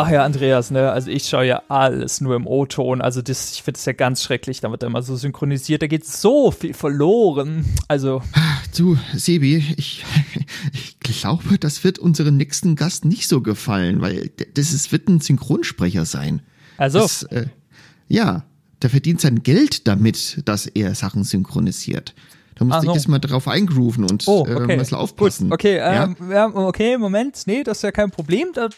Ach ja, Andreas, ne? Also ich schaue ja alles nur im O-Ton. Also das, ich finde es ja ganz schrecklich, da wird immer so synchronisiert. Da geht so viel verloren. Also. Du, Sebi, ich, ich glaube, das wird unserem nächsten Gast nicht so gefallen, weil das ist, wird ein Synchronsprecher sein. Also. Das, äh, ja, der verdient sein Geld damit, dass er Sachen synchronisiert. Da musste so. ich jetzt mal drauf eingrooven und oh, okay. äh, ein bisschen aufpassen. Gut, okay, ähm, ja? okay, Moment, nee, das ist ja kein Problem. Da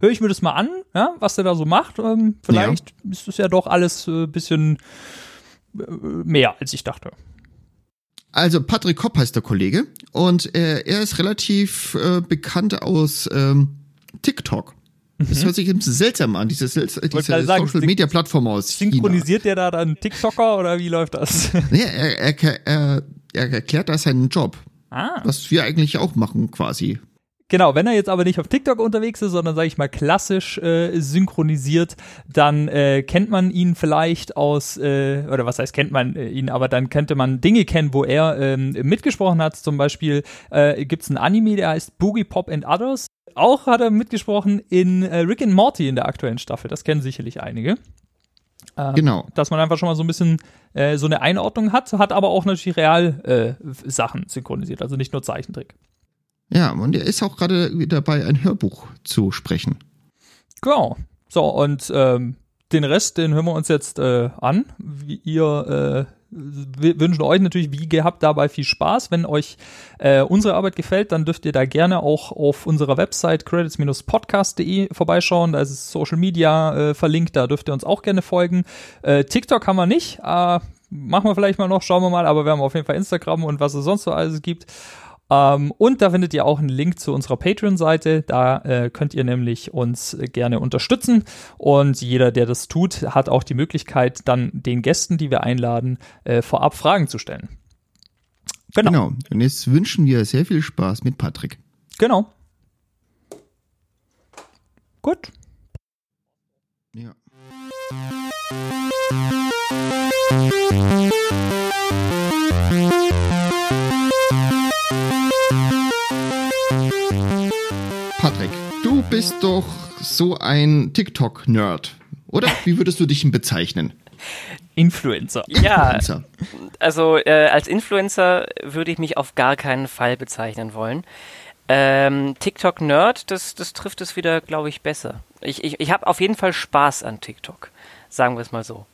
höre ich mir das mal an, ja, was der da so macht. Ähm, vielleicht ja. ist es ja doch alles ein äh, bisschen äh, mehr, als ich dachte. Also Patrick Kopp heißt der Kollege und äh, er ist relativ äh, bekannt aus ähm, TikTok. Das mhm. hört sich ein bisschen seltsam an, diese, diese Social Media Plattform aus. Synchronisiert China. der da dann TikToker oder wie läuft das? Nee, er, er, er, er erklärt da seinen Job. Ah. Was wir eigentlich auch machen, quasi. Genau, wenn er jetzt aber nicht auf TikTok unterwegs ist, sondern sage ich mal klassisch äh, synchronisiert, dann äh, kennt man ihn vielleicht aus, äh, oder was heißt kennt man äh, ihn, aber dann könnte man Dinge kennen, wo er ähm, mitgesprochen hat. Zum Beispiel äh, gibt es ein Anime, der heißt Boogie Pop and Others. Auch hat er mitgesprochen in äh, Rick and Morty in der aktuellen Staffel. Das kennen sicherlich einige. Ähm, genau. Dass man einfach schon mal so ein bisschen äh, so eine Einordnung hat, hat aber auch natürlich real äh, Sachen synchronisiert, also nicht nur Zeichentrick. Ja, und er ist auch gerade dabei, ein Hörbuch zu sprechen. Genau. So, und ähm, den Rest, den hören wir uns jetzt äh, an. Wie ihr äh, wir wünschen euch natürlich wie gehabt dabei viel Spaß. Wenn euch äh, unsere Arbeit gefällt, dann dürft ihr da gerne auch auf unserer Website credits-podcast.de vorbeischauen. Da ist Social Media äh, verlinkt, da dürft ihr uns auch gerne folgen. Äh, TikTok haben wir nicht, äh, machen wir vielleicht mal noch, schauen wir mal, aber wir haben auf jeden Fall Instagram und was es sonst so alles gibt. Ähm, und da findet ihr auch einen Link zu unserer Patreon-Seite. Da äh, könnt ihr nämlich uns gerne unterstützen. Und jeder, der das tut, hat auch die Möglichkeit, dann den Gästen, die wir einladen, äh, vorab Fragen zu stellen. Genau. genau. Und jetzt wünschen wir sehr viel Spaß mit Patrick. Genau. Gut. Ja. Patrick, bist doch so ein TikTok-Nerd, oder? Wie würdest du dich denn bezeichnen? Influencer. Ja, Influencer. also äh, als Influencer würde ich mich auf gar keinen Fall bezeichnen wollen. Ähm, TikTok-Nerd, das, das trifft es wieder, glaube ich, besser. Ich, ich, ich habe auf jeden Fall Spaß an TikTok, sagen wir es mal so.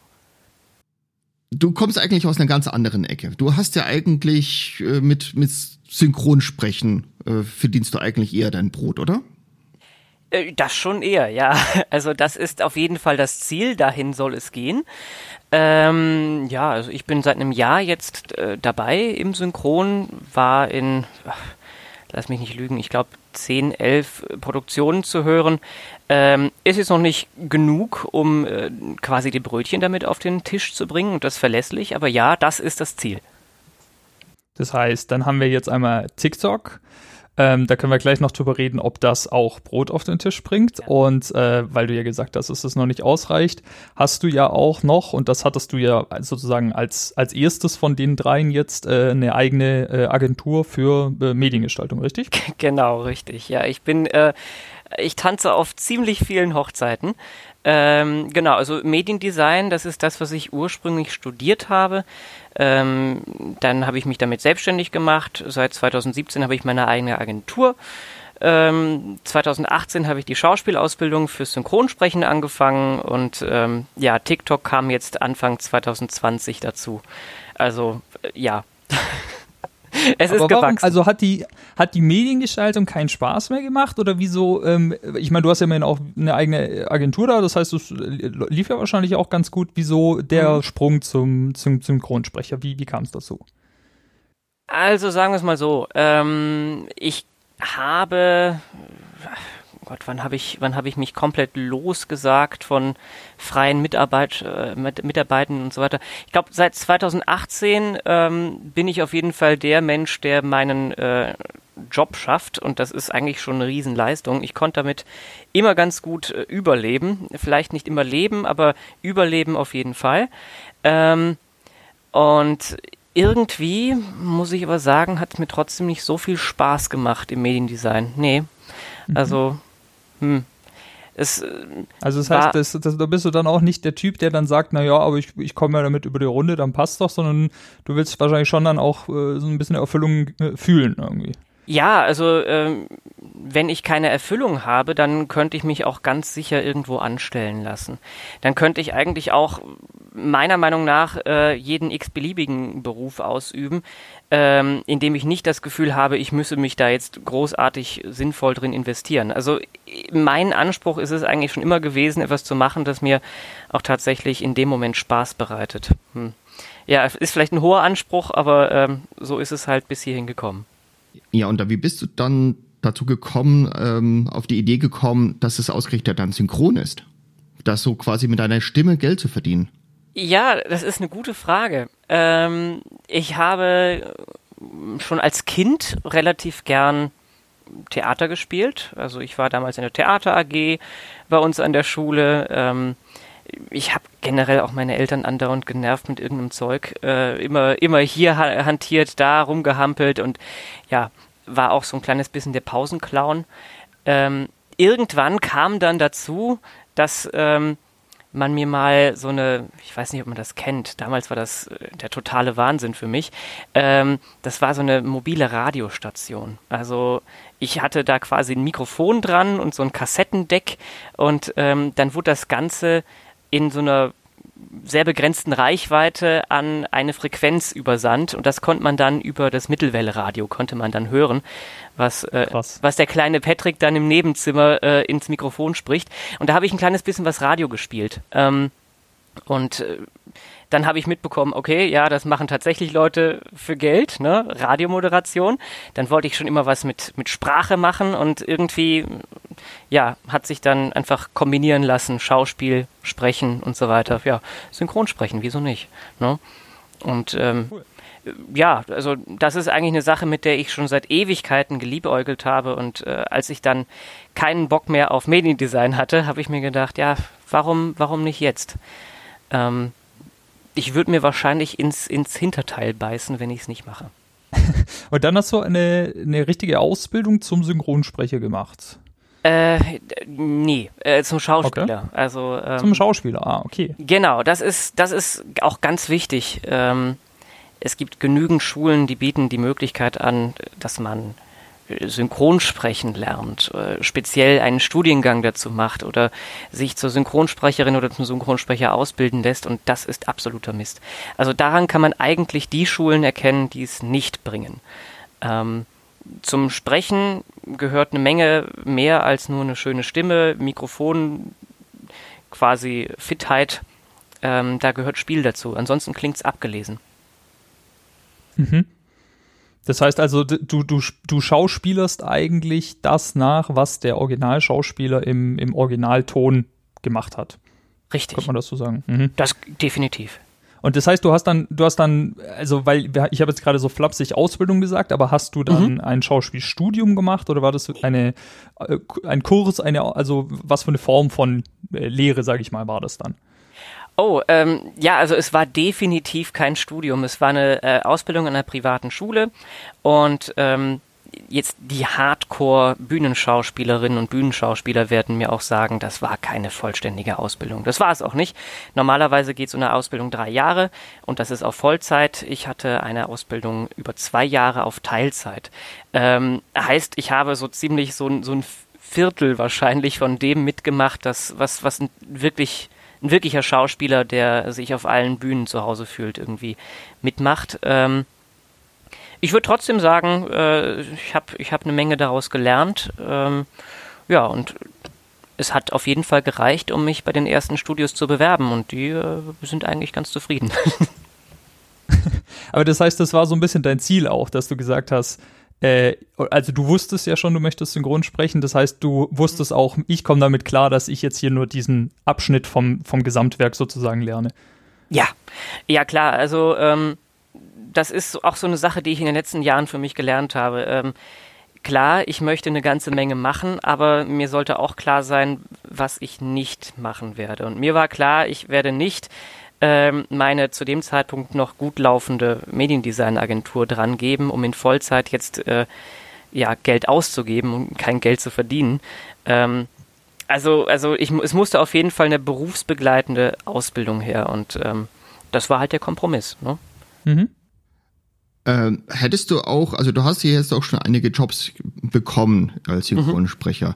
Du kommst eigentlich aus einer ganz anderen Ecke. Du hast ja eigentlich äh, mit, mit Synchronsprechen äh, verdienst du eigentlich eher dein Brot, oder? Äh, das schon eher, ja. Also das ist auf jeden Fall das Ziel, dahin soll es gehen. Ähm, ja, also ich bin seit einem Jahr jetzt äh, dabei im Synchron, war in, ach, lass mich nicht lügen, ich glaube 10, 11 Produktionen zu hören. Ähm, ist jetzt noch nicht genug, um äh, quasi die Brötchen damit auf den Tisch zu bringen und das verlässlich, aber ja, das ist das Ziel. Das heißt, dann haben wir jetzt einmal TikTok. Ähm, da können wir gleich noch drüber reden, ob das auch Brot auf den Tisch bringt. Ja. Und äh, weil du ja gesagt hast, dass es noch nicht ausreicht, hast du ja auch noch, und das hattest du ja sozusagen als, als erstes von den dreien jetzt, äh, eine eigene äh, Agentur für äh, Mediengestaltung, richtig? Genau, richtig. Ja, ich bin, äh, ich tanze auf ziemlich vielen Hochzeiten. Ähm, genau, also Mediendesign, das ist das, was ich ursprünglich studiert habe. Ähm, dann habe ich mich damit selbstständig gemacht. Seit 2017 habe ich meine eigene Agentur. Ähm, 2018 habe ich die Schauspielausbildung für Synchronsprechen angefangen und ähm, ja, TikTok kam jetzt Anfang 2020 dazu. Also äh, ja. es Aber ist warum, gewachsen. Also hat die, hat die Mediengestaltung keinen Spaß mehr gemacht oder wieso? Ähm, ich meine, du hast ja immerhin auch eine eigene Agentur da, das heißt, es lief ja wahrscheinlich auch ganz gut. Wieso der mhm. Sprung zum, zum Synchronsprecher? Wie, wie kam es dazu? Also sagen wir es mal so, ähm, ich habe Gott, wann habe ich, wann habe ich mich komplett losgesagt von freien Mitarbeit, äh, Mitarbeitern und so weiter. Ich glaube, seit 2018 ähm, bin ich auf jeden Fall der Mensch, der meinen äh, Job schafft und das ist eigentlich schon eine Riesenleistung. Ich konnte damit immer ganz gut äh, überleben. Vielleicht nicht immer leben, aber überleben auf jeden Fall. Ähm, und irgendwie, muss ich aber sagen, hat es mir trotzdem nicht so viel Spaß gemacht im Mediendesign. Nee. Mhm. Also hm. Es, äh, also das heißt, das, das, da bist du dann auch nicht der Typ, der dann sagt, na ja, aber ich, ich komme ja damit über die Runde, dann passt doch, sondern du willst wahrscheinlich schon dann auch äh, so ein bisschen Erfüllung äh, fühlen irgendwie. Ja, also ähm, wenn ich keine Erfüllung habe, dann könnte ich mich auch ganz sicher irgendwo anstellen lassen. Dann könnte ich eigentlich auch meiner Meinung nach äh, jeden x-beliebigen Beruf ausüben, ähm, indem ich nicht das Gefühl habe, ich müsse mich da jetzt großartig sinnvoll drin investieren. Also mein Anspruch ist es eigentlich schon immer gewesen, etwas zu machen, das mir auch tatsächlich in dem Moment Spaß bereitet. Hm. Ja, ist vielleicht ein hoher Anspruch, aber ähm, so ist es halt bis hierhin gekommen. Ja, und da, wie bist du dann dazu gekommen, ähm, auf die Idee gekommen, dass es ausgerichtet dann synchron ist? Das so quasi mit deiner Stimme Geld zu verdienen? Ja, das ist eine gute Frage. Ähm, ich habe schon als Kind relativ gern Theater gespielt. Also ich war damals in der Theater AG bei uns an der Schule. Ähm, ich habe generell auch meine Eltern andauernd genervt mit irgendeinem Zeug. Äh, immer, immer hier hantiert, da rumgehampelt und ja, war auch so ein kleines bisschen der Pausenclown. Ähm, irgendwann kam dann dazu, dass ähm, man mir mal so eine, ich weiß nicht, ob man das kennt, damals war das äh, der totale Wahnsinn für mich. Ähm, das war so eine mobile Radiostation. Also ich hatte da quasi ein Mikrofon dran und so ein Kassettendeck und ähm, dann wurde das Ganze in so einer sehr begrenzten Reichweite an eine Frequenz übersandt. Und das konnte man dann über das Mittelwelleradio konnte man dann hören, was äh, was der kleine Patrick dann im Nebenzimmer äh, ins Mikrofon spricht. Und da habe ich ein kleines bisschen was Radio gespielt. Ähm, und äh, dann habe ich mitbekommen, okay, ja, das machen tatsächlich Leute für Geld, ne? Radiomoderation. Dann wollte ich schon immer was mit, mit Sprache machen und irgendwie, ja, hat sich dann einfach kombinieren lassen, Schauspiel, Sprechen und so weiter. Ja, Synchronsprechen, wieso nicht? Ne? Und ähm, cool ja, also das ist eigentlich eine Sache, mit der ich schon seit Ewigkeiten geliebäugelt habe. Und äh, als ich dann keinen Bock mehr auf Mediendesign hatte, habe ich mir gedacht, ja, warum, warum nicht jetzt? Ähm, ich würde mir wahrscheinlich ins, ins Hinterteil beißen, wenn ich es nicht mache. Und dann hast du eine, eine richtige Ausbildung zum Synchronsprecher gemacht. Äh, nee, äh, zum Schauspieler. Okay. Also ähm, zum Schauspieler. Ah, okay. Genau, das ist das ist auch ganz wichtig. Ähm, es gibt genügend Schulen, die bieten die Möglichkeit an, dass man Synchronsprechen lernt, äh, speziell einen Studiengang dazu macht oder sich zur Synchronsprecherin oder zum Synchronsprecher ausbilden lässt und das ist absoluter Mist. Also daran kann man eigentlich die Schulen erkennen, die es nicht bringen. Ähm, zum Sprechen gehört eine Menge mehr als nur eine schöne Stimme, Mikrofon, quasi Fitheit. Ähm, da gehört Spiel dazu. Ansonsten klingt es abgelesen. Mhm. Das heißt also, du, du, du schauspielerst eigentlich das nach, was der Originalschauspieler im, im Originalton gemacht hat. Richtig. Könnte man das so sagen? Mhm. Das definitiv. Und das heißt, du hast dann, du hast dann, also weil ich habe jetzt gerade so flapsig Ausbildung gesagt, aber hast du dann mhm. ein Schauspielstudium gemacht oder war das eine äh, ein Kurs, eine also was für eine Form von äh, Lehre, sage ich mal, war das dann? Oh, ähm, ja, also es war definitiv kein Studium. Es war eine äh, Ausbildung an einer privaten Schule und ähm, jetzt die Hardcore-Bühnenschauspielerinnen und Bühnenschauspieler werden mir auch sagen, das war keine vollständige Ausbildung. Das war es auch nicht. Normalerweise geht so eine Ausbildung drei Jahre und das ist auf Vollzeit. Ich hatte eine Ausbildung über zwei Jahre auf Teilzeit. Ähm, heißt, ich habe so ziemlich so, so ein Viertel wahrscheinlich von dem mitgemacht, das, was, was wirklich ein wirklicher Schauspieler, der sich auf allen Bühnen zu Hause fühlt, irgendwie mitmacht. Ähm, ich würde trotzdem sagen, äh, ich habe ich hab eine Menge daraus gelernt. Ähm, ja, und es hat auf jeden Fall gereicht, um mich bei den ersten Studios zu bewerben und die äh, sind eigentlich ganz zufrieden. Aber das heißt, das war so ein bisschen dein Ziel auch, dass du gesagt hast, äh, also du wusstest ja schon, du möchtest synchron sprechen. Das heißt, du wusstest auch, ich komme damit klar, dass ich jetzt hier nur diesen Abschnitt vom, vom Gesamtwerk sozusagen lerne. Ja, ja klar. Also ähm, das ist auch so eine Sache, die ich in den letzten Jahren für mich gelernt habe. Ähm, klar, ich möchte eine ganze Menge machen, aber mir sollte auch klar sein, was ich nicht machen werde. Und mir war klar, ich werde nicht meine zu dem Zeitpunkt noch gut laufende Mediendesign-Agentur dran geben, um in Vollzeit jetzt äh, ja, Geld auszugeben und kein Geld zu verdienen. Ähm, Also, also ich, es musste auf jeden Fall eine berufsbegleitende Ausbildung her und ähm, das war halt der Kompromiss. Ne? Mhm. Ähm, hättest du auch, also du hast hier jetzt auch schon einige Jobs bekommen als mhm. Synchronsprecher. Mhm.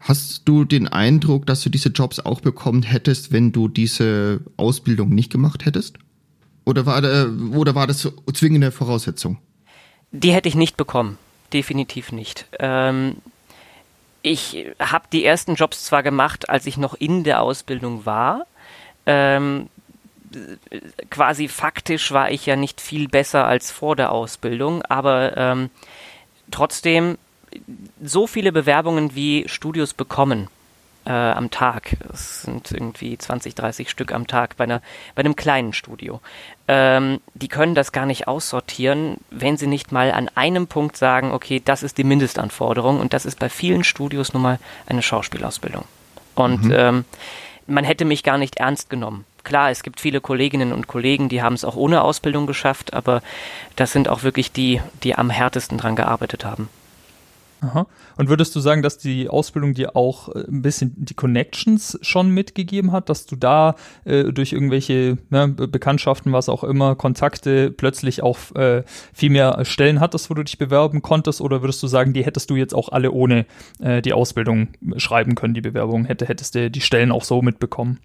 Hast du den Eindruck, dass du diese Jobs auch bekommen hättest, wenn du diese Ausbildung nicht gemacht hättest? Oder war, oder war das zwingende Voraussetzung? Die hätte ich nicht bekommen. Definitiv nicht. Ähm, ich habe die ersten Jobs zwar gemacht, als ich noch in der Ausbildung war. Ähm, quasi faktisch war ich ja nicht viel besser als vor der Ausbildung, aber ähm, trotzdem so viele Bewerbungen wie Studios bekommen äh, am Tag. Es sind irgendwie 20, 30 Stück am Tag bei, einer, bei einem kleinen Studio. Ähm, die können das gar nicht aussortieren, wenn sie nicht mal an einem Punkt sagen, okay, das ist die Mindestanforderung und das ist bei vielen Studios nun mal eine Schauspielausbildung. Und mhm. ähm, man hätte mich gar nicht ernst genommen. Klar, es gibt viele Kolleginnen und Kollegen, die haben es auch ohne Ausbildung geschafft, aber das sind auch wirklich die, die am härtesten dran gearbeitet haben. Aha. Und würdest du sagen, dass die Ausbildung dir auch äh, ein bisschen die Connections schon mitgegeben hat, dass du da äh, durch irgendwelche ne, Bekanntschaften, was auch immer, Kontakte plötzlich auch äh, viel mehr Stellen hattest, wo du dich bewerben konntest? Oder würdest du sagen, die hättest du jetzt auch alle ohne äh, die Ausbildung schreiben können, die Bewerbung? Hätte, hättest du die Stellen auch so mitbekommen?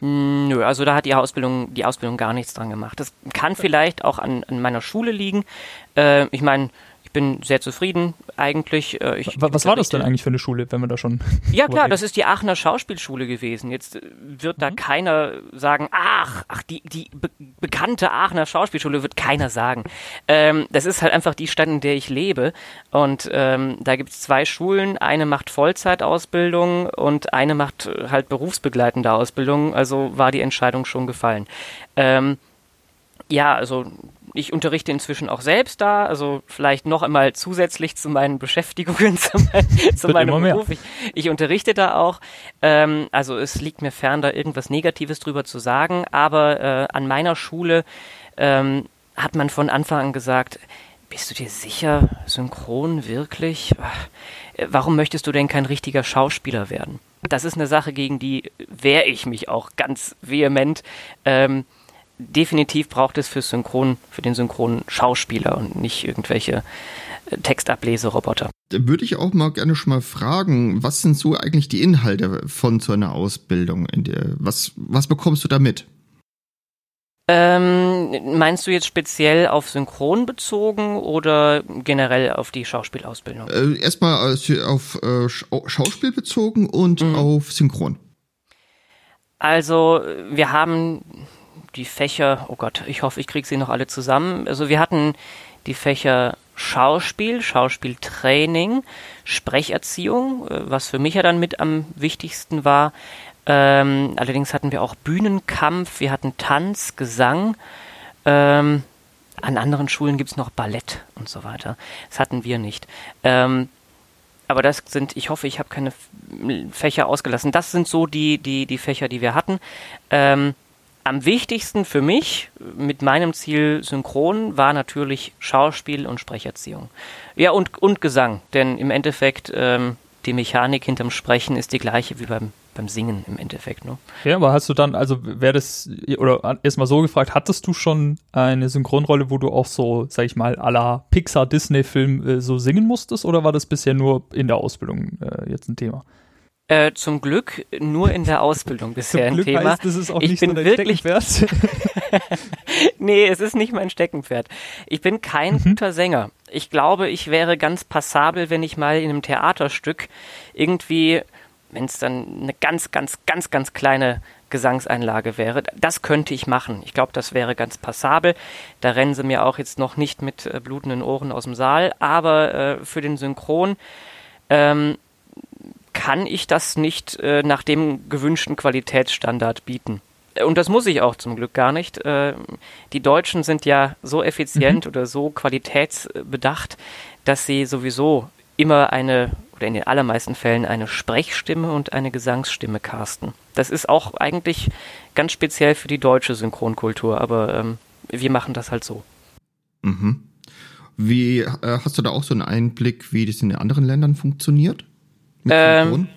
Hm, nö, also da hat die Ausbildung, die Ausbildung gar nichts dran gemacht. Das kann vielleicht auch an, an meiner Schule liegen. Äh, ich meine, bin sehr zufrieden eigentlich. Äh, ich, was war das denn eigentlich für eine Schule, wenn wir da schon. Ja klar, das ist die Aachener Schauspielschule gewesen. Jetzt äh, wird da mhm. keiner sagen, ach, ach, die, die be bekannte Aachener Schauspielschule wird keiner sagen. Ähm, das ist halt einfach die Stadt, in der ich lebe. Und ähm, da gibt es zwei Schulen. Eine macht Vollzeitausbildung und eine macht äh, halt berufsbegleitende Ausbildung. Also war die Entscheidung schon gefallen. Ähm, ja, also ich unterrichte inzwischen auch selbst da, also vielleicht noch einmal zusätzlich zu meinen Beschäftigungen, zu, mein, zu meinem Beruf. Ich, ich, unterrichte da auch. Ähm, also es liegt mir fern, da irgendwas Negatives drüber zu sagen, aber äh, an meiner Schule ähm, hat man von Anfang an gesagt, bist du dir sicher, synchron wirklich? Warum möchtest du denn kein richtiger Schauspieler werden? Das ist eine Sache, gegen die wehre ich mich auch ganz vehement. Ähm, definitiv braucht es für Synchron, für den synchronen Schauspieler und nicht irgendwelche äh, Textableseroboter. Da würde ich auch mal gerne schon mal fragen, was sind so eigentlich die Inhalte von so einer Ausbildung? Der, was, was bekommst du damit? Ähm, meinst du jetzt speziell auf Synchron bezogen oder generell auf die Schauspielausbildung? Äh, erstmal auf äh, Schauspiel bezogen und mhm. auf Synchron. Also wir haben die Fächer, oh Gott, ich hoffe, ich kriege sie noch alle zusammen. Also wir hatten die Fächer Schauspiel, Schauspieltraining, Sprecherziehung, äh, was für mich ja dann mit am wichtigsten war. Ähm, allerdings hatten wir auch Bühnenkampf, wir hatten Tanz, Gesang. Ähm, an anderen Schulen gibt es noch Ballett und so weiter. Das hatten wir nicht. Ähm, aber das sind, ich hoffe, ich habe keine Fächer ausgelassen. Das sind so die, die, die Fächer, die wir hatten. Ähm, am wichtigsten für mich mit meinem Ziel synchron war natürlich Schauspiel und Sprecherziehung. Ja, und, und Gesang, denn im Endeffekt ähm, die Mechanik hinterm Sprechen ist die gleiche wie beim, beim Singen im Endeffekt. Ne? Ja, aber hast du dann, also wäre das, oder erstmal so gefragt, hattest du schon eine Synchronrolle, wo du auch so, sag ich mal, à la Pixar-Disney-Film äh, so singen musstest oder war das bisher nur in der Ausbildung äh, jetzt ein Thema? Äh, zum Glück nur in der Ausbildung bisher ein Thema. Heißt, das ist auch ich nicht bin so wirklich nee, es ist nicht mein Steckenpferd. Ich bin kein mhm. guter Sänger. Ich glaube, ich wäre ganz passabel, wenn ich mal in einem Theaterstück irgendwie, wenn es dann eine ganz, ganz, ganz, ganz kleine Gesangseinlage wäre, das könnte ich machen. Ich glaube, das wäre ganz passabel. Da rennen sie mir auch jetzt noch nicht mit äh, blutenden Ohren aus dem Saal, aber äh, für den Synchron ähm, kann ich das nicht äh, nach dem gewünschten Qualitätsstandard bieten. Und das muss ich auch zum Glück gar nicht. Äh, die Deutschen sind ja so effizient mhm. oder so qualitätsbedacht, dass sie sowieso immer eine oder in den allermeisten Fällen eine Sprechstimme und eine Gesangsstimme casten. Das ist auch eigentlich ganz speziell für die deutsche Synchronkultur, aber ähm, wir machen das halt so. Mhm. Wie äh, hast du da auch so einen Einblick, wie das in den anderen Ländern funktioniert? Ähm,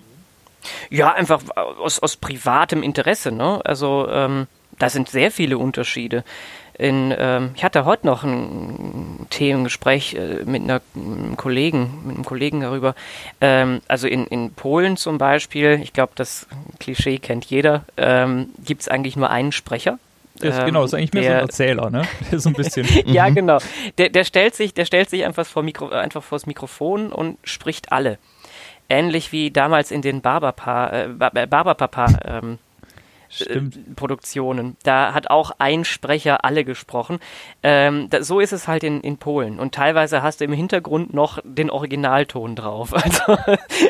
Ja, einfach aus, aus privatem Interesse, ne? Also ähm, da sind sehr viele Unterschiede. In, ähm, ich hatte heute noch ein Themengespräch äh, mit, einer, einem Kollegen, mit einem Kollegen darüber. Ähm, also in, in Polen zum Beispiel, ich glaube, das Klischee kennt jeder, ähm, gibt es eigentlich nur einen Sprecher. Das, ähm, genau, ist eigentlich mehr der, so ein Erzähler, ne? so ein bisschen. ja, mhm. genau. Der, der stellt sich, der stellt sich einfach vor Mikro, einfach vors Mikrofon und spricht alle. Ähnlich wie damals in den Barberpa, äh, Barberpapa ähm, äh, Produktionen. Da hat auch ein Sprecher alle gesprochen. Ähm, da, so ist es halt in, in Polen. Und teilweise hast du im Hintergrund noch den Originalton drauf. Also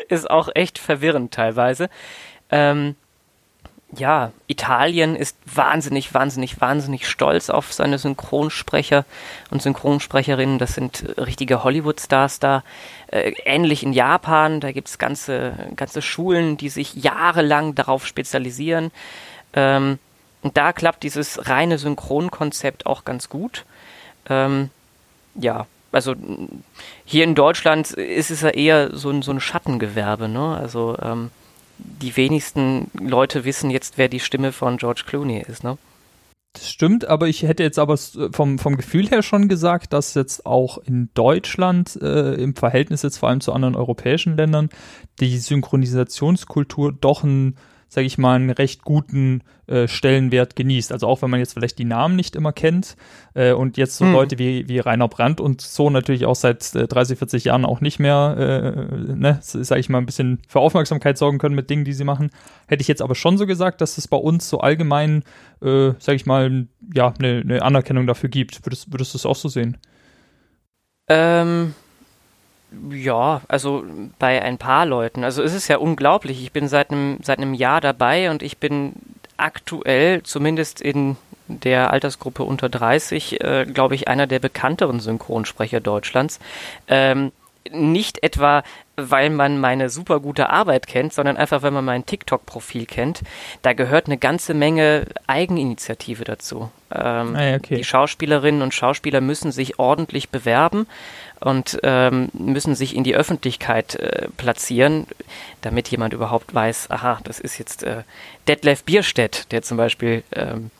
ist auch echt verwirrend teilweise. Ähm, ja, Italien ist wahnsinnig, wahnsinnig, wahnsinnig stolz auf seine Synchronsprecher und Synchronsprecherinnen. Das sind richtige Hollywood-Stars da. Äh, ähnlich in Japan, da gibt's ganze, ganze Schulen, die sich jahrelang darauf spezialisieren. Ähm, und da klappt dieses reine Synchronkonzept auch ganz gut. Ähm, ja, also hier in Deutschland ist es ja eher so ein, so ein Schattengewerbe, ne? Also ähm, die wenigsten Leute wissen jetzt, wer die Stimme von George Clooney ist, ne? Das stimmt, aber ich hätte jetzt aber vom, vom Gefühl her schon gesagt, dass jetzt auch in Deutschland äh, im Verhältnis jetzt vor allem zu anderen europäischen Ländern die Synchronisationskultur doch ein sage ich mal, einen recht guten äh, Stellenwert genießt. Also auch wenn man jetzt vielleicht die Namen nicht immer kennt äh, und jetzt so hm. Leute wie, wie Rainer Brandt und so natürlich auch seit äh, 30, 40 Jahren auch nicht mehr, äh, ne, sage ich mal, ein bisschen für Aufmerksamkeit sorgen können mit Dingen, die sie machen. Hätte ich jetzt aber schon so gesagt, dass es bei uns so allgemein, äh, sage ich mal, ja, eine ne Anerkennung dafür gibt. Würdest, würdest du es auch so sehen? Ähm, ja, also bei ein paar Leuten. Also es ist ja unglaublich. Ich bin seit einem seit einem Jahr dabei und ich bin aktuell zumindest in der Altersgruppe unter 30, äh, glaube ich, einer der bekannteren Synchronsprecher Deutschlands. Ähm, nicht etwa, weil man meine super gute Arbeit kennt, sondern einfach, weil man mein TikTok-Profil kennt. Da gehört eine ganze Menge Eigeninitiative dazu. Ähm, ah, okay. Die Schauspielerinnen und Schauspieler müssen sich ordentlich bewerben und ähm, müssen sich in die Öffentlichkeit äh, platzieren, damit jemand überhaupt weiß, aha, das ist jetzt äh, Detlef Bierstedt, der zum Beispiel ähm,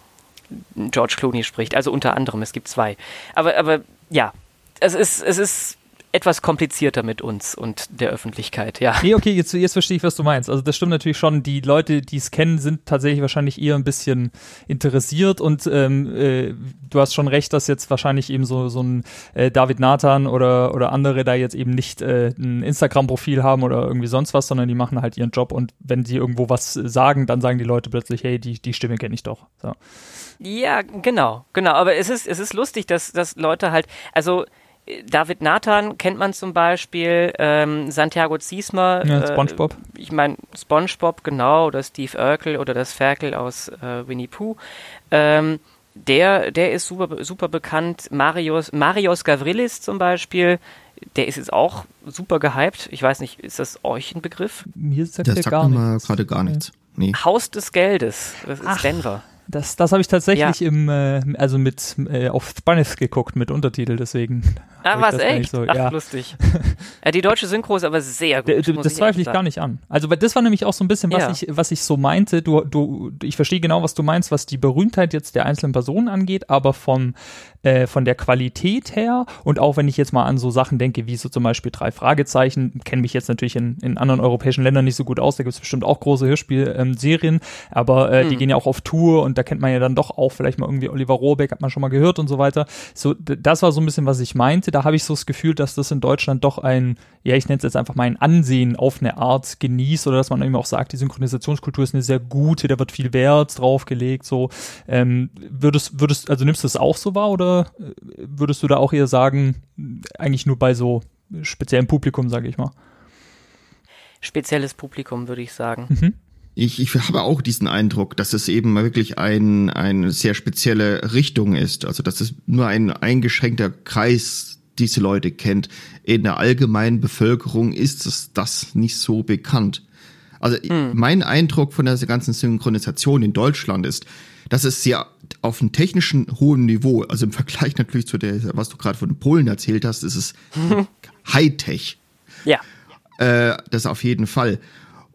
George Clooney spricht. Also unter anderem, es gibt zwei. Aber, aber ja, es ist, es ist etwas komplizierter mit uns und der Öffentlichkeit, ja. Nee, okay, jetzt, jetzt verstehe ich, was du meinst. Also das stimmt natürlich schon. Die Leute, die es kennen, sind tatsächlich wahrscheinlich eher ein bisschen interessiert und ähm, äh, du hast schon recht, dass jetzt wahrscheinlich eben so, so ein äh, David Nathan oder, oder andere da jetzt eben nicht äh, ein Instagram-Profil haben oder irgendwie sonst was, sondern die machen halt ihren Job und wenn die irgendwo was sagen, dann sagen die Leute plötzlich, hey, die, die Stimme kenne ich doch. So. Ja, genau, genau. Aber es ist, es ist lustig, dass, dass Leute halt, also David Nathan kennt man zum Beispiel, ähm, Santiago Ziesmer. Ja, Spongebob. Äh, ich meine, Spongebob, genau, oder Steve Urkel oder das Ferkel aus äh, Winnie Pooh. Ähm, der, der ist super, super bekannt. Marius, Marios Gavrilis zum Beispiel, der ist jetzt auch super gehypt. Ich weiß nicht, ist das euch ein Begriff? Mir sagt das der sagt gar nichts. gerade gar nichts. Nee. Haus des Geldes, das ist Ach. Denver. Das, das habe ich tatsächlich ja. im, äh, also mit äh, auf Spanish geguckt mit Untertitel, deswegen. Ah, was echt? So, Ach, ja. lustig. ja, die deutsche Synchro ist aber sehr gut. D das zweifle ich gar nicht an. Also das war nämlich auch so ein bisschen, was ja. ich, was ich so meinte. Du, du, ich verstehe genau, was du meinst, was die Berühmtheit jetzt der einzelnen Personen angeht, aber vom äh, von der Qualität her und auch wenn ich jetzt mal an so Sachen denke, wie so zum Beispiel drei Fragezeichen, kenne mich jetzt natürlich in, in anderen europäischen Ländern nicht so gut aus, da gibt es bestimmt auch große Hörspielserien, ähm, aber äh, mhm. die gehen ja auch auf Tour und da kennt man ja dann doch auch vielleicht mal irgendwie Oliver Rohrbeck, hat man schon mal gehört und so weiter. So, das war so ein bisschen, was ich meinte. Da habe ich so das Gefühl, dass das in Deutschland doch ein, ja, ich nenne es jetzt einfach mal ein Ansehen auf eine Art genießt oder dass man eben auch sagt, die Synchronisationskultur ist eine sehr gute, da wird viel Wert drauf gelegt, so. Ähm, würdest, würdest, also nimmst du das auch so wahr oder oder äh, würdest du da auch eher sagen, eigentlich nur bei so speziellem Publikum, sage ich mal? Spezielles Publikum, würde ich sagen. Mhm. Ich, ich habe auch diesen Eindruck, dass es eben wirklich ein, eine sehr spezielle Richtung ist. Also, dass es nur ein eingeschränkter Kreis diese Leute kennt. In der allgemeinen Bevölkerung ist es das nicht so bekannt. Also, hm. mein Eindruck von der ganzen Synchronisation in Deutschland ist, dass es sehr auf einem technischen hohen Niveau, also im Vergleich natürlich zu der, was du gerade von Polen erzählt hast, ist es Hightech. Ja. Äh, das auf jeden Fall.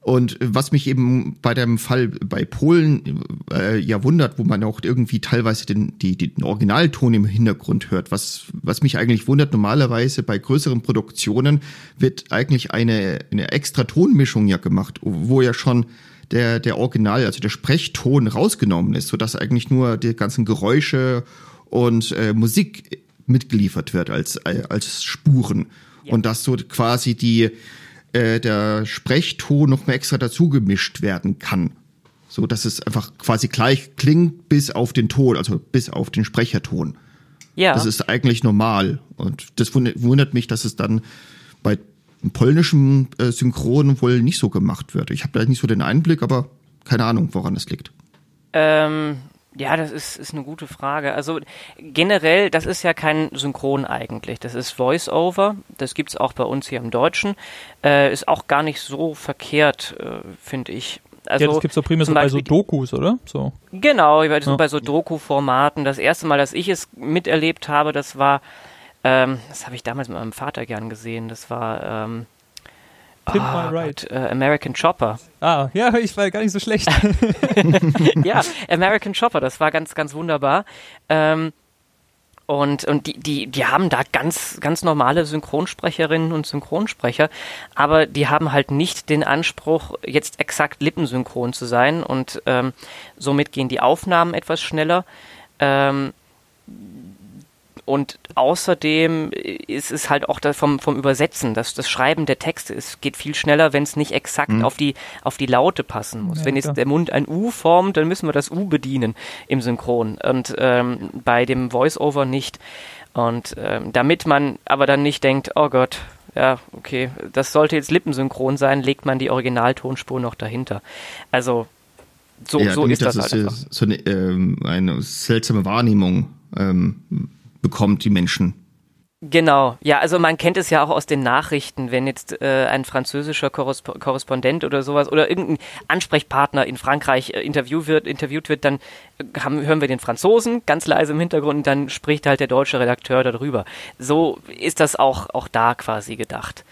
Und was mich eben bei dem Fall bei Polen äh, ja wundert, wo man auch irgendwie teilweise den, die, den Originalton im Hintergrund hört, was, was mich eigentlich wundert, normalerweise bei größeren Produktionen wird eigentlich eine, eine extra Tonmischung ja gemacht, wo ja schon der, der Original, also der Sprechton rausgenommen ist, sodass eigentlich nur die ganzen Geräusche und äh, Musik mitgeliefert wird als, als Spuren. Ja. Und dass so quasi die, äh, der Sprechton noch mal extra dazu gemischt werden kann. So dass es einfach quasi gleich klingt bis auf den Ton, also bis auf den Sprecherton. Ja. Das ist eigentlich normal. Und das wundert mich, dass es dann bei polnischen äh, Synchron wohl nicht so gemacht wird. Ich habe da nicht so den Einblick, aber keine Ahnung, woran es liegt. Ähm, ja, das ist, ist eine gute Frage. Also generell, das ist ja kein Synchron eigentlich. Das ist Voice-Over. Das gibt es auch bei uns hier im Deutschen. Äh, ist auch gar nicht so verkehrt, äh, finde ich. Also, ja, das gibt es doch primär so bei so Dokus, oder? So. Genau, ja. bei so Doku-Formaten. Das erste Mal, dass ich es miterlebt habe, das war, ähm, das habe ich damals mit meinem Vater gern gesehen. Das war ähm, Pimp oh, My Ride. Gott, äh, American Chopper. Ah, ja, ich war gar nicht so schlecht. ja, American Chopper, das war ganz, ganz wunderbar. Ähm, und, und die, die, die haben da ganz, ganz normale Synchronsprecherinnen und Synchronsprecher, aber die haben halt nicht den Anspruch, jetzt exakt lippensynchron zu sein und ähm, somit gehen die Aufnahmen etwas schneller. Ähm, und außerdem ist es halt auch vom, vom Übersetzen, das, das Schreiben der Texte es geht viel schneller, wenn es nicht exakt mhm. auf, die, auf die Laute passen muss. Ja, wenn jetzt der Mund ein U formt, dann müssen wir das U bedienen im Synchron und ähm, bei dem Voice-Over nicht. Und ähm, damit man aber dann nicht denkt, oh Gott, ja, okay, das sollte jetzt lippensynchron sein, legt man die Originaltonspur noch dahinter. Also so, ja, so ist das, das halt ist so eine, ähm, eine seltsame Wahrnehmung ähm, bekommt, die Menschen. Genau, ja, also man kennt es ja auch aus den Nachrichten, wenn jetzt äh, ein französischer Korresp Korrespondent oder sowas oder irgendein Ansprechpartner in Frankreich äh, interview wird, interviewt wird, dann äh, haben, hören wir den Franzosen ganz leise im Hintergrund und dann spricht halt der deutsche Redakteur darüber. So ist das auch, auch da quasi gedacht.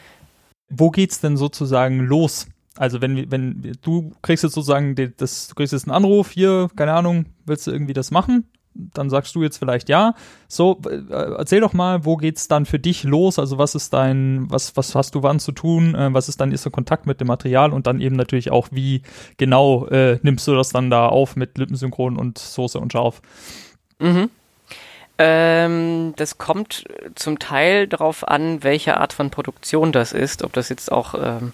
Wo geht's denn sozusagen los? Also wenn, wenn du kriegst jetzt sozusagen das, du kriegst jetzt einen Anruf, hier, keine Ahnung, willst du irgendwie das machen? Dann sagst du jetzt vielleicht ja. So, äh, erzähl doch mal, wo geht's dann für dich los? Also was ist dein, was, was hast du wann zu tun? Äh, was ist dein erster Kontakt mit dem Material? Und dann eben natürlich auch, wie genau äh, nimmst du das dann da auf mit Lippensynchron und Soße und Scharf? Mhm. Ähm, das kommt zum Teil darauf an, welche Art von Produktion das ist, ob das jetzt auch ähm,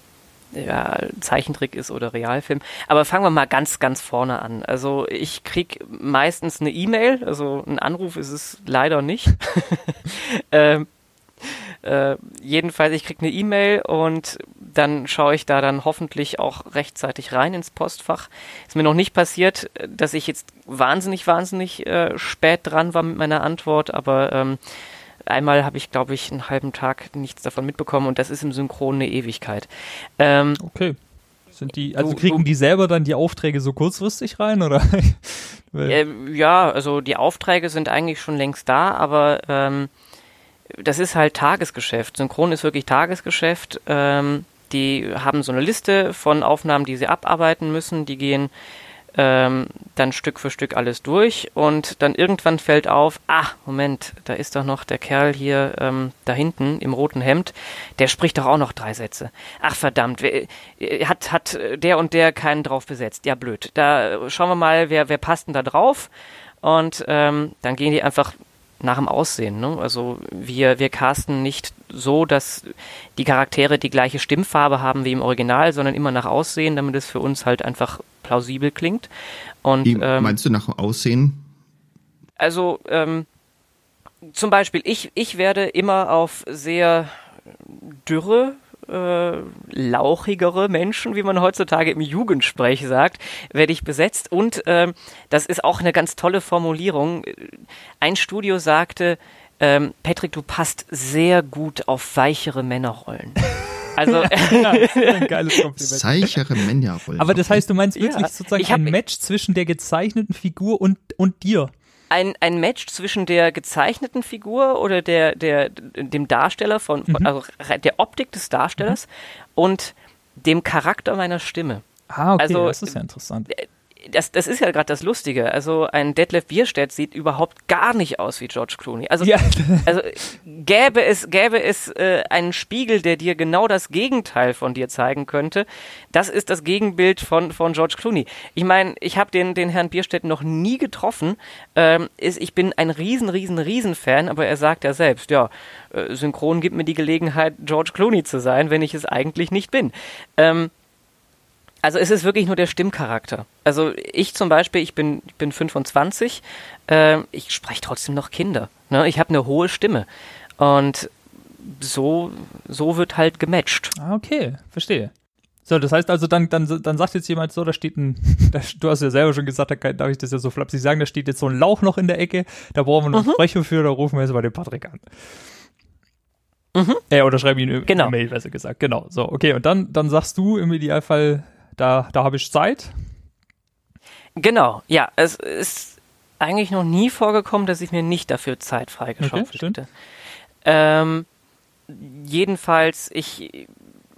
ja, Zeichentrick ist oder Realfilm. Aber fangen wir mal ganz, ganz vorne an. Also ich krieg meistens eine E-Mail, also ein Anruf ist es leider nicht. ähm, äh, jedenfalls, ich krieg eine E-Mail und dann schaue ich da dann hoffentlich auch rechtzeitig rein ins Postfach. Ist mir noch nicht passiert, dass ich jetzt wahnsinnig, wahnsinnig äh, spät dran war mit meiner Antwort, aber ähm, Einmal habe ich, glaube ich, einen halben Tag nichts davon mitbekommen und das ist im Synchron eine Ewigkeit. Ähm, okay. Sind die, also kriegen die selber dann die Aufträge so kurzfristig rein oder? äh, ja, also die Aufträge sind eigentlich schon längst da, aber ähm, das ist halt Tagesgeschäft. Synchron ist wirklich Tagesgeschäft. Ähm, die haben so eine Liste von Aufnahmen, die sie abarbeiten müssen. Die gehen ähm, dann Stück für Stück alles durch und dann irgendwann fällt auf, ah, Moment, da ist doch noch der Kerl hier ähm, da hinten im roten Hemd, der spricht doch auch noch drei Sätze. Ach verdammt, wer, äh, hat, hat der und der keinen drauf besetzt. Ja, blöd. Da schauen wir mal, wer, wer passt denn da drauf und ähm, dann gehen die einfach nach dem Aussehen. Ne? Also wir, wir casten nicht so, dass die Charaktere die gleiche Stimmfarbe haben wie im Original, sondern immer nach Aussehen, damit es für uns halt einfach plausibel klingt. Und, wie ähm, meinst du nach Aussehen? Also ähm, zum Beispiel, ich, ich werde immer auf sehr dürre äh, lauchigere Menschen, wie man heutzutage im Jugendsprech sagt, werde ich besetzt. Und äh, das ist auch eine ganz tolle Formulierung. Ein Studio sagte, ähm, Patrick, du passt sehr gut auf weichere Männerrollen. Also ja, ein geiles Kompliment. Seichere Männerrollen. Aber das heißt, du meinst wirklich ja, sozusagen ein Match zwischen der gezeichneten Figur und, und dir? Ein, ein Match zwischen der gezeichneten Figur oder der, der, dem Darsteller von, mhm. also der Optik des Darstellers mhm. und dem Charakter meiner Stimme. Ah, okay, also, das ist ja interessant. Das, das ist ja gerade das Lustige. Also ein Detlef Bierstedt sieht überhaupt gar nicht aus wie George Clooney. Also, ja. also gäbe es, gäbe es äh, einen Spiegel, der dir genau das Gegenteil von dir zeigen könnte. Das ist das Gegenbild von, von George Clooney. Ich meine, ich habe den, den Herrn Bierstedt noch nie getroffen. Ähm, ist, ich bin ein riesen, riesen, riesen Fan, aber er sagt ja selbst, ja, äh, Synchron gibt mir die Gelegenheit, George Clooney zu sein, wenn ich es eigentlich nicht bin. Ähm, also es ist wirklich nur der Stimmcharakter. Also ich zum Beispiel, ich bin, ich bin 25, äh, ich spreche trotzdem noch Kinder. Ne? Ich habe eine hohe Stimme. Und so, so wird halt gematcht. Ah, okay, verstehe. So, das heißt also, dann, dann, dann sagt jetzt jemand so, da steht ein, da, du hast ja selber schon gesagt, da kann, darf ich das ja so flapsig sagen, da steht jetzt so ein Lauch noch in der Ecke, da brauchen wir noch mhm. Sprecher für, da rufen wir jetzt mal den Patrick an. Mhm. Äh, oder schreiben ihn genau. eine Mail, besser gesagt. Genau. So, okay. Und dann, dann sagst du im Idealfall, da, da habe ich Zeit. Genau, ja, es ist eigentlich noch nie vorgekommen, dass ich mir nicht dafür Zeit freigeschaufelt okay, hätte. Ähm, jedenfalls, ich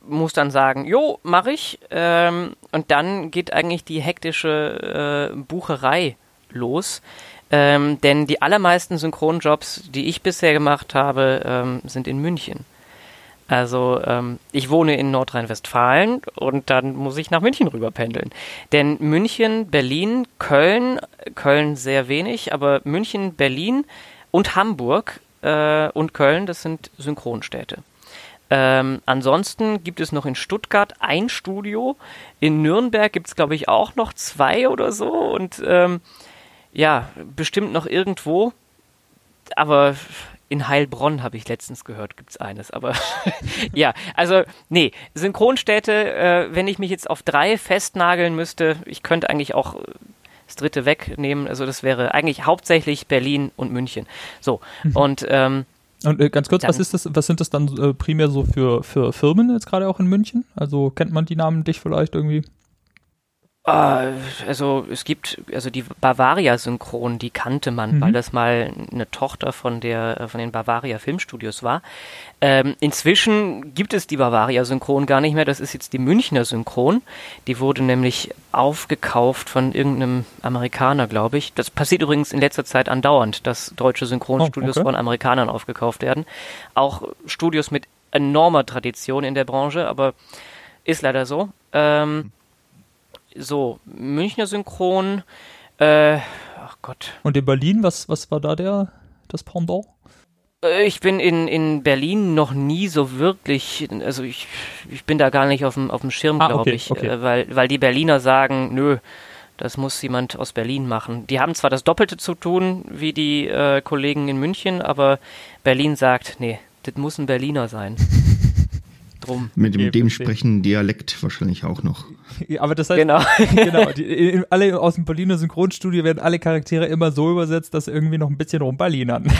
muss dann sagen, jo, mache ich. Ähm, und dann geht eigentlich die hektische äh, Bucherei los. Ähm, denn die allermeisten Synchronjobs, die ich bisher gemacht habe, ähm, sind in München. Also ähm, ich wohne in Nordrhein-Westfalen und dann muss ich nach München rüber pendeln. Denn München, Berlin, Köln, Köln sehr wenig, aber München, Berlin und Hamburg äh, und Köln, das sind Synchronstädte. Ähm, ansonsten gibt es noch in Stuttgart ein Studio. In Nürnberg gibt es, glaube ich, auch noch zwei oder so. Und ähm, ja, bestimmt noch irgendwo. Aber in Heilbronn habe ich letztens gehört, gibt es eines. Aber ja, also nee, Synchronstädte, äh, wenn ich mich jetzt auf drei festnageln müsste, ich könnte eigentlich auch äh, das dritte wegnehmen. Also das wäre eigentlich hauptsächlich Berlin und München. So mhm. und ähm, und äh, ganz kurz, was ist das, was sind das dann äh, primär so für, für Firmen jetzt gerade auch in München? Also kennt man die Namen dich vielleicht irgendwie? Ah, also es gibt, also die Bavaria-Synchron, die kannte man, mhm. weil das mal eine Tochter von der von den Bavaria Filmstudios war. Ähm, inzwischen gibt es die Bavaria Synchron gar nicht mehr. Das ist jetzt die Münchner Synchron. Die wurde nämlich aufgekauft von irgendeinem Amerikaner, glaube ich. Das passiert übrigens in letzter Zeit andauernd, dass deutsche Synchronstudios oh, okay. von Amerikanern aufgekauft werden. Auch Studios mit enormer Tradition in der Branche, aber ist leider so. Ähm, so, Münchner Synchron, äh, ach Gott. Und in Berlin, was, was war da der, das Pendant? Äh, ich bin in, in Berlin noch nie so wirklich, also ich, ich bin da gar nicht auf dem, auf dem Schirm, ah, glaube okay, ich, okay. Äh, weil, weil die Berliner sagen, nö, das muss jemand aus Berlin machen. Die haben zwar das Doppelte zu tun wie die äh, Kollegen in München, aber Berlin sagt, nee, das muss ein Berliner sein. drum. Mit dem dementsprechenden Dialekt wahrscheinlich auch noch. Aber das heißt, genau, genau die, alle aus dem Berliner Synchronstudio werden alle Charaktere immer so übersetzt, dass irgendwie noch ein bisschen rumberlinern.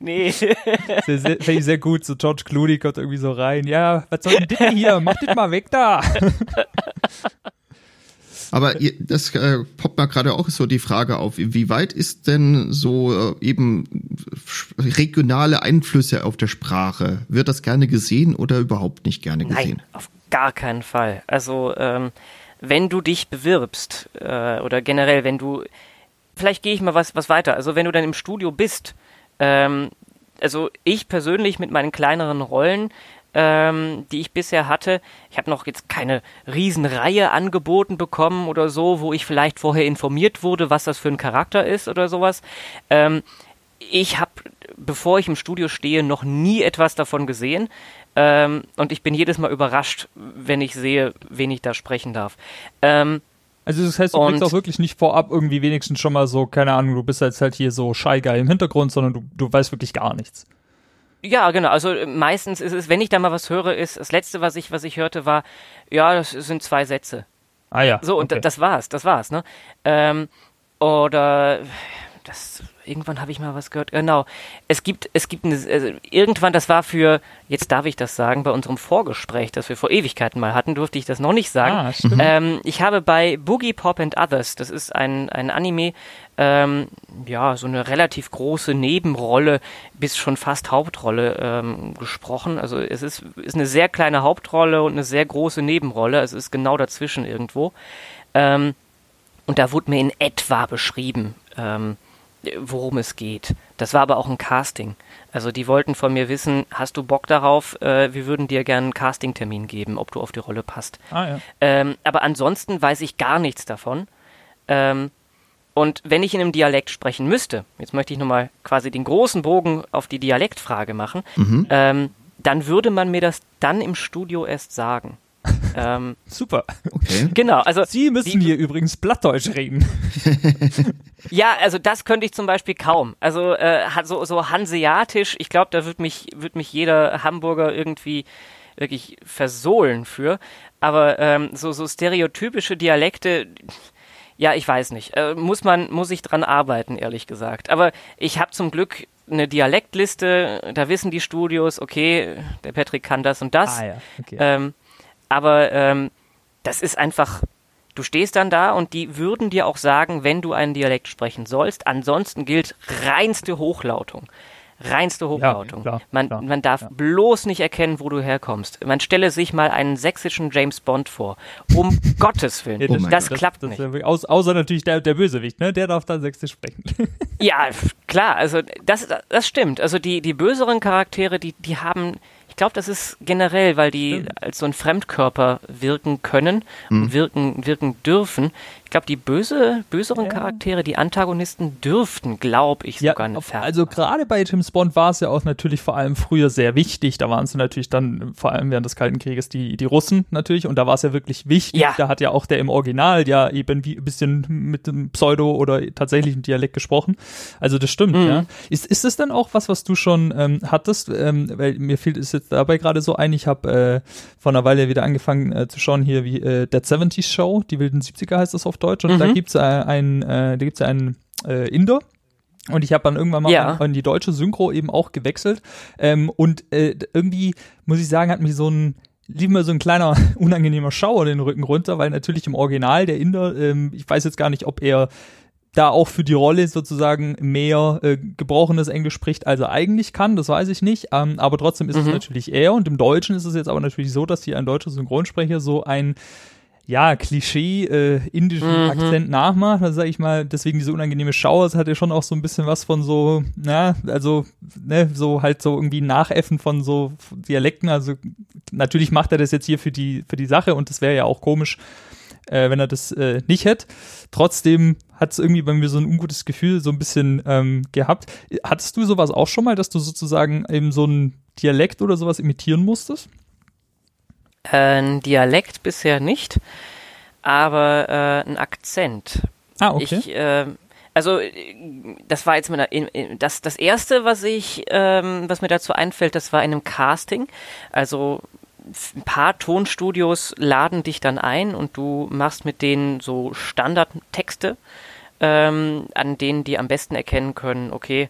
nee. Finde ich sehr gut. So George Clooney kommt irgendwie so rein. Ja, was soll denn das hier? Mach das mal weg da. Aber das äh, poppt mal gerade auch so die Frage auf, wie weit ist denn so äh, eben regionale Einflüsse auf der Sprache? Wird das gerne gesehen oder überhaupt nicht gerne gesehen? Nein, auf gar keinen Fall. Also ähm, wenn du dich bewirbst äh, oder generell, wenn du, vielleicht gehe ich mal was, was weiter. Also wenn du dann im Studio bist, ähm, also ich persönlich mit meinen kleineren Rollen ähm, die ich bisher hatte. Ich habe noch jetzt keine Riesenreihe angeboten bekommen oder so, wo ich vielleicht vorher informiert wurde, was das für ein Charakter ist oder sowas. Ähm, ich habe, bevor ich im Studio stehe, noch nie etwas davon gesehen. Ähm, und ich bin jedes Mal überrascht, wenn ich sehe, wen ich da sprechen darf. Ähm, also das heißt, du kriegst auch wirklich nicht vorab irgendwie wenigstens schon mal so, keine Ahnung, du bist jetzt halt hier so Shy Guy im Hintergrund, sondern du, du weißt wirklich gar nichts. Ja, genau. Also äh, meistens ist es, wenn ich da mal was höre, ist das letzte, was ich, was ich hörte, war, ja, das sind zwei Sätze. Ah ja. So, und okay. das war's, das war's, ne? Ähm, oder das irgendwann habe ich mal was gehört. Genau. Es gibt, es gibt eine, also irgendwann, das war für, jetzt darf ich das sagen, bei unserem Vorgespräch, das wir vor Ewigkeiten mal hatten, durfte ich das noch nicht sagen. Ah, ähm, ich habe bei Boogie Pop and Others, das ist ein, ein Anime, ähm, ja, so eine relativ große Nebenrolle bis schon fast Hauptrolle ähm, gesprochen. Also es ist, ist eine sehr kleine Hauptrolle und eine sehr große Nebenrolle. Also es ist genau dazwischen irgendwo. Ähm, und da wurde mir in etwa beschrieben, ähm, worum es geht. Das war aber auch ein Casting. Also die wollten von mir wissen, hast du Bock darauf? Äh, wir würden dir gerne einen Castingtermin geben, ob du auf die Rolle passt. Ah, ja. ähm, aber ansonsten weiß ich gar nichts davon. Ähm, und wenn ich in einem Dialekt sprechen müsste, jetzt möchte ich nochmal quasi den großen Bogen auf die Dialektfrage machen, mhm. ähm, dann würde man mir das dann im Studio erst sagen. Ähm, Super. Okay. Genau, also. Sie müssen die, hier übrigens Plattdeutsch reden. ja, also das könnte ich zum Beispiel kaum. Also äh, so, so hanseatisch, ich glaube, da wird mich, wird mich jeder Hamburger irgendwie wirklich versohlen für. Aber ähm, so, so stereotypische Dialekte, ja, ich weiß nicht. Äh, muss man, muss ich dran arbeiten, ehrlich gesagt. Aber ich habe zum Glück eine Dialektliste, da wissen die Studios, okay, der Patrick kann das und das. Ah, ja. okay. ähm, aber ähm, das ist einfach, du stehst dann da und die würden dir auch sagen, wenn du einen Dialekt sprechen sollst. Ansonsten gilt reinste Hochlautung. Reinste Hochlautung. Ja, klar, man, klar, man darf ja. bloß nicht erkennen, wo du herkommst. Man stelle sich mal einen sächsischen James Bond vor. Um Gottes Willen. Ja, das, das, das, klappt das, nicht. Aus, außer natürlich der, der Bösewicht, ne? Der darf dann sächsisch sprechen. ja, klar. Also das, das stimmt. Also die, die böseren Charaktere, die, die haben glaube, das ist generell, weil die als so ein Fremdkörper wirken können mhm. und wirken, wirken dürfen. Ich glaube, die böse, böseren ja. Charaktere, die Antagonisten dürften, glaube ich, sogar ja, auf, Also gerade bei James Bond war es ja auch natürlich vor allem früher sehr wichtig. Da waren es natürlich dann vor allem während des Kalten Krieges die, die Russen natürlich und da war es ja wirklich wichtig. Ja. Da hat ja auch der im Original ja eben wie ein bisschen mit dem Pseudo oder tatsächlichen Dialekt gesprochen. Also das stimmt, mhm. ja. Ist, ist das dann auch was, was du schon ähm, hattest? Ähm, weil mir fehlt es jetzt dabei gerade so ein, ich habe äh, vor einer Weile wieder angefangen äh, zu schauen hier wie äh, Dead 70s Show, die wilden 70er heißt das auf Deutsch und mhm. da gibt's äh, einen, äh, da gibt's einen äh, Inder, und ich habe dann irgendwann mal ja. in die deutsche Synchro eben auch gewechselt. Ähm, und äh, irgendwie, muss ich sagen, hat mich so ein lief mir so ein kleiner unangenehmer Schauer den Rücken runter, weil natürlich im Original der Inder, ähm, ich weiß jetzt gar nicht, ob er da auch für die Rolle sozusagen mehr äh, gebrochenes Englisch spricht, als er eigentlich kann, das weiß ich nicht. Ähm, aber trotzdem ist mhm. es natürlich er. Und im Deutschen ist es jetzt aber natürlich so, dass hier ein deutscher Synchronsprecher so ein ja, Klischee äh, indischen mhm. Akzent nachmacht, also sage ich mal, deswegen diese unangenehme Schauer, es hat ja schon auch so ein bisschen was von so, na, also, ne, so halt so irgendwie Nachäffen von so Dialekten, also natürlich macht er das jetzt hier für die, für die Sache und das wäre ja auch komisch, äh, wenn er das äh, nicht hätte. Trotzdem hat es irgendwie bei mir so ein ungutes Gefühl so ein bisschen ähm, gehabt. Hattest du sowas auch schon mal, dass du sozusagen eben so ein Dialekt oder sowas imitieren musstest? Ein Dialekt bisher nicht, aber äh, ein Akzent. Ah, okay. Ich, äh, also das war jetzt mit einer, das das erste, was ich, ähm, was mir dazu einfällt, das war in einem Casting. Also ein paar Tonstudios laden dich dann ein und du machst mit denen so Standardtexte, ähm, an denen die am besten erkennen können, okay,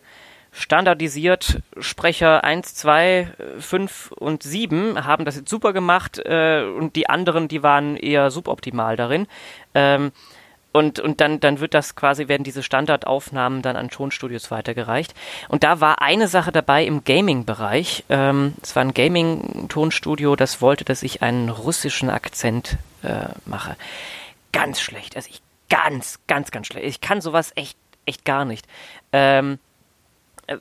standardisiert Sprecher 1, 2, 5 und 7 haben das jetzt super gemacht äh, und die anderen, die waren eher suboptimal darin. Ähm, und, und dann, dann wird das quasi, werden diese Standardaufnahmen dann an Tonstudios weitergereicht. Und da war eine Sache dabei im Gaming-Bereich. Ähm, es war ein Gaming-Tonstudio, das wollte, dass ich einen russischen Akzent äh, mache. Ganz schlecht. Also ich ganz, ganz, ganz schlecht. Ich kann sowas echt, echt gar nicht. Ähm,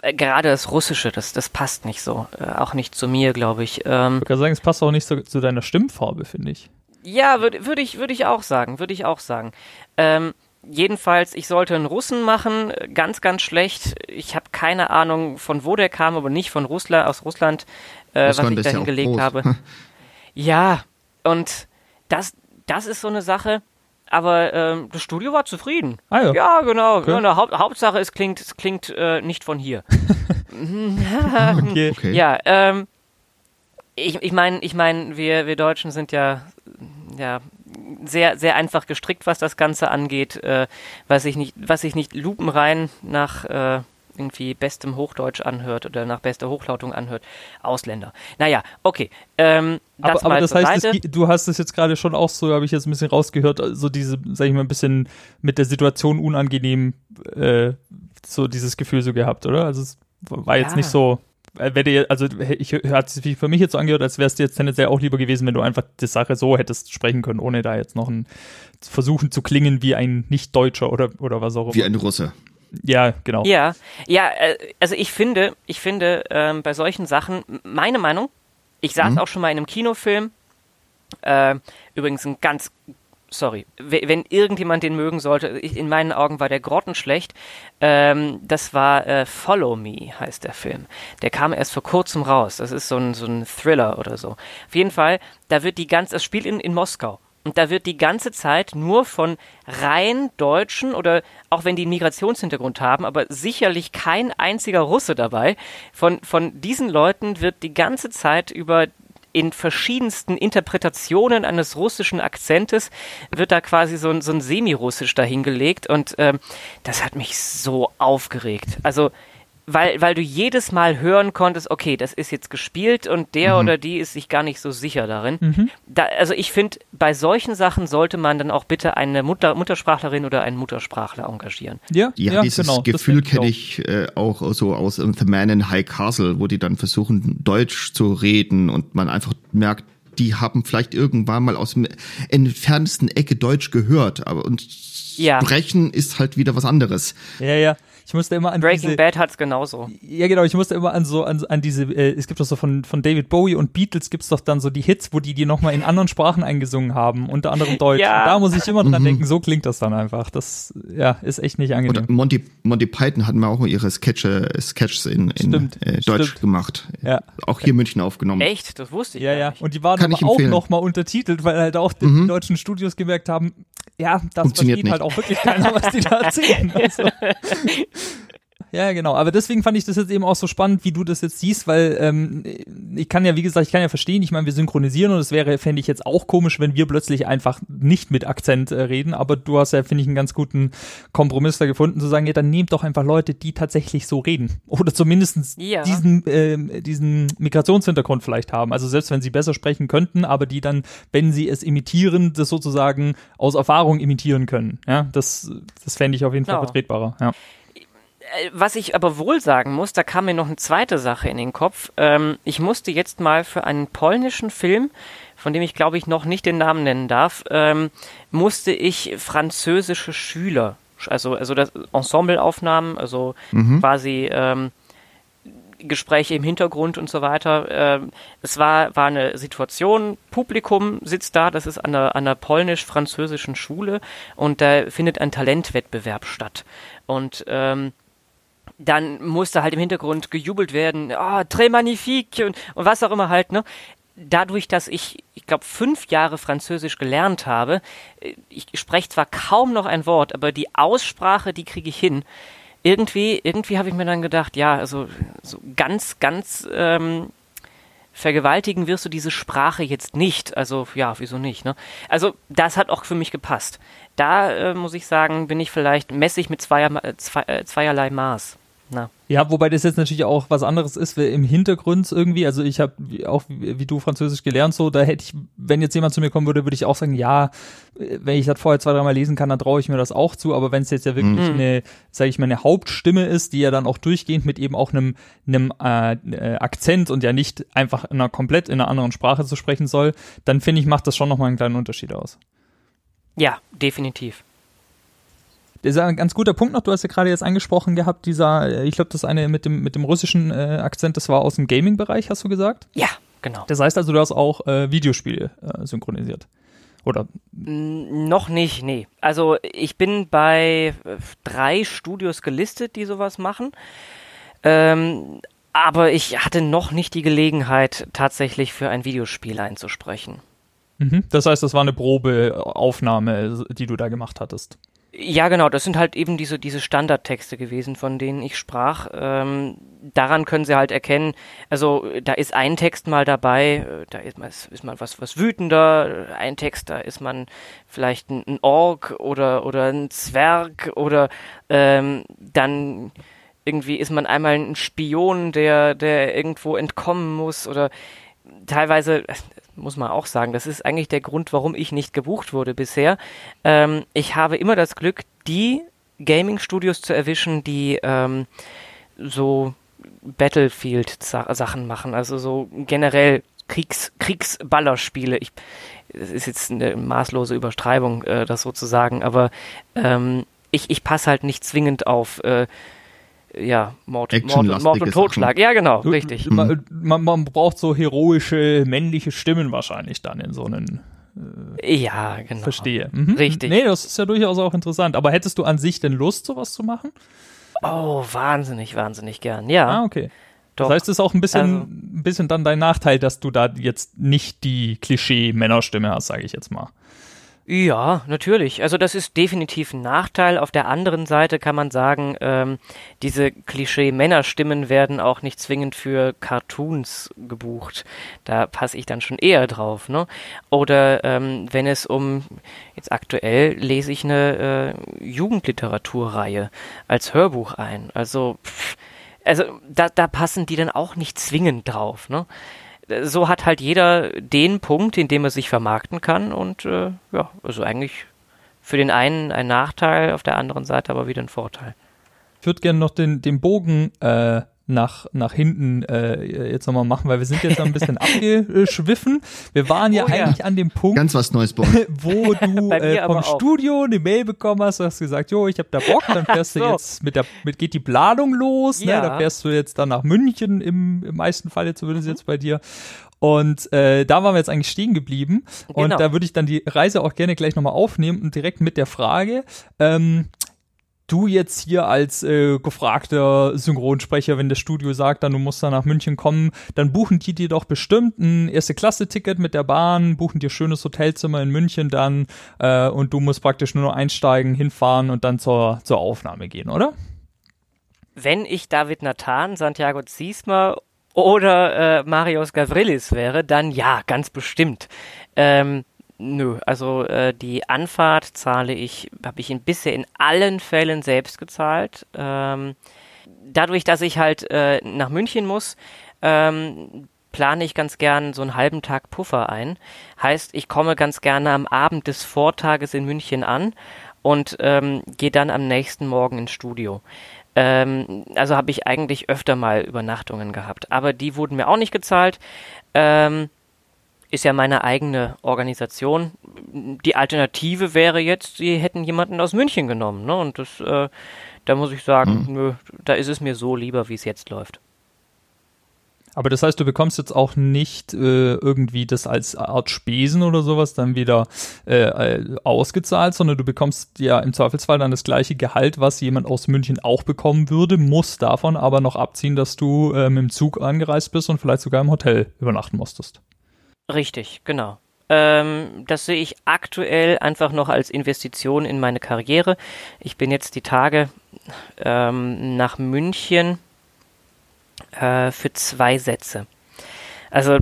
äh, gerade das Russische, das, das passt nicht so. Äh, auch nicht zu mir, glaube ich. Ähm, ich würde sagen, es passt auch nicht so zu deiner Stimmfarbe, finde ich. Ja, würde würd ich, würd ich auch sagen, würde ich auch sagen. Ähm, jedenfalls, ich sollte einen Russen machen, ganz, ganz schlecht. Ich habe keine Ahnung, von wo der kam, aber nicht von Russland, aus Russland, äh, was ich da hingelegt ja habe. ja, und das, das ist so eine Sache. Aber ähm, das Studio war zufrieden. Ah, ja. ja, genau. Okay. Ja, Haupt, Hauptsache, es klingt, es klingt äh, nicht von hier. okay. okay. Ja, ähm, ich, ich meine, ich mein, wir, wir Deutschen sind ja ja, sehr, sehr einfach gestrickt, was das Ganze angeht, äh, was sich nicht, was sich nicht lupenrein nach äh, irgendwie bestem Hochdeutsch anhört oder nach bester Hochlautung anhört, Ausländer. Naja, okay. Ähm, das aber, aber das heißt, das, du hast es jetzt gerade schon auch so, habe ich jetzt ein bisschen rausgehört, so diese, sag ich mal, ein bisschen mit der Situation unangenehm, äh, so dieses Gefühl so gehabt, oder? Also es war jetzt ja. nicht so äh, also ich hat sich für mich jetzt so angehört, als wärst du jetzt tendenziell auch lieber gewesen, wenn du einfach die Sache so hättest sprechen können, ohne da jetzt noch ein versuchen zu klingen wie ein Nicht-Deutscher oder, oder was auch immer. Wie ein Russe. Ja, genau. Ja, ja, äh, also ich finde, ich finde ähm, bei solchen Sachen, meine Meinung, ich saß mhm. auch schon mal in einem Kinofilm, äh, übrigens ein ganz sorry, wenn irgendjemand den mögen sollte, in meinen Augen war der grottenschlecht. Ähm, das war äh, Follow Me, heißt der Film. Der kam erst vor kurzem raus. Das ist so ein, so ein Thriller oder so. Auf jeden Fall, da wird die ganze, das spielt in, in Moskau. Und da wird die ganze Zeit nur von rein Deutschen oder auch wenn die einen Migrationshintergrund haben, aber sicherlich kein einziger Russe dabei. Von, von diesen Leuten wird die ganze Zeit über in verschiedensten Interpretationen eines russischen Akzentes wird da quasi so ein, so ein Semi-Russisch dahingelegt und ähm, das hat mich so aufgeregt. Also weil, weil du jedes Mal hören konntest, okay, das ist jetzt gespielt und der mhm. oder die ist sich gar nicht so sicher darin. Mhm. Da, also ich finde, bei solchen Sachen sollte man dann auch bitte eine Mutter, Muttersprachlerin oder einen Muttersprachler engagieren. Ja, ja, ja dieses genau, Gefühl kenne ich äh, auch so aus The Man in High Castle, wo die dann versuchen, Deutsch zu reden und man einfach merkt, die haben vielleicht irgendwann mal aus dem entferntesten Ecke Deutsch gehört, aber und ja. sprechen ist halt wieder was anderes. Ja, ja. Ich musste immer an Breaking diese, Bad hat's genauso. Ja, genau. Ich musste immer an so an, an diese. Äh, es gibt doch so von von David Bowie und Beatles gibt's doch dann so die Hits, wo die die noch mal in anderen Sprachen eingesungen haben, unter anderem Deutsch. Ja. Und da muss ich immer dran mhm. denken. So klingt das dann einfach. Das ja ist echt nicht angenehm. Und Monty Monty Python hatten wir auch ihre Sketche Sketches in, in äh, Deutsch stimmt. gemacht. Ja. Auch hier in München aufgenommen. Echt? Das wusste ich. Ja, ja. Und die waren Kann aber auch noch mal untertitelt, weil halt auch die mhm. deutschen Studios gemerkt haben, ja, das versteht halt auch wirklich keiner, was die da erzählen. Also. Ja, genau. Aber deswegen fand ich das jetzt eben auch so spannend, wie du das jetzt siehst, weil ähm, ich kann ja, wie gesagt, ich kann ja verstehen, ich meine, wir synchronisieren und es wäre, fände ich jetzt auch komisch, wenn wir plötzlich einfach nicht mit Akzent äh, reden, aber du hast ja, finde ich, einen ganz guten Kompromiss da gefunden, zu sagen, ja, dann nehmt doch einfach Leute, die tatsächlich so reden. Oder zumindest ja. diesen, äh, diesen Migrationshintergrund vielleicht haben. Also selbst wenn sie besser sprechen könnten, aber die dann, wenn sie es imitieren, das sozusagen aus Erfahrung imitieren können. Ja, das, das fände ich auf jeden Fall ja. vertretbarer. Ja. Äh, was ich aber wohl sagen muss, da kam mir noch eine zweite Sache in den Kopf. Ähm, ich musste jetzt mal für einen polnischen Film, von dem ich glaube ich noch nicht den Namen nennen darf, ähm, musste ich französische Schüler, also, also das Ensembleaufnahmen, also mhm. quasi ähm, Gespräche im Hintergrund und so weiter. Ähm, es war, war eine Situation, Publikum sitzt da, das ist an einer, an einer polnisch-französischen Schule und da findet ein Talentwettbewerb statt. Und ähm, dann musste halt im Hintergrund gejubelt werden, oh, très magnifique und, und was auch immer halt, ne? Dadurch, dass ich, ich glaube, fünf Jahre Französisch gelernt habe, äh, ich spreche zwar kaum noch ein Wort, aber die Aussprache, die kriege ich hin. Irgendwie, irgendwie habe ich mir dann gedacht, ja, also so ganz, ganz ähm, vergewaltigen wirst du diese Sprache jetzt nicht. Also ja, wieso nicht? Ne? Also das hat auch für mich gepasst. Da äh, muss ich sagen, bin ich vielleicht messig mit zweier, äh, zwei, äh, zweierlei Maß. Na. Ja, wobei das jetzt natürlich auch was anderes ist im Hintergrund irgendwie. Also ich habe auch wie du Französisch gelernt, so da hätte ich, wenn jetzt jemand zu mir kommen würde, würde ich auch sagen, ja, wenn ich das vorher zwei, dreimal lesen kann, dann traue ich mir das auch zu. Aber wenn es jetzt ja wirklich mhm. eine, sage ich mal, eine Hauptstimme ist, die ja dann auch durchgehend mit eben auch einem, einem äh, äh, Akzent und ja nicht einfach in einer komplett in einer anderen Sprache zu sprechen soll, dann finde ich, macht das schon nochmal einen kleinen Unterschied aus. Ja, definitiv. Das ist ein ganz guter Punkt noch, du hast ja gerade jetzt angesprochen gehabt, dieser, äh, ich glaube, das eine mit dem, mit dem russischen äh, Akzent, das war aus dem Gaming-Bereich, hast du gesagt? Ja, genau. Das heißt also, du hast auch äh, Videospiele äh, synchronisiert. Oder? Noch nicht, nee. Also ich bin bei äh, drei Studios gelistet, die sowas machen. Ähm, aber ich hatte noch nicht die Gelegenheit, tatsächlich für ein Videospiel einzusprechen. Mhm. Das heißt, das war eine Probeaufnahme, die du da gemacht hattest. Ja, genau, das sind halt eben diese, diese Standardtexte gewesen, von denen ich sprach. Ähm, daran können sie halt erkennen, also da ist ein Text mal dabei, äh, da ist, ist man was, was wütender, ein Text, da ist man vielleicht ein, ein Ork oder, oder ein Zwerg oder ähm, dann irgendwie ist man einmal ein Spion, der, der irgendwo entkommen muss oder teilweise, muss man auch sagen, das ist eigentlich der Grund, warum ich nicht gebucht wurde bisher. Ähm, ich habe immer das Glück, die Gaming-Studios zu erwischen, die ähm, so Battlefield-Sachen machen, also so generell Kriegs Kriegsballerspiele. Ich, das ist jetzt eine maßlose Übertreibung, äh, das sozusagen, aber ähm, ich, ich passe halt nicht zwingend auf äh, ja, Mord, Mord, Mord und Totschlag. Sachen. Ja, genau, richtig. Man, man, man, braucht so heroische männliche Stimmen wahrscheinlich dann in so einen. Äh, ja, genau. Verstehe. Mhm. Richtig. Nee, das ist ja durchaus auch interessant. Aber hättest du an sich denn Lust, sowas zu machen? Oh, wahnsinnig, wahnsinnig gern. Ja. Ah, okay. Doch. Das heißt, es ist auch ein bisschen, also, ein bisschen dann dein Nachteil, dass du da jetzt nicht die Klischee-Männerstimme hast, sage ich jetzt mal. Ja, natürlich. Also das ist definitiv ein Nachteil. Auf der anderen Seite kann man sagen, ähm, diese Klischee-Männerstimmen werden auch nicht zwingend für Cartoons gebucht. Da passe ich dann schon eher drauf. Ne? Oder ähm, wenn es um, jetzt aktuell lese ich eine äh, Jugendliteraturreihe als Hörbuch ein. Also, pff, also da, da passen die dann auch nicht zwingend drauf. Ne? So hat halt jeder den Punkt, in dem er sich vermarkten kann und äh, ja, also eigentlich für den einen ein Nachteil, auf der anderen Seite aber wieder ein Vorteil. Ich würde gerne noch den, den Bogen äh, nach, nach hinten äh, jetzt nochmal machen, weil wir sind jetzt ein bisschen abgeschwiffen. Wir waren ja oh, eigentlich ja. an dem Punkt, Ganz was Neues wo du äh, vom Studio eine Mail bekommen hast, hast gesagt, jo, ich habe da Bock, dann fährst so. du jetzt mit der, mit geht die Planung los, ne? ja. ne? da fährst du jetzt dann nach München im, im meisten Fall, zumindest mhm. jetzt bei dir. Und äh, da waren wir jetzt eigentlich stehen geblieben. Genau. Und da würde ich dann die Reise auch gerne gleich nochmal aufnehmen und direkt mit der Frage, ähm, du jetzt hier als äh, gefragter Synchronsprecher, wenn das Studio sagt, dann du musst da nach München kommen, dann buchen die dir doch bestimmt ein erste Klasse Ticket mit der Bahn, buchen dir schönes Hotelzimmer in München dann äh, und du musst praktisch nur noch einsteigen, hinfahren und dann zur, zur Aufnahme gehen, oder? Wenn ich David Nathan, Santiago Ziesmer oder äh, Marius Gavrilis wäre, dann ja, ganz bestimmt. Ähm, Nö, also äh, die Anfahrt zahle ich, habe ich in, bisher in allen Fällen selbst gezahlt. Ähm, dadurch, dass ich halt äh, nach München muss, ähm, plane ich ganz gern so einen halben Tag Puffer ein. Heißt, ich komme ganz gerne am Abend des Vortages in München an und ähm, gehe dann am nächsten Morgen ins Studio. Ähm, also habe ich eigentlich öfter mal Übernachtungen gehabt, aber die wurden mir auch nicht gezahlt. Ähm, ist ja meine eigene Organisation. Die Alternative wäre jetzt, sie hätten jemanden aus München genommen. Ne? Und das, äh, da muss ich sagen, mhm. nö, da ist es mir so lieber, wie es jetzt läuft. Aber das heißt, du bekommst jetzt auch nicht äh, irgendwie das als Art Spesen oder sowas dann wieder äh, äh, ausgezahlt, sondern du bekommst ja im Zweifelsfall dann das gleiche Gehalt, was jemand aus München auch bekommen würde, muss davon aber noch abziehen, dass du äh, mit dem Zug angereist bist und vielleicht sogar im Hotel übernachten musstest. Richtig, genau. Ähm, das sehe ich aktuell einfach noch als Investition in meine Karriere. Ich bin jetzt die Tage ähm, nach München äh, für zwei Sätze. Also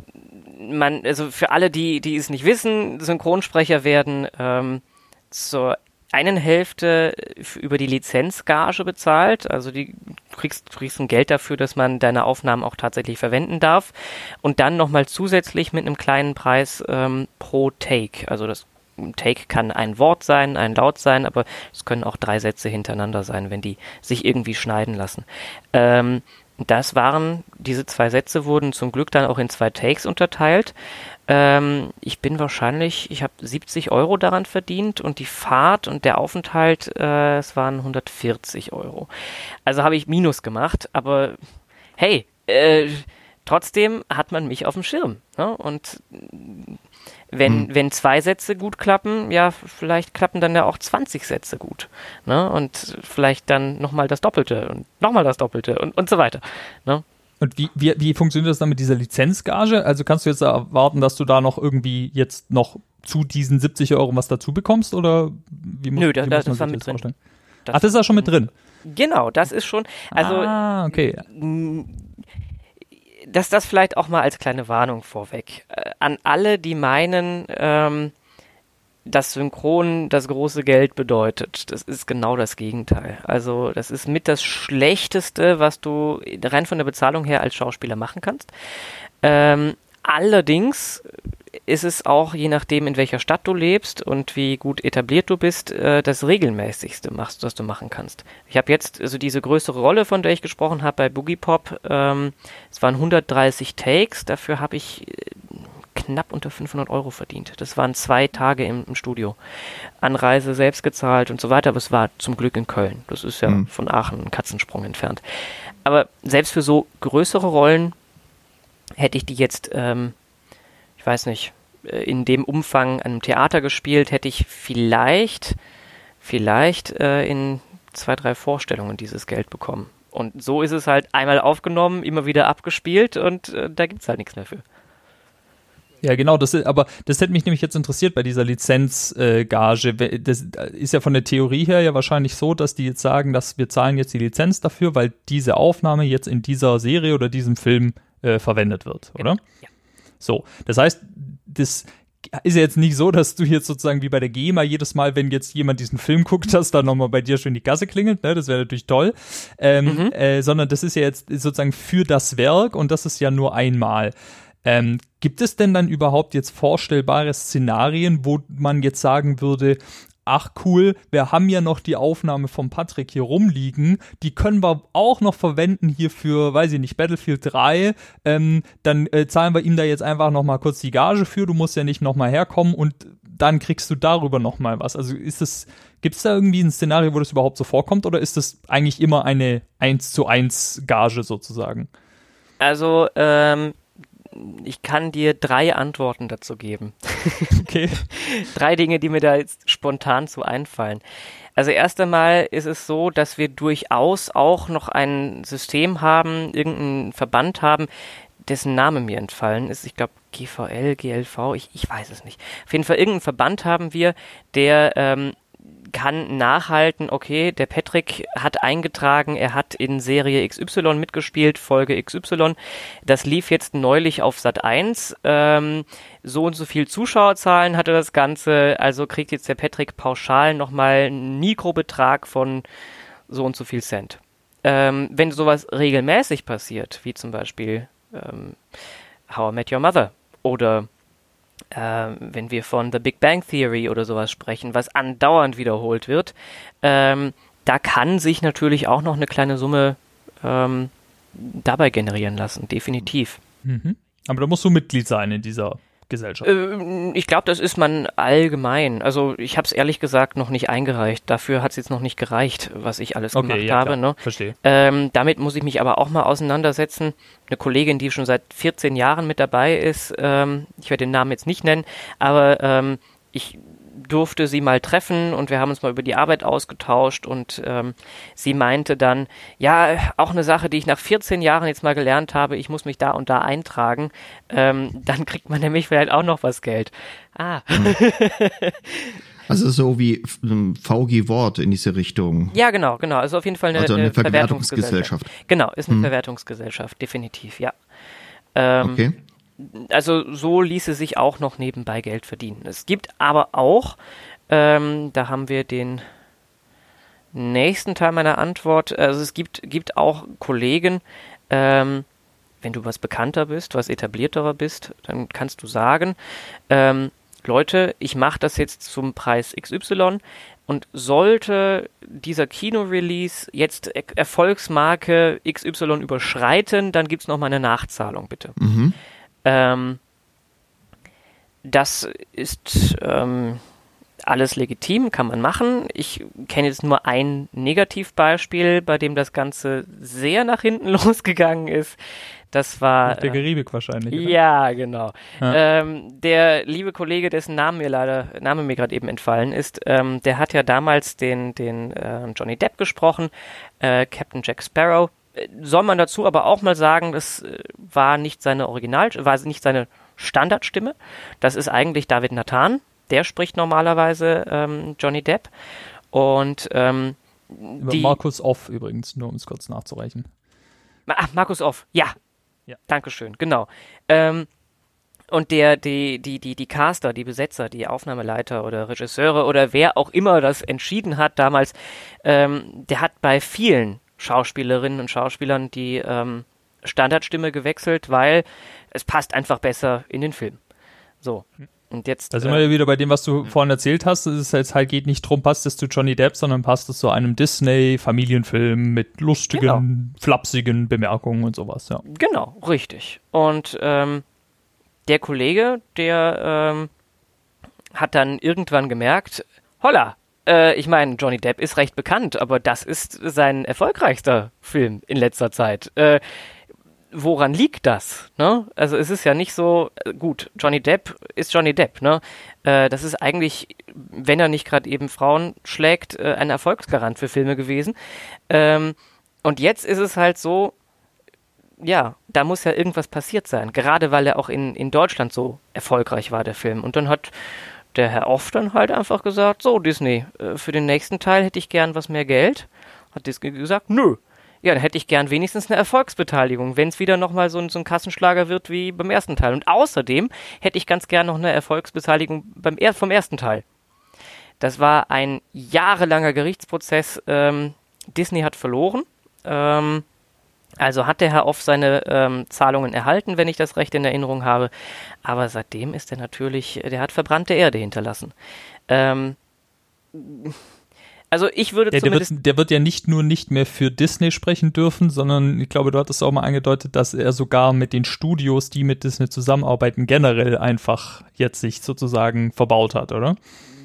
man, also für alle, die, die es nicht wissen, Synchronsprecher werden ähm, zur einen Hälfte über die Lizenzgage bezahlt, also die kriegst, kriegst ein Geld dafür, dass man deine Aufnahmen auch tatsächlich verwenden darf. Und dann nochmal zusätzlich mit einem kleinen Preis ähm, pro Take, also das Take kann ein Wort sein, ein Laut sein, aber es können auch drei Sätze hintereinander sein, wenn die sich irgendwie schneiden lassen. Ähm, das waren, diese zwei Sätze wurden zum Glück dann auch in zwei Takes unterteilt. Ähm, ich bin wahrscheinlich, ich habe 70 Euro daran verdient und die Fahrt und der Aufenthalt, äh, es waren 140 Euro. Also habe ich Minus gemacht, aber hey, äh, trotzdem hat man mich auf dem Schirm. Ne? Und wenn, hm. wenn zwei Sätze gut klappen, ja, vielleicht klappen dann ja auch 20 Sätze gut. Ne? Und vielleicht dann nochmal das Doppelte und nochmal das Doppelte und, und so weiter. Ne? Und wie, wie, wie funktioniert das dann mit dieser Lizenzgage? Also kannst du jetzt erwarten, dass du da noch irgendwie jetzt noch zu diesen 70 Euro was dazu bekommst oder wie muss, Nö, da, wie das, das war mit drin. Vorstellen? Das Ach, das ist da schon mit drin. Genau, das ist schon, also. Ah, okay. Dass das vielleicht auch mal als kleine Warnung vorweg. Äh, an alle, die meinen, ähm, dass Synchron das große Geld bedeutet. Das ist genau das Gegenteil. Also das ist mit das Schlechteste, was du rein von der Bezahlung her als Schauspieler machen kannst. Ähm, allerdings ist es auch, je nachdem, in welcher Stadt du lebst und wie gut etabliert du bist, äh, das regelmäßigste machst, was du machen kannst. Ich habe jetzt also diese größere Rolle, von der ich gesprochen habe bei Boogie Pop, ähm, es waren 130 Takes, dafür habe ich äh, knapp unter 500 Euro verdient. Das waren zwei Tage im, im, Studio. Anreise selbst gezahlt und so weiter, aber es war zum Glück in Köln. Das ist ja mhm. von Aachen ein Katzensprung entfernt. Aber selbst für so größere Rollen hätte ich die jetzt, ähm, weiß nicht, äh, in dem Umfang an einem Theater gespielt, hätte ich vielleicht, vielleicht äh, in zwei, drei Vorstellungen dieses Geld bekommen. Und so ist es halt einmal aufgenommen, immer wieder abgespielt und äh, da gibt es halt nichts mehr für. Ja, genau, das ist, aber das hätte mich nämlich jetzt interessiert bei dieser Lizenzgage. Äh, das ist ja von der Theorie her ja wahrscheinlich so, dass die jetzt sagen, dass wir zahlen jetzt die Lizenz dafür, weil diese Aufnahme jetzt in dieser Serie oder diesem Film äh, verwendet wird, oder? Ja. So, das heißt, das ist ja jetzt nicht so, dass du jetzt sozusagen wie bei der GEMA jedes Mal, wenn jetzt jemand diesen Film guckt, dass da nochmal bei dir schon die Gasse klingelt, ne? Das wäre natürlich toll. Ähm, mhm. äh, sondern das ist ja jetzt sozusagen für das Werk und das ist ja nur einmal. Ähm, gibt es denn dann überhaupt jetzt vorstellbare Szenarien, wo man jetzt sagen würde, ach cool, wir haben ja noch die Aufnahme von Patrick hier rumliegen, die können wir auch noch verwenden hier für, weiß ich nicht, Battlefield 3, ähm, dann äh, zahlen wir ihm da jetzt einfach noch mal kurz die Gage für, du musst ja nicht noch mal herkommen und dann kriegst du darüber noch mal was. Also ist es, gibt es da irgendwie ein Szenario, wo das überhaupt so vorkommt oder ist das eigentlich immer eine 1 zu 1 Gage sozusagen? Also, ähm, ich kann dir drei Antworten dazu geben. Okay. drei Dinge, die mir da jetzt spontan zu einfallen. Also erst einmal ist es so, dass wir durchaus auch noch ein System haben, irgendeinen Verband haben, dessen Name mir entfallen ist. Ich glaube GVL, GLV, ich, ich weiß es nicht. Auf jeden Fall irgendeinen Verband haben wir, der ähm, kann nachhalten, okay, der Patrick hat eingetragen, er hat in Serie XY mitgespielt, Folge XY. Das lief jetzt neulich auf Sat 1. Ähm, so und so viel Zuschauerzahlen hatte das Ganze, also kriegt jetzt der Patrick pauschal nochmal einen Mikrobetrag von so und so viel Cent. Ähm, wenn sowas regelmäßig passiert, wie zum Beispiel ähm, How I Met Your Mother oder äh, wenn wir von The Big Bang Theory oder sowas sprechen, was andauernd wiederholt wird, ähm, da kann sich natürlich auch noch eine kleine Summe ähm, dabei generieren lassen, definitiv. Mhm. Aber da musst du Mitglied sein in dieser Gesellschaft? Äh, ich glaube, das ist man allgemein. Also ich habe es ehrlich gesagt noch nicht eingereicht. Dafür hat es jetzt noch nicht gereicht, was ich alles okay, gemacht ja, habe. Ne? Verstehe. Ähm, damit muss ich mich aber auch mal auseinandersetzen. Eine Kollegin, die schon seit 14 Jahren mit dabei ist, ähm, ich werde den Namen jetzt nicht nennen, aber ähm, ich durfte sie mal treffen und wir haben uns mal über die Arbeit ausgetauscht und ähm, sie meinte dann, ja, auch eine Sache, die ich nach 14 Jahren jetzt mal gelernt habe, ich muss mich da und da eintragen, ähm, dann kriegt man nämlich vielleicht auch noch was Geld. Ah. Also so wie ein VG Wort in diese Richtung. Ja, genau, genau. Also auf jeden Fall eine, also eine, eine Verwertungsgesellschaft. Genau, ist eine hm. Verwertungsgesellschaft, definitiv, ja. Ähm, okay also so ließe sich auch noch nebenbei Geld verdienen. Es gibt aber auch, ähm, da haben wir den nächsten Teil meiner Antwort, also es gibt, gibt auch Kollegen, ähm, wenn du was bekannter bist, was etablierterer bist, dann kannst du sagen, ähm, Leute, ich mache das jetzt zum Preis XY und sollte dieser Kino-Release jetzt er Erfolgsmarke XY überschreiten, dann gibt es nochmal eine Nachzahlung, bitte. Mhm. Ähm, das ist ähm, alles legitim, kann man machen. Ich kenne jetzt nur ein Negativbeispiel, bei dem das Ganze sehr nach hinten losgegangen ist. Das war. Der Karibik wahrscheinlich. Oder? Ja, genau. Ja. Ähm, der liebe Kollege, dessen Name mir leider, Name mir gerade eben entfallen ist, ähm, der hat ja damals den, den äh, Johnny Depp gesprochen, äh, Captain Jack Sparrow soll man dazu aber auch mal sagen, das äh, war nicht seine Original, war nicht seine Standardstimme. Das ist eigentlich David Nathan, der spricht normalerweise ähm, Johnny Depp. Und ähm, die, Markus Off übrigens, nur um es kurz nachzureichen. Ach, Markus Off, ja. ja. Dankeschön, genau. Ähm, und der, die, die, die, die Caster, die Besetzer, die Aufnahmeleiter oder Regisseure oder wer auch immer das entschieden hat damals, ähm, der hat bei vielen Schauspielerinnen und Schauspielern die ähm, Standardstimme gewechselt, weil es passt einfach besser in den Film. So. Und jetzt. Da sind wir ja wieder bei dem, was du vorhin erzählt hast. Es jetzt halt geht nicht drum, passt es zu Johnny Depp, sondern passt es zu einem Disney-Familienfilm mit lustigen, genau. flapsigen Bemerkungen und sowas, ja. Genau, richtig. Und ähm, der Kollege, der ähm, hat dann irgendwann gemerkt, holla, äh, ich meine, Johnny Depp ist recht bekannt, aber das ist sein erfolgreichster Film in letzter Zeit. Äh, woran liegt das? Ne? Also es ist ja nicht so, äh, gut, Johnny Depp ist Johnny Depp, ne? Äh, das ist eigentlich, wenn er nicht gerade eben Frauen schlägt, äh, ein Erfolgsgarant für Filme gewesen. Ähm, und jetzt ist es halt so, ja, da muss ja irgendwas passiert sein, gerade weil er auch in, in Deutschland so erfolgreich war, der Film. Und dann hat der Herr Off dann halt einfach gesagt, so Disney, äh, für den nächsten Teil hätte ich gern was mehr Geld. Hat Disney gesagt, nö, ja, dann hätte ich gern wenigstens eine Erfolgsbeteiligung, wenn es wieder nochmal so ein, so ein Kassenschlager wird wie beim ersten Teil. Und außerdem hätte ich ganz gern noch eine Erfolgsbeteiligung beim vom ersten Teil. Das war ein jahrelanger Gerichtsprozess. Ähm, Disney hat verloren. Ähm, also hat der Herr Off seine ähm, Zahlungen erhalten, wenn ich das recht in Erinnerung habe. Aber seitdem ist er natürlich, der hat verbrannte Erde hinterlassen. Ähm, also ich würde ja, zumindest... Der wird, der wird ja nicht nur nicht mehr für Disney sprechen dürfen, sondern ich glaube, du hattest auch mal angedeutet, dass er sogar mit den Studios, die mit Disney zusammenarbeiten, generell einfach jetzt sich sozusagen verbaut hat, oder?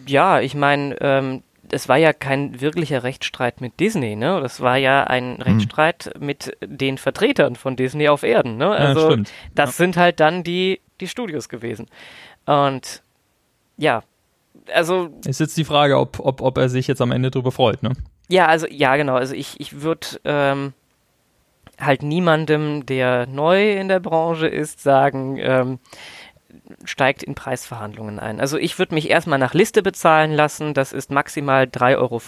Ja, ich meine, ähm, es war ja kein wirklicher Rechtsstreit mit Disney, ne? Das war ja ein hm. Rechtsstreit hm. mit den Vertretern von Disney auf Erden, ne? Also ja, das ja. sind halt dann die, die Studios gewesen. Und ja, also. Ist jetzt die Frage, ob, ob, ob er sich jetzt am Ende darüber freut, ne? Ja, also, ja, genau. Also ich, ich würde ähm, halt niemandem, der neu in der Branche ist, sagen, ähm, steigt in Preisverhandlungen ein. Also ich würde mich erstmal nach Liste bezahlen lassen. Das ist maximal 3,50 Euro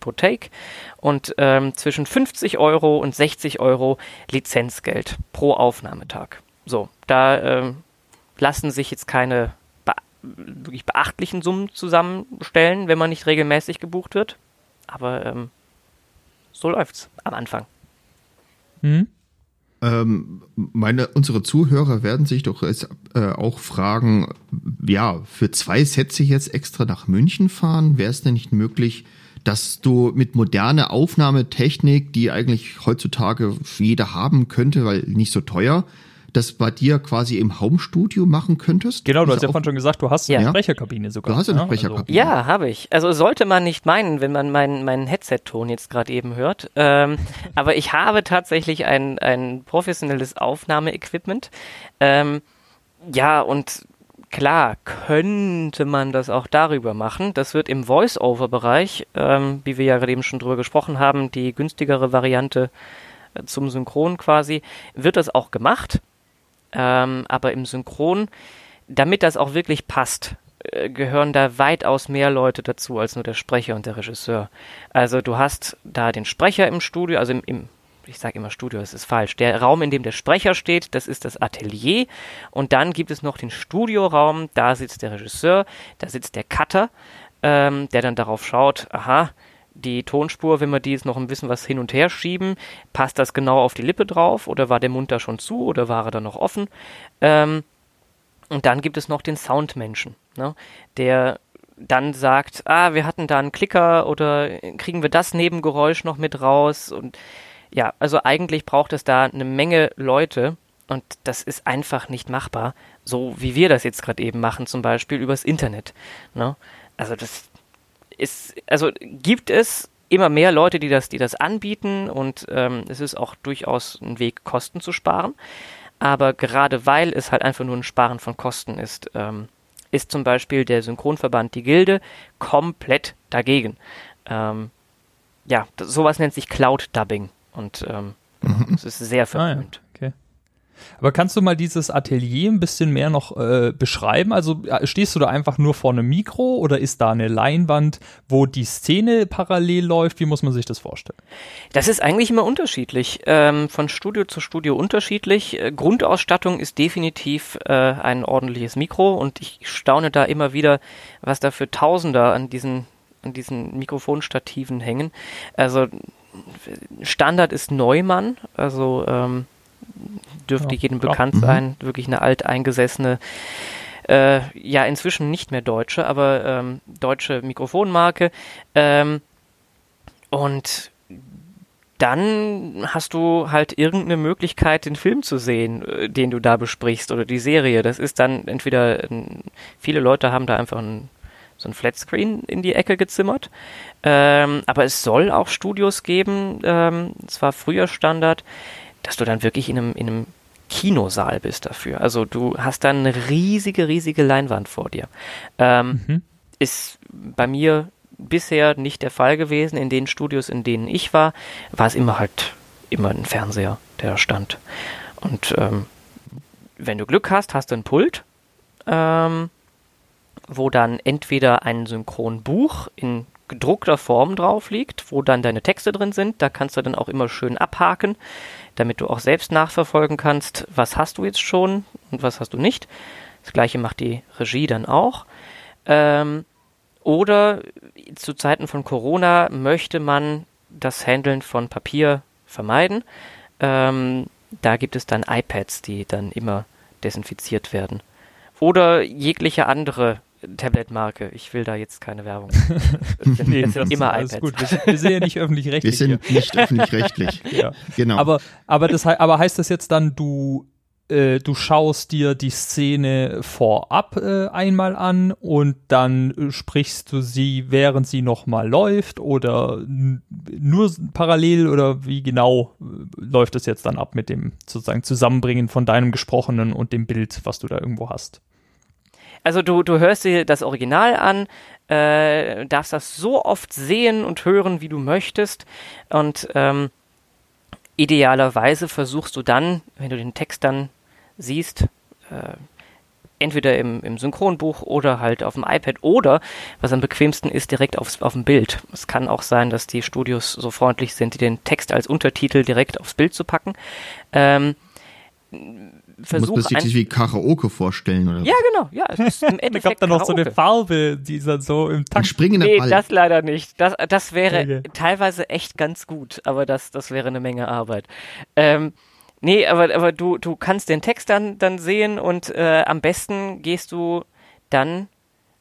pro Take und ähm, zwischen 50 Euro und 60 Euro Lizenzgeld pro Aufnahmetag. So, da ähm, lassen sich jetzt keine wirklich beachtlichen Summen zusammenstellen, wenn man nicht regelmäßig gebucht wird. Aber ähm, so läuft's am Anfang. Hm? Ähm, meine, unsere Zuhörer werden sich doch jetzt, äh, auch fragen, ja, für zwei Sätze jetzt extra nach München fahren, wäre es denn nicht möglich, dass du mit moderner Aufnahmetechnik, die eigentlich heutzutage jeder haben könnte, weil nicht so teuer, das bei dir quasi im Homestudio machen könntest? Genau, du hast ja vorhin schon gesagt, du hast ja. eine Sprecherkabine sogar. Du hast eine ne? Sprecherkabine. Ja, habe ich. Also sollte man nicht meinen, wenn man meinen mein Headset-Ton jetzt gerade eben hört. Ähm, aber ich habe tatsächlich ein, ein professionelles Aufnahmeequipment. Ähm, ja, und klar könnte man das auch darüber machen. Das wird im Voice-Over-Bereich, ähm, wie wir ja gerade eben schon drüber gesprochen haben, die günstigere Variante äh, zum Synchron quasi, wird das auch gemacht. Ähm, aber im Synchron, damit das auch wirklich passt, äh, gehören da weitaus mehr Leute dazu als nur der Sprecher und der Regisseur. Also du hast da den Sprecher im Studio, also im, im ich sage immer Studio, das ist falsch. Der Raum, in dem der Sprecher steht, das ist das Atelier. Und dann gibt es noch den Studioraum, da sitzt der Regisseur, da sitzt der Cutter, ähm, der dann darauf schaut, aha, die Tonspur, wenn wir die jetzt noch ein bisschen was hin und her schieben, passt das genau auf die Lippe drauf oder war der Mund da schon zu oder war er da noch offen? Ähm, und dann gibt es noch den Soundmenschen, ne, der dann sagt, ah, wir hatten da einen Klicker oder kriegen wir das Nebengeräusch noch mit raus und ja, also eigentlich braucht es da eine Menge Leute und das ist einfach nicht machbar, so wie wir das jetzt gerade eben machen, zum Beispiel übers Internet. Ne? Also das, ist, also gibt es immer mehr Leute, die das, die das anbieten und ähm, es ist auch durchaus ein Weg, Kosten zu sparen. Aber gerade weil es halt einfach nur ein Sparen von Kosten ist, ähm, ist zum Beispiel der Synchronverband, die Gilde, komplett dagegen. Ähm, ja, das, sowas nennt sich Cloud Dubbing und ähm, mhm. es ist sehr verpönt. Ah, ja. Aber kannst du mal dieses Atelier ein bisschen mehr noch äh, beschreiben? Also stehst du da einfach nur vor einem Mikro oder ist da eine Leinwand, wo die Szene parallel läuft? Wie muss man sich das vorstellen? Das ist eigentlich immer unterschiedlich. Ähm, von Studio zu Studio unterschiedlich. Äh, Grundausstattung ist definitiv äh, ein ordentliches Mikro und ich staune da immer wieder, was da für Tausender an diesen an diesen Mikrofonstativen hängen. Also Standard ist Neumann, also ähm, dürfte ja, jedem klar. bekannt mhm. sein, wirklich eine alteingesessene, äh, ja inzwischen nicht mehr deutsche, aber ähm, deutsche Mikrofonmarke. Ähm, und dann hast du halt irgendeine Möglichkeit, den Film zu sehen, äh, den du da besprichst oder die Serie. Das ist dann entweder, viele Leute haben da einfach ein, so ein Flatscreen in die Ecke gezimmert, ähm, aber es soll auch Studios geben, ähm, war früher Standard, dass du dann wirklich in einem, in einem Kinosaal bist dafür. Also du hast dann eine riesige, riesige Leinwand vor dir. Ähm, mhm. Ist bei mir bisher nicht der Fall gewesen. In den Studios, in denen ich war, war es immer halt immer ein Fernseher, der stand. Und ähm, wenn du Glück hast, hast du ein Pult, ähm, wo dann entweder ein Synchronbuch in gedruckter Form drauf liegt, wo dann deine Texte drin sind. Da kannst du dann auch immer schön abhaken damit du auch selbst nachverfolgen kannst, was hast du jetzt schon und was hast du nicht. Das gleiche macht die Regie dann auch. Ähm, oder zu Zeiten von Corona möchte man das Handeln von Papier vermeiden. Ähm, da gibt es dann iPads, die dann immer desinfiziert werden. Oder jegliche andere Tablet-Marke. Ich will da jetzt keine Werbung. Nee, sind immer iPads. Gut. Wir, wir, sind ja nicht öffentlich-rechtlich. Wir sind hier. nicht öffentlich-rechtlich. ja. Genau. Aber, aber, das, aber heißt das jetzt dann, du, äh, du schaust dir die Szene vorab äh, einmal an und dann äh, sprichst du sie, während sie nochmal läuft oder nur parallel oder wie genau äh, läuft es jetzt dann ab mit dem sozusagen Zusammenbringen von deinem Gesprochenen und dem Bild, was du da irgendwo hast? Also du, du hörst dir das Original an, äh, darfst das so oft sehen und hören, wie du möchtest. Und ähm, idealerweise versuchst du dann, wenn du den Text dann siehst, äh, entweder im, im Synchronbuch oder halt auf dem iPad oder, was am bequemsten ist, direkt aufs, auf dem Bild. Es kann auch sein, dass die Studios so freundlich sind, den Text als Untertitel direkt aufs Bild zu packen. Ähm, versuche. Muss man sich wie Karaoke vorstellen, oder? Ja, genau, ja. Es ist im Endeffekt da gab da noch so eine Farbe, die dann so im Takt. Springender nee, Ball. das leider nicht. Das, das wäre okay. teilweise echt ganz gut, aber das, das wäre eine Menge Arbeit. Ähm, nee, aber, aber du, du kannst den Text dann, dann sehen und äh, am besten gehst du dann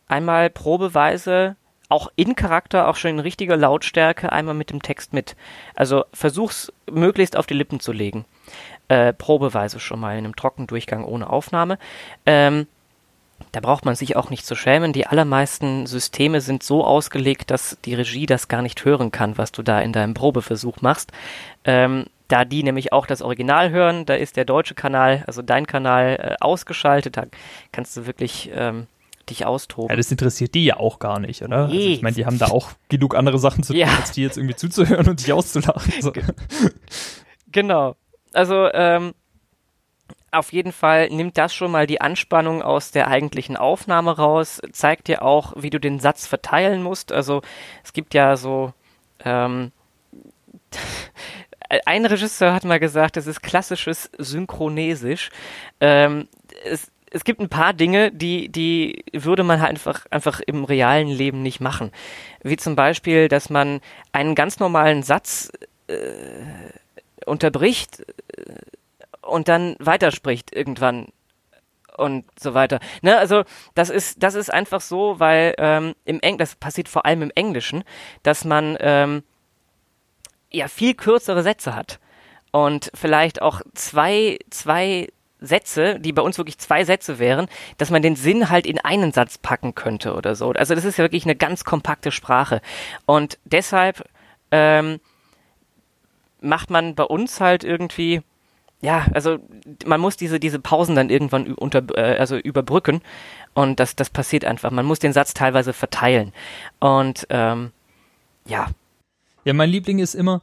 einmal probeweise auch in Charakter, auch schon in richtiger Lautstärke einmal mit dem Text mit. Also versuch's möglichst auf die Lippen zu legen äh, probeweise schon mal in einem Trockendurchgang ohne Aufnahme. Ähm, da braucht man sich auch nicht zu schämen. Die allermeisten Systeme sind so ausgelegt, dass die Regie das gar nicht hören kann, was du da in deinem Probeversuch machst. Ähm, da die nämlich auch das Original hören, da ist der deutsche Kanal, also dein Kanal, äh, ausgeschaltet. Da kannst du wirklich ähm, dich austoben. Ja, das interessiert die ja auch gar nicht, oder? Also ich meine, die haben da auch genug andere Sachen zu tun, ja. als die jetzt irgendwie zuzuhören und dich auszulachen. So. Genau also ähm, auf jeden Fall nimmt das schon mal die Anspannung aus der eigentlichen Aufnahme raus, zeigt dir auch, wie du den Satz verteilen musst. Also es gibt ja so ähm, ein Regisseur hat mal gesagt, es ist klassisches Synchronesisch. Ähm, es, es gibt ein paar Dinge, die, die würde man halt einfach, einfach im realen Leben nicht machen. Wie zum Beispiel, dass man einen ganz normalen Satz äh, unterbricht äh, und dann weiterspricht irgendwann und so weiter. Ne, also das ist das ist einfach so, weil ähm, im Eng das passiert vor allem im Englischen, dass man ähm, ja viel kürzere Sätze hat und vielleicht auch zwei zwei Sätze, die bei uns wirklich zwei Sätze wären, dass man den Sinn halt in einen Satz packen könnte oder so. Also das ist ja wirklich eine ganz kompakte Sprache und deshalb ähm, macht man bei uns halt irgendwie, ja, also man muss diese, diese Pausen dann irgendwann unter, äh, also überbrücken und das, das passiert einfach. Man muss den Satz teilweise verteilen und ähm, ja. Ja, mein Liebling ist immer,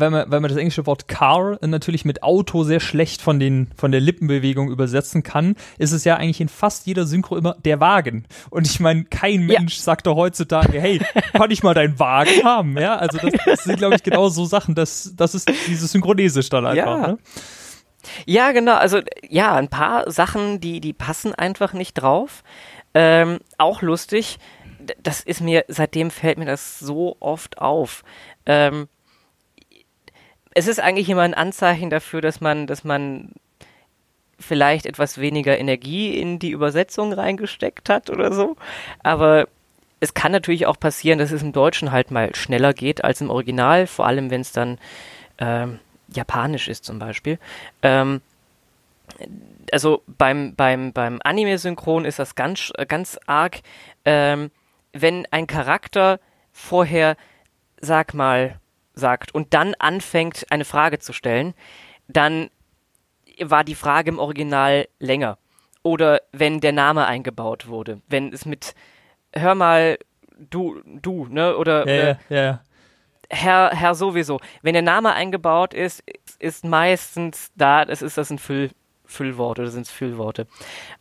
weil man, weil man das englische Wort car natürlich mit Auto sehr schlecht von den, von der Lippenbewegung übersetzen kann, ist es ja eigentlich in fast jeder Synchro immer der Wagen. Und ich meine, kein Mensch ja. sagt doch heutzutage, hey, kann ich mal deinen Wagen haben? Ja, also das, das sind, glaube ich, genau so Sachen, das, das ist dieses Synchronesisch dann einfach, ja. ne? Ja, genau. Also ja, ein paar Sachen, die, die passen einfach nicht drauf. Ähm, auch lustig. Das ist mir, seitdem fällt mir das so oft auf. Ähm, es ist eigentlich immer ein Anzeichen dafür, dass man, dass man vielleicht etwas weniger Energie in die Übersetzung reingesteckt hat oder so. Aber es kann natürlich auch passieren, dass es im Deutschen halt mal schneller geht als im Original, vor allem wenn es dann ähm, japanisch ist zum Beispiel. Ähm, also beim, beim, beim Anime-Synchron ist das ganz, ganz arg, ähm, wenn ein Charakter vorher, sag mal, sagt und dann anfängt, eine Frage zu stellen, dann war die Frage im Original länger. Oder wenn der Name eingebaut wurde. Wenn es mit, hör mal, du, du, ne? Oder, ja, ja, ja. Herr, Herr sowieso. Wenn der Name eingebaut ist, ist meistens da, es ist das ein Füll, Füllwort oder sind es Füllworte.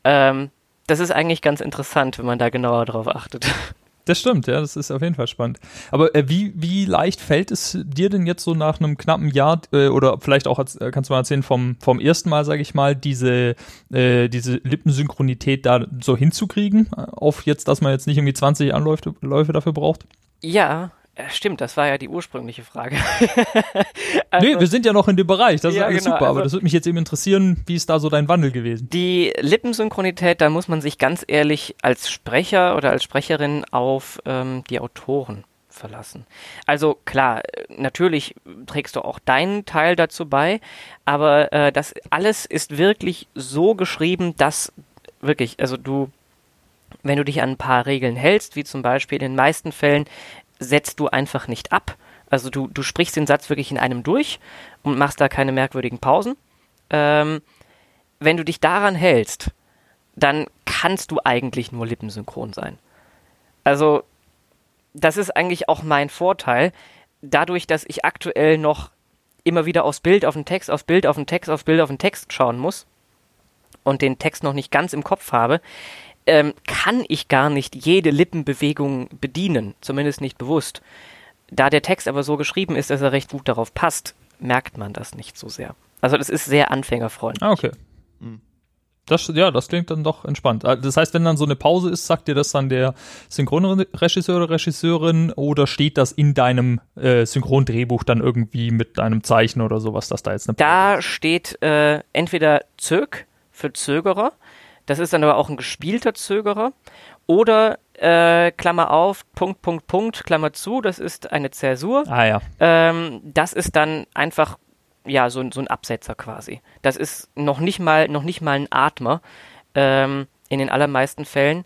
Ähm, das ist eigentlich ganz interessant, wenn man da genauer drauf achtet. Das stimmt, ja, das ist auf jeden Fall spannend. Aber äh, wie, wie leicht fällt es dir denn jetzt so nach einem knappen Jahr äh, oder vielleicht auch, äh, kannst du mal erzählen, vom, vom ersten Mal, sage ich mal, diese, äh, diese Lippensynchronität da so hinzukriegen, äh, auf jetzt, dass man jetzt nicht irgendwie 20 Anläufe Läufe dafür braucht? Ja, Stimmt, das war ja die ursprüngliche Frage. also, nee, wir sind ja noch in dem Bereich, das ist ja, alles genau, super, aber also, das würde mich jetzt eben interessieren, wie ist da so dein Wandel gewesen? Die Lippensynchronität, da muss man sich ganz ehrlich als Sprecher oder als Sprecherin auf ähm, die Autoren verlassen. Also klar, natürlich trägst du auch deinen Teil dazu bei, aber äh, das alles ist wirklich so geschrieben, dass wirklich, also du wenn du dich an ein paar Regeln hältst, wie zum Beispiel in den meisten Fällen setzt du einfach nicht ab. Also du, du sprichst den Satz wirklich in einem durch und machst da keine merkwürdigen Pausen. Ähm, wenn du dich daran hältst, dann kannst du eigentlich nur lippensynchron sein. Also das ist eigentlich auch mein Vorteil. Dadurch, dass ich aktuell noch immer wieder aufs Bild auf den Text, aufs Bild auf den Text, aufs Bild auf den Text schauen muss und den Text noch nicht ganz im Kopf habe, ähm, kann ich gar nicht jede Lippenbewegung bedienen, zumindest nicht bewusst. Da der Text aber so geschrieben ist, dass er recht gut darauf passt, merkt man das nicht so sehr. Also das ist sehr anfängerfreundlich. Ah, okay. Hm. Das, ja, das klingt dann doch entspannt. Ah, das heißt, wenn dann so eine Pause ist, sagt dir das dann der Synchronregisseur oder Regisseurin oder steht das in deinem äh, Synchrondrehbuch dann irgendwie mit deinem Zeichen oder sowas, dass da jetzt eine Pause Da ist? steht äh, entweder Zög für Zögerer das ist dann aber auch ein gespielter Zögerer. Oder äh, Klammer auf, Punkt, Punkt, Punkt, Klammer zu, das ist eine Zäsur. Ah ja. Ähm, das ist dann einfach ja so, so ein Absetzer quasi. Das ist noch nicht mal noch nicht mal ein Atmer ähm, in den allermeisten Fällen.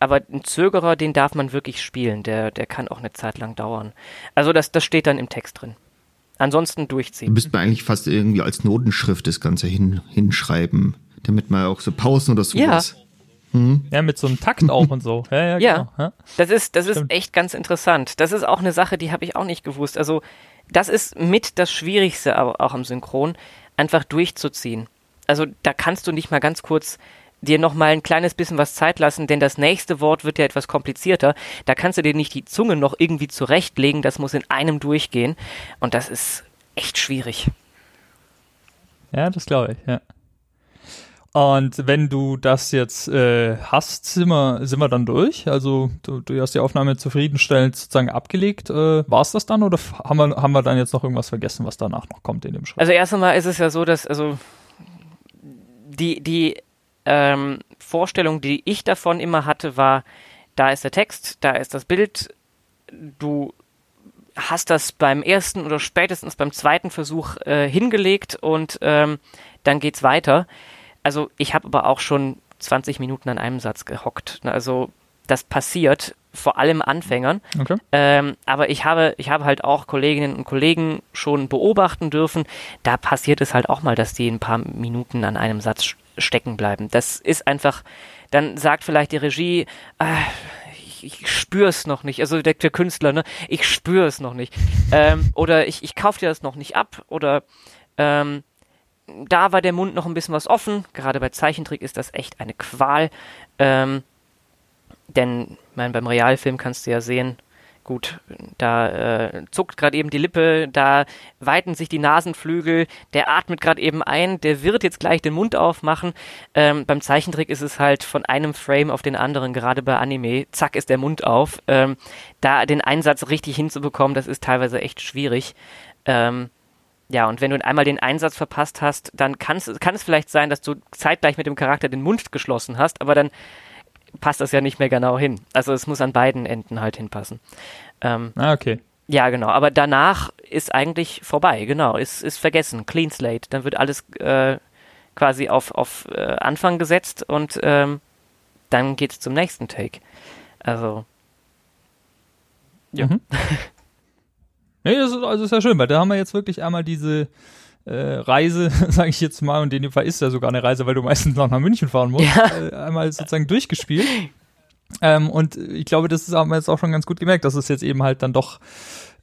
Aber ein Zögerer, den darf man wirklich spielen. Der, der kann auch eine Zeit lang dauern. Also das, das steht dann im Text drin. Ansonsten durchziehen. Du müsst man eigentlich fast irgendwie als Notenschrift das Ganze hin, hinschreiben damit man auch so Pausen oder sowas. Ja. Hm? Ja, mit so einem Takt auch und so. Ja, ja, ja. Genau. das ist, das ist echt ganz interessant. Das ist auch eine Sache, die habe ich auch nicht gewusst. Also, das ist mit das Schwierigste auch am Synchron, einfach durchzuziehen. Also, da kannst du nicht mal ganz kurz dir noch mal ein kleines bisschen was Zeit lassen, denn das nächste Wort wird ja etwas komplizierter. Da kannst du dir nicht die Zunge noch irgendwie zurechtlegen, das muss in einem durchgehen und das ist echt schwierig. Ja, das glaube ich, ja. Und wenn du das jetzt äh, hast, sind wir, sind wir dann durch? Also du, du hast die Aufnahme zufriedenstellend sozusagen abgelegt. Äh, War es das dann oder haben wir, haben wir dann jetzt noch irgendwas vergessen, was danach noch kommt in dem Schritt? Also erst einmal ist es ja so, dass also die, die ähm, Vorstellung, die ich davon immer hatte, war, da ist der Text, da ist das Bild, du hast das beim ersten oder spätestens beim zweiten Versuch äh, hingelegt und ähm, dann geht's weiter also ich habe aber auch schon 20 Minuten an einem Satz gehockt. Ne, also das passiert vor allem Anfängern. Okay. Ähm, aber ich habe, ich habe halt auch Kolleginnen und Kollegen schon beobachten dürfen. Da passiert es halt auch mal, dass die ein paar Minuten an einem Satz stecken bleiben. Das ist einfach, dann sagt vielleicht die Regie, äh, ich, ich spüre es noch nicht. Also der, der Künstler, ne? Ich spüre es noch nicht. Ähm, oder ich, ich kaufe dir das noch nicht ab. Oder ähm, da war der Mund noch ein bisschen was offen. Gerade bei Zeichentrick ist das echt eine Qual. Ähm, denn mein, beim Realfilm kannst du ja sehen, gut, da äh, zuckt gerade eben die Lippe, da weiten sich die Nasenflügel, der atmet gerade eben ein, der wird jetzt gleich den Mund aufmachen. Ähm, beim Zeichentrick ist es halt von einem Frame auf den anderen, gerade bei Anime, zack ist der Mund auf. Ähm, da den Einsatz richtig hinzubekommen, das ist teilweise echt schwierig. Ähm, ja, und wenn du einmal den Einsatz verpasst hast, dann kann es vielleicht sein, dass du zeitgleich mit dem Charakter den Mund geschlossen hast, aber dann passt das ja nicht mehr genau hin. Also es muss an beiden Enden halt hinpassen. Ähm, ah, okay. Ja, genau. Aber danach ist eigentlich vorbei, genau. Ist, ist vergessen. Clean Slate. Dann wird alles äh, quasi auf, auf äh, Anfang gesetzt und ähm, dann geht's zum nächsten Take. Also. Ja. Mhm. nee, das ist, also ist ja schön, weil da haben wir jetzt wirklich einmal diese äh, Reise, sage ich jetzt mal, und in dem Fall ist ja sogar eine Reise, weil du meistens noch nach München fahren musst, ja. äh, einmal sozusagen durchgespielt. Ähm, und ich glaube, das haben wir jetzt auch schon ganz gut gemerkt, dass es jetzt eben halt dann doch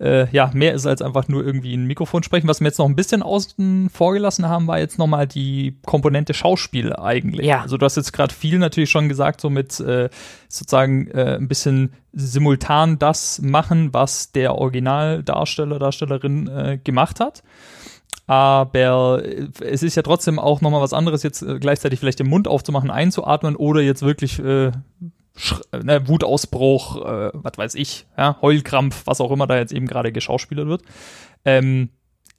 äh, ja mehr ist als einfach nur irgendwie ein Mikrofon sprechen. Was wir jetzt noch ein bisschen außen vorgelassen haben, war jetzt nochmal die Komponente Schauspiel eigentlich. Ja. Also du hast jetzt gerade viel natürlich schon gesagt, so mit äh, sozusagen äh, ein bisschen simultan das machen, was der Originaldarsteller, Darstellerin äh, gemacht hat aber es ist ja trotzdem auch nochmal was anderes, jetzt äh, gleichzeitig vielleicht den Mund aufzumachen, einzuatmen oder jetzt wirklich äh, ne, Wutausbruch, äh, was weiß ich, ja, Heulkrampf, was auch immer da jetzt eben gerade geschauspielert wird. Ähm,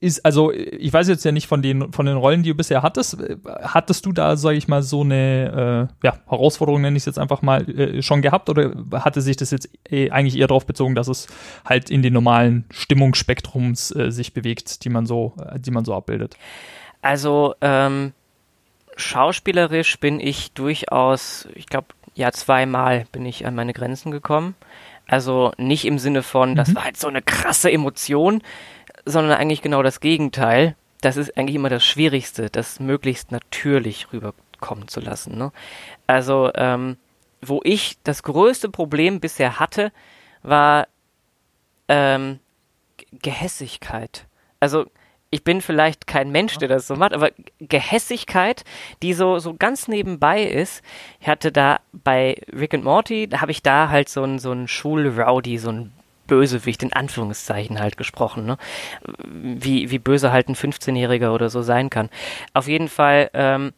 ist, also, ich weiß jetzt ja nicht von den, von den Rollen, die du bisher hattest. Hattest du da, sage ich mal, so eine äh, ja, Herausforderung, nenne ich es jetzt einfach mal, äh, schon gehabt oder hatte sich das jetzt eh, eigentlich eher darauf bezogen, dass es halt in den normalen Stimmungsspektrums äh, sich bewegt, die man so, äh, die man so abbildet? Also, ähm, schauspielerisch bin ich durchaus, ich glaube, ja, zweimal bin ich an meine Grenzen gekommen. Also nicht im Sinne von, das mhm. war halt so eine krasse Emotion, sondern eigentlich genau das Gegenteil. Das ist eigentlich immer das Schwierigste, das möglichst natürlich rüberkommen zu lassen. Ne? Also, ähm, wo ich das größte Problem bisher hatte, war ähm, Gehässigkeit. Also, ich bin vielleicht kein Mensch, der das so macht, aber Gehässigkeit, die so, so ganz nebenbei ist. Ich hatte da bei Rick and Morty, da habe ich da halt so einen, so einen Schulrowdy, so einen Bösewicht in Anführungszeichen halt gesprochen, ne? Wie, wie böse halt ein 15-Jähriger oder so sein kann. Auf jeden Fall ähm,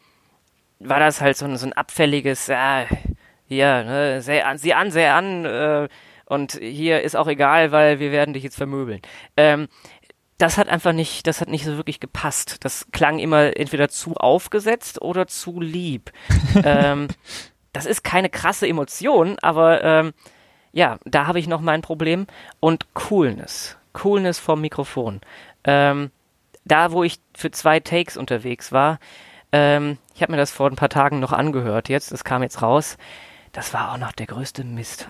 war das halt so ein, so ein abfälliges, äh, hier, ne, seh an, sieh an, seh an, äh, und hier ist auch egal, weil wir werden dich jetzt vermöbeln. Ähm, das hat einfach nicht, das hat nicht so wirklich gepasst. Das klang immer entweder zu aufgesetzt oder zu lieb. ähm, das ist keine krasse Emotion, aber ähm, ja, da habe ich noch mein Problem. Und Coolness. Coolness vom Mikrofon. Ähm, da, wo ich für zwei Takes unterwegs war, ähm, ich habe mir das vor ein paar Tagen noch angehört. Jetzt, das kam jetzt raus. Das war auch noch der größte Mist.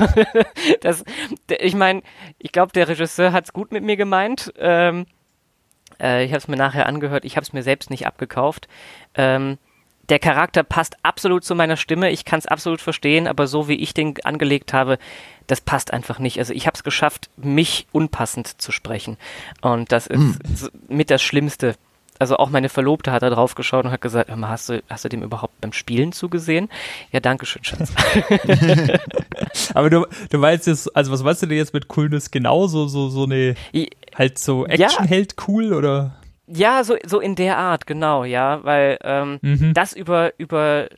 das, ich meine, ich glaube, der Regisseur hat es gut mit mir gemeint. Ähm, äh, ich habe es mir nachher angehört. Ich habe es mir selbst nicht abgekauft. Ähm, der Charakter passt absolut zu meiner Stimme, ich kann es absolut verstehen, aber so wie ich den angelegt habe, das passt einfach nicht. Also ich habe es geschafft, mich unpassend zu sprechen. Und das ist hm. mit das Schlimmste. Also auch meine Verlobte hat da drauf geschaut und hat gesagt, hör mal, hast du, hast du dem überhaupt beim Spielen zugesehen? Ja, danke schön, Schatz. aber du, du weißt jetzt, also was weißt du denn jetzt mit Coolness genau? So, so, so eine, halt so Actionheld cool oder? Ja, so, so in der Art, genau, ja, weil ähm, mhm. das über, über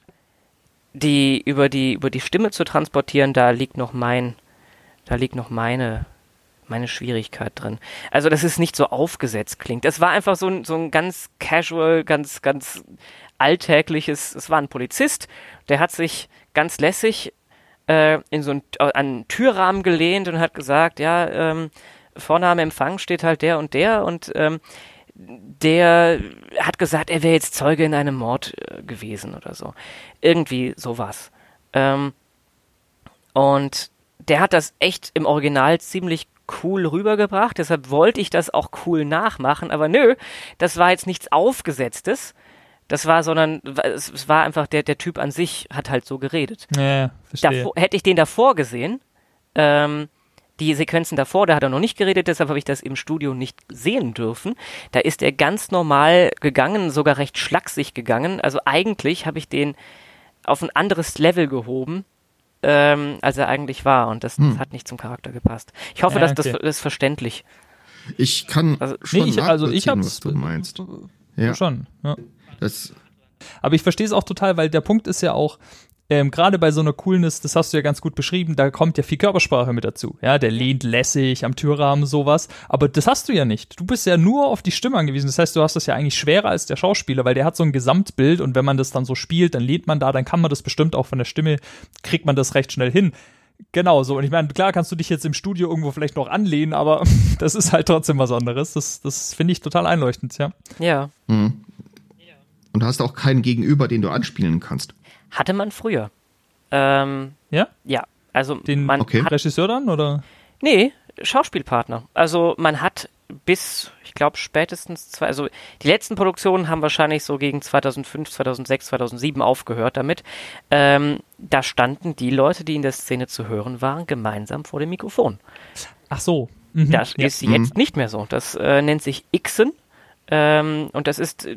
die, über die, über die Stimme zu transportieren, da liegt noch mein, da liegt noch meine, meine Schwierigkeit drin. Also, dass es nicht so aufgesetzt klingt. Es war einfach so ein, so ein ganz casual, ganz, ganz alltägliches, es war ein Polizist, der hat sich ganz lässig äh, in so ein, an einen Türrahmen gelehnt und hat gesagt, ja, ähm, vorne am Empfang steht halt der und der und ähm, der hat gesagt, er wäre jetzt Zeuge in einem Mord äh, gewesen oder so. Irgendwie sowas. Ähm, und der hat das echt im Original ziemlich cool rübergebracht, deshalb wollte ich das auch cool nachmachen, aber nö, das war jetzt nichts Aufgesetztes. das war, sondern es, war einfach der, der Typ an sich hat halt so geredet. Ja, verstehe. Davor, hätte ich den davor gesehen, ähm, die Sequenzen davor, da hat er noch nicht geredet, deshalb habe ich das im Studio nicht sehen dürfen. Da ist er ganz normal gegangen, sogar recht schlaksig gegangen. Also eigentlich habe ich den auf ein anderes Level gehoben, ähm, als er eigentlich war. Und das, hm. das, hat nicht zum Charakter gepasst. Ich hoffe, ja, okay. dass das, das ist verständlich. Ich kann also, schon nee, ich, also ich was du meinst. Ja. Schon, ja. Das aber ich verstehe es auch total, weil der Punkt ist ja auch, ähm, gerade bei so einer Coolness, das hast du ja ganz gut beschrieben, da kommt ja viel Körpersprache mit dazu. Ja, der lehnt lässig am Türrahmen, sowas. Aber das hast du ja nicht. Du bist ja nur auf die Stimme angewiesen. Das heißt, du hast das ja eigentlich schwerer als der Schauspieler, weil der hat so ein Gesamtbild und wenn man das dann so spielt, dann lehnt man da, dann kann man das bestimmt auch von der Stimme, kriegt man das recht schnell hin. Genau so. Und ich meine, klar kannst du dich jetzt im Studio irgendwo vielleicht noch anlehnen, aber das ist halt trotzdem was anderes. Das, das finde ich total einleuchtend, ja. Ja. Mhm. Und hast auch keinen Gegenüber, den du anspielen kannst. Hatte man früher. Ähm, ja? Ja. Also Den man okay. hat, Regisseur dann oder? Nee, Schauspielpartner. Also man hat bis, ich glaube, spätestens zwei, also die letzten Produktionen haben wahrscheinlich so gegen 2005, 2006, 2007 aufgehört damit. Ähm, da standen die Leute, die in der Szene zu hören waren, gemeinsam vor dem Mikrofon. Ach so. Mhm. Das ja. ist jetzt mhm. nicht mehr so. Das äh, nennt sich Xen. Ähm, und das ist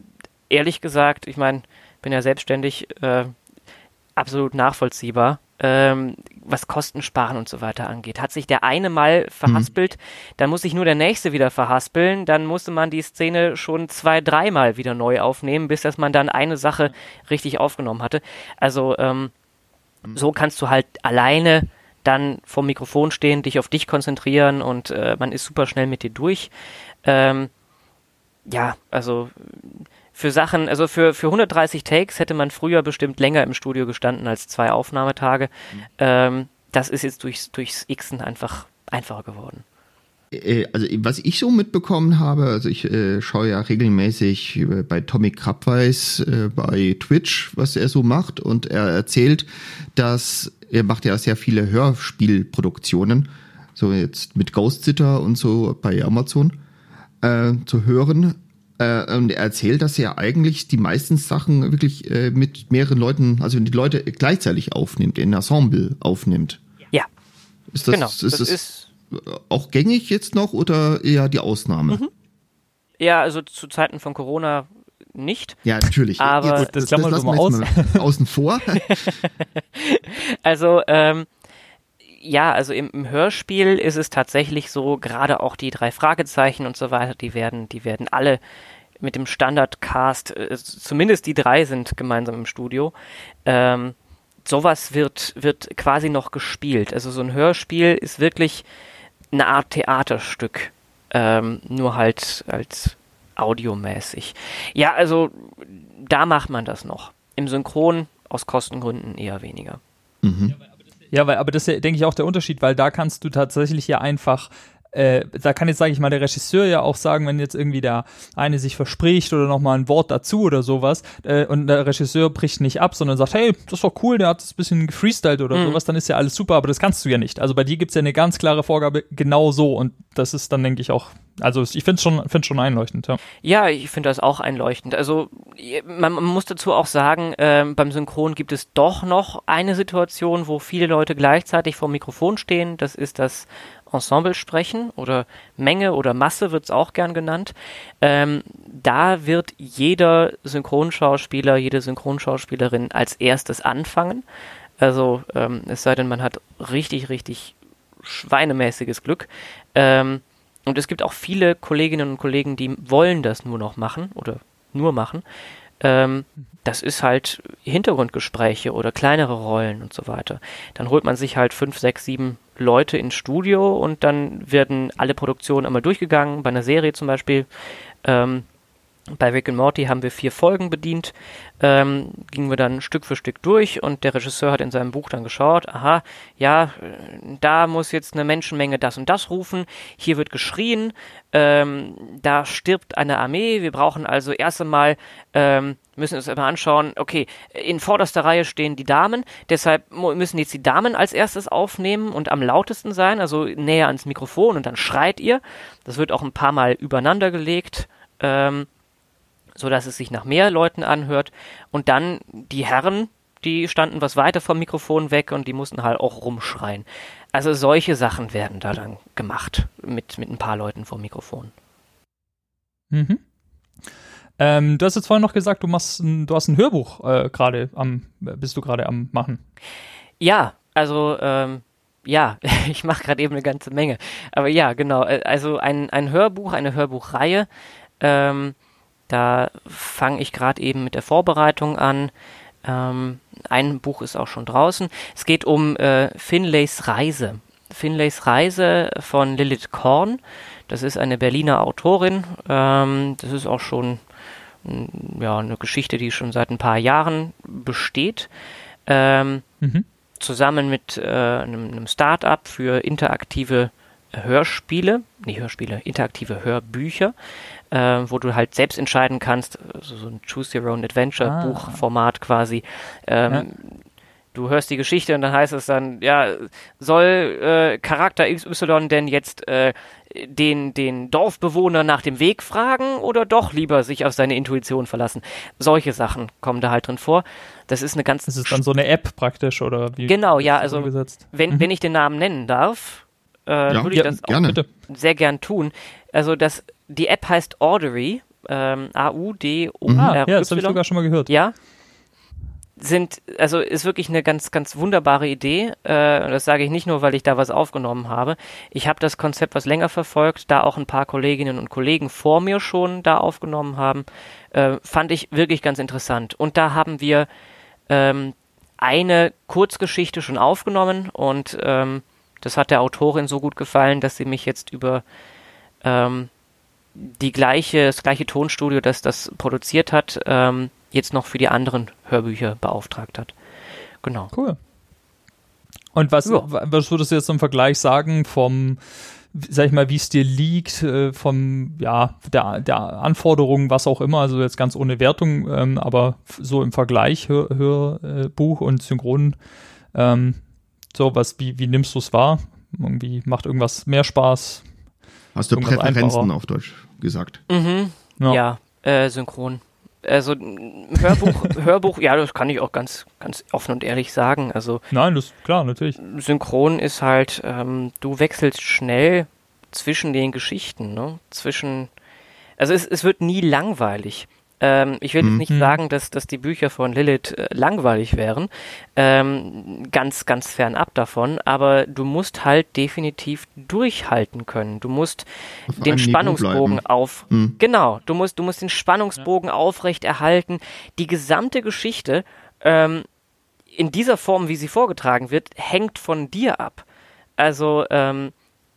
ehrlich gesagt, ich meine, bin ja selbstständig, äh, absolut nachvollziehbar, ähm, was Kostensparen und so weiter angeht. Hat sich der eine mal verhaspelt, mhm. dann muss sich nur der nächste wieder verhaspeln, dann musste man die Szene schon zwei, dreimal wieder neu aufnehmen, bis dass man dann eine Sache richtig aufgenommen hatte. Also ähm, so kannst du halt alleine dann vom Mikrofon stehen, dich auf dich konzentrieren und äh, man ist super schnell mit dir durch. Ähm, ja, also für Sachen, also für, für 130 Takes hätte man früher bestimmt länger im Studio gestanden als zwei Aufnahmetage. Mhm. Ähm, das ist jetzt durchs, durchs Xen einfach einfacher geworden. Äh, also was ich so mitbekommen habe, also ich äh, schaue ja regelmäßig äh, bei Tommy Krabweis äh, bei Twitch, was er so macht und er erzählt, dass er macht ja sehr viele Hörspielproduktionen, so jetzt mit Ghost Sitter und so bei Amazon äh, zu hören äh, und er erzählt, dass er eigentlich die meisten Sachen wirklich äh, mit mehreren Leuten, also die Leute gleichzeitig aufnimmt, in Ensemble aufnimmt. Ja. Ist das, genau. ist das, das ist auch gängig jetzt noch oder eher die Ausnahme? Mhm. Ja, also zu Zeiten von Corona nicht. Ja, natürlich. Aber ja, gut, das, das, das lassen wir aus. mal außen vor. also, ähm, ja, also im, im, Hörspiel ist es tatsächlich so, gerade auch die drei Fragezeichen und so weiter, die werden, die werden alle mit dem Standardcast, äh, zumindest die drei sind gemeinsam im Studio. Ähm, sowas wird, wird quasi noch gespielt. Also so ein Hörspiel ist wirklich eine Art Theaterstück, ähm, nur halt als audiomäßig. Ja, also da macht man das noch. Im Synchron aus Kostengründen eher weniger. Mhm. Ja, weil, aber das ist denke ich, auch der Unterschied, weil da kannst du tatsächlich ja einfach äh, da kann jetzt, sage ich mal, der Regisseur ja auch sagen, wenn jetzt irgendwie der eine sich verspricht oder nochmal ein Wort dazu oder sowas äh, und der Regisseur bricht nicht ab, sondern sagt, hey, das ist doch cool, der hat es ein bisschen gefreestylt oder mhm. sowas, dann ist ja alles super, aber das kannst du ja nicht. Also bei dir gibt's ja eine ganz klare Vorgabe, genau so und das ist dann, denke ich, auch also ich finde es schon, find's schon einleuchtend, ja. Ja, ich finde das auch einleuchtend. Also man, man muss dazu auch sagen, äh, beim Synchron gibt es doch noch eine Situation, wo viele Leute gleichzeitig vor dem Mikrofon stehen. Das ist das Ensemble sprechen oder Menge oder Masse wird es auch gern genannt. Ähm, da wird jeder Synchronschauspieler, jede Synchronschauspielerin als erstes anfangen. Also ähm, es sei denn, man hat richtig, richtig schweinemäßiges Glück. Ähm, und es gibt auch viele Kolleginnen und Kollegen, die wollen das nur noch machen oder nur machen. Ähm, das ist halt Hintergrundgespräche oder kleinere Rollen und so weiter. Dann holt man sich halt fünf, sechs, sieben Leute ins Studio und dann werden alle Produktionen einmal durchgegangen. Bei einer Serie zum Beispiel. Ähm, bei Rick and Morty haben wir vier Folgen bedient, ähm, gingen wir dann Stück für Stück durch und der Regisseur hat in seinem Buch dann geschaut, aha, ja, da muss jetzt eine Menschenmenge das und das rufen, hier wird geschrien, ähm, da stirbt eine Armee, wir brauchen also erst einmal, ähm, müssen uns einmal anschauen, okay, in vorderster Reihe stehen die Damen, deshalb müssen jetzt die Damen als erstes aufnehmen und am lautesten sein, also näher ans Mikrofon und dann schreit ihr, das wird auch ein paar Mal übereinander gelegt, ähm, so dass es sich nach mehr Leuten anhört. Und dann die Herren, die standen was weiter vom Mikrofon weg und die mussten halt auch rumschreien. Also solche Sachen werden da dann gemacht mit, mit ein paar Leuten vor Mikrofon. Mhm. Ähm, du hast jetzt vorhin noch gesagt, du machst ein, du hast ein Hörbuch äh, gerade am, bist du gerade am machen. Ja, also ähm, ja, ich mache gerade eben eine ganze Menge. Aber ja, genau. Äh, also ein, ein Hörbuch, eine Hörbuchreihe. Ähm, da fange ich gerade eben mit der Vorbereitung an. Ähm, ein Buch ist auch schon draußen. Es geht um äh, Finlays Reise. Finlays Reise von Lilith Korn. Das ist eine Berliner Autorin. Ähm, das ist auch schon ja, eine Geschichte, die schon seit ein paar Jahren besteht. Ähm, mhm. Zusammen mit äh, einem, einem Start-up für interaktive Hörspiele, nee, Hörspiele, interaktive Hörbücher, äh, wo du halt selbst entscheiden kannst, so ein Choose Your Own Adventure ah. Buchformat quasi. Ähm, ja. Du hörst die Geschichte und dann heißt es dann, ja, soll äh, Charakter XY denn jetzt äh, den, den Dorfbewohner nach dem Weg fragen oder doch lieber sich auf seine Intuition verlassen? Solche Sachen kommen da halt drin vor. Das ist eine ganz. Das ist dann so eine App praktisch oder wie? Genau, ja, also wenn, mhm. wenn ich den Namen nennen darf, äh, ja, würde ich das auch gerne. sehr gern tun. Also das, die App heißt Audery, ähm, A-U-D-O-R-Y. Mhm. Ja, das habe ich sogar schon mal gehört. Ja, sind, also ist wirklich eine ganz, ganz wunderbare Idee. Äh, das sage ich nicht nur, weil ich da was aufgenommen habe. Ich habe das Konzept was länger verfolgt, da auch ein paar Kolleginnen und Kollegen vor mir schon da aufgenommen haben. Äh, fand ich wirklich ganz interessant. Und da haben wir ähm, eine Kurzgeschichte schon aufgenommen und ähm, das hat der Autorin so gut gefallen, dass sie mich jetzt über ähm, die gleiche, das gleiche Tonstudio, das das produziert hat, ähm, jetzt noch für die anderen Hörbücher beauftragt hat. Genau. Cool. Und was, ja. was würdest du jetzt im Vergleich sagen vom, sag ich mal, wie es dir liegt, äh, vom, ja, der, der Anforderungen, was auch immer, also jetzt ganz ohne Wertung, ähm, aber so im Vergleich Hör, Hörbuch und Synchron, ähm, so was, wie, wie nimmst du es wahr? Irgendwie macht irgendwas mehr Spaß? Hast du Präferenzen auf Deutsch gesagt? Mhm. Ja, ja äh, synchron also Hörbuch, Hörbuch, ja, das kann ich auch ganz, ganz offen und ehrlich sagen. Also nein, das ist klar, natürlich. Synchron ist halt, ähm, du wechselst schnell zwischen den Geschichten, ne? Zwischen, also es, es wird nie langweilig. Ähm, ich will mhm. nicht sagen, dass, dass die Bücher von Lilith äh, langweilig wären. Ähm, ganz, ganz fernab davon. Aber du musst halt definitiv durchhalten können. Du musst auf den Spannungsbogen auf. Mhm. Genau, du musst, du musst den Spannungsbogen ja. aufrecht erhalten. Die gesamte Geschichte ähm, in dieser Form, wie sie vorgetragen wird, hängt von dir ab. Also ähm,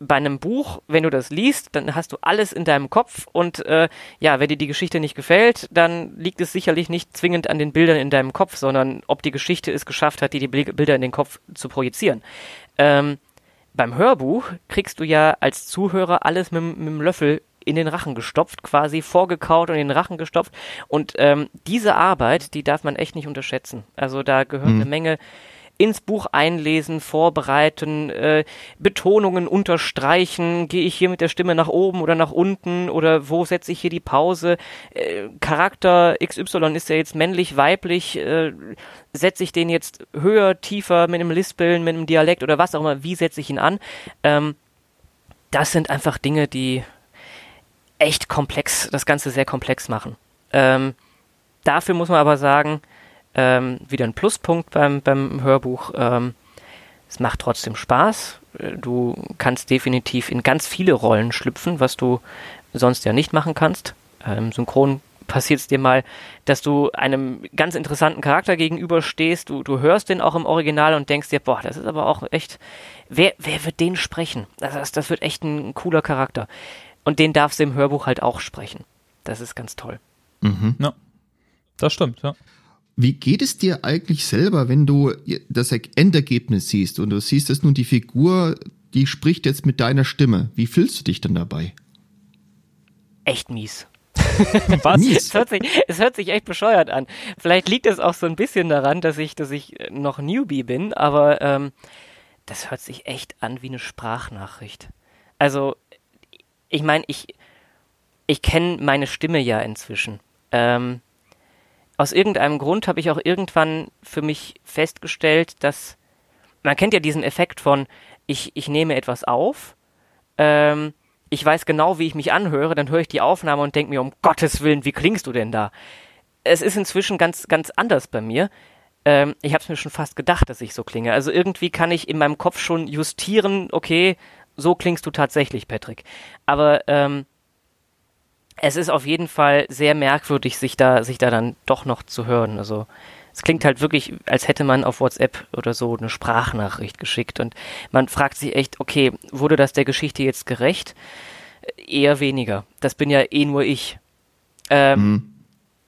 bei einem Buch, wenn du das liest, dann hast du alles in deinem Kopf und äh, ja, wenn dir die Geschichte nicht gefällt, dann liegt es sicherlich nicht zwingend an den Bildern in deinem Kopf, sondern ob die Geschichte es geschafft hat, dir die Bilder in den Kopf zu projizieren. Ähm, beim Hörbuch kriegst du ja als Zuhörer alles mit, mit dem Löffel in den Rachen gestopft, quasi vorgekaut und in den Rachen gestopft. Und ähm, diese Arbeit, die darf man echt nicht unterschätzen. Also da gehört mhm. eine Menge ins Buch einlesen, vorbereiten, äh, Betonungen unterstreichen, gehe ich hier mit der Stimme nach oben oder nach unten? Oder wo setze ich hier die Pause, äh, Charakter XY ist ja jetzt männlich, weiblich, äh, setze ich den jetzt höher, tiefer mit einem Lispeln, mit einem Dialekt oder was auch immer, wie setze ich ihn an? Ähm, das sind einfach Dinge, die echt komplex, das Ganze sehr komplex machen. Ähm, dafür muss man aber sagen, ähm, wieder ein Pluspunkt beim, beim Hörbuch. Ähm, es macht trotzdem Spaß. Äh, du kannst definitiv in ganz viele Rollen schlüpfen, was du sonst ja nicht machen kannst. Ähm, synchron passiert es dir mal, dass du einem ganz interessanten Charakter gegenüberstehst. Du, du hörst den auch im Original und denkst dir, boah, das ist aber auch echt, wer, wer wird den sprechen? Das, das wird echt ein cooler Charakter. Und den darfst du im Hörbuch halt auch sprechen. Das ist ganz toll. Mhm. Ja, das stimmt, ja. Wie geht es dir eigentlich selber, wenn du das Endergebnis siehst und du siehst, dass nun die Figur, die spricht jetzt mit deiner Stimme? Wie fühlst du dich denn dabei? Echt mies. Was? Mies. Es hört, sich, es hört sich echt bescheuert an. Vielleicht liegt es auch so ein bisschen daran, dass ich, dass ich noch Newbie bin, aber ähm, das hört sich echt an wie eine Sprachnachricht. Also, ich meine, ich, ich kenne meine Stimme ja inzwischen. Ähm, aus irgendeinem Grund habe ich auch irgendwann für mich festgestellt, dass man kennt ja diesen Effekt von, ich, ich nehme etwas auf, ähm, ich weiß genau, wie ich mich anhöre, dann höre ich die Aufnahme und denke mir, um Gottes Willen, wie klingst du denn da? Es ist inzwischen ganz, ganz anders bei mir. Ähm, ich habe es mir schon fast gedacht, dass ich so klinge. Also irgendwie kann ich in meinem Kopf schon justieren, okay, so klingst du tatsächlich, Patrick. Aber ähm, es ist auf jeden Fall sehr merkwürdig, sich da, sich da dann doch noch zu hören. Also es klingt halt wirklich, als hätte man auf WhatsApp oder so eine Sprachnachricht geschickt und man fragt sich echt, okay, wurde das der Geschichte jetzt gerecht? Eher weniger. Das bin ja eh nur ich. Ähm, mhm.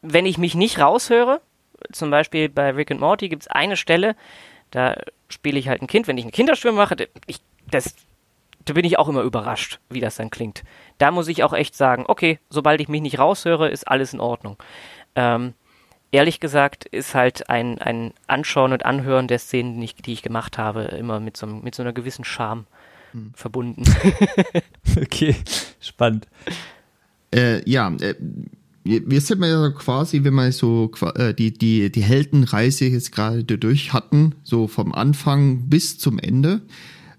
Wenn ich mich nicht raushöre, zum Beispiel bei Rick and Morty gibt es eine Stelle, da spiele ich halt ein Kind, wenn ich eine Kinderstimme mache, ich, das, da bin ich auch immer überrascht, wie das dann klingt. Da muss ich auch echt sagen, okay, sobald ich mich nicht raushöre, ist alles in Ordnung. Ähm, ehrlich gesagt ist halt ein, ein Anschauen und Anhören der Szenen, die ich, die ich gemacht habe, immer mit so, mit so einer gewissen Charme hm. verbunden. okay, spannend. Äh, ja, äh, wir sind ja quasi, wenn wir so äh, die, die, die Heldenreise jetzt gerade durch hatten, so vom Anfang bis zum Ende,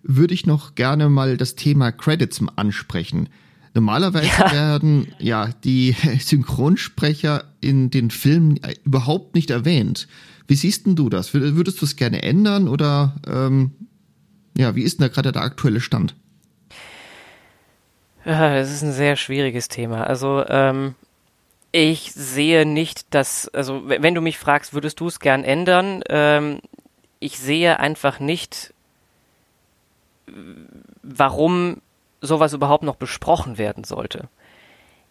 würde ich noch gerne mal das Thema Credits ansprechen. Normalerweise ja. werden ja die Synchronsprecher in den Filmen überhaupt nicht erwähnt. Wie siehst denn du das? Würdest du es gerne ändern oder ähm, ja, wie ist denn da gerade der aktuelle Stand? Ja, das ist ein sehr schwieriges Thema. Also ähm, ich sehe nicht, dass, also wenn du mich fragst, würdest du es gern ändern? Ähm, ich sehe einfach nicht, warum sowas überhaupt noch besprochen werden sollte.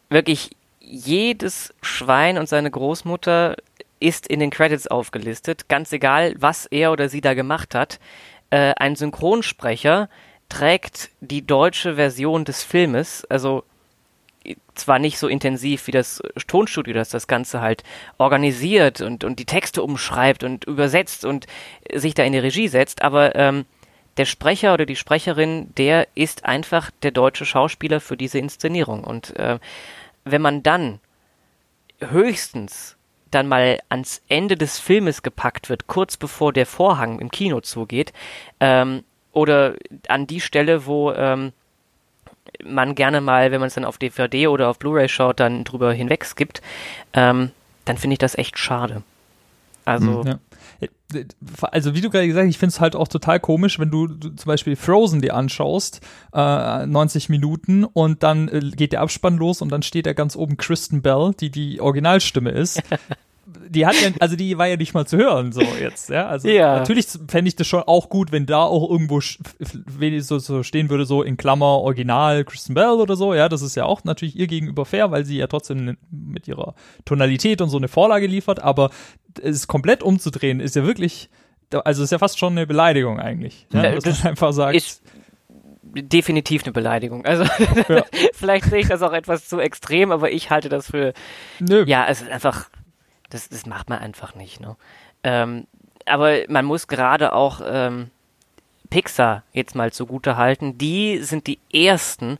Wirklich jedes Schwein und seine Großmutter ist in den Credits aufgelistet, ganz egal, was er oder sie da gemacht hat. Äh, ein Synchronsprecher trägt die deutsche Version des Filmes, also zwar nicht so intensiv wie das Tonstudio, das das Ganze halt organisiert und, und die Texte umschreibt und übersetzt und sich da in die Regie setzt, aber ähm, der Sprecher oder die Sprecherin, der ist einfach der deutsche Schauspieler für diese Inszenierung. Und äh, wenn man dann höchstens dann mal ans Ende des Filmes gepackt wird, kurz bevor der Vorhang im Kino zugeht, ähm, oder an die Stelle, wo ähm, man gerne mal, wenn man es dann auf DVD oder auf Blu-ray schaut, dann drüber hinweg skippt, ähm, dann finde ich das echt schade. Also. Ja. Also wie du gerade gesagt hast, ich finde es halt auch total komisch, wenn du, du, zum Beispiel Frozen dir anschaust, äh, 90 Minuten und dann äh, geht der Abspann los und dann steht da ganz oben Kristen Bell, die die Originalstimme ist. die hat ja, also die war ja nicht mal zu hören, so jetzt, ja. Also ja. natürlich fände ich das schon auch gut, wenn da auch irgendwo so, so stehen würde, so in Klammer Original Kristen Bell oder so, ja, das ist ja auch natürlich ihr gegenüber fair, weil sie ja trotzdem mit ihrer Tonalität und so eine Vorlage liefert, aber es komplett umzudrehen ist ja wirklich, also ist ja fast schon eine Beleidigung eigentlich, ja, dass das man einfach sagt. Ist definitiv eine Beleidigung. Also ja. vielleicht sehe ich das auch etwas zu extrem, aber ich halte das für Nö. ja, es ist einfach das, das macht man einfach nicht. Ne? Ähm, aber man muss gerade auch ähm, Pixar jetzt mal zugute halten. Die sind die ersten,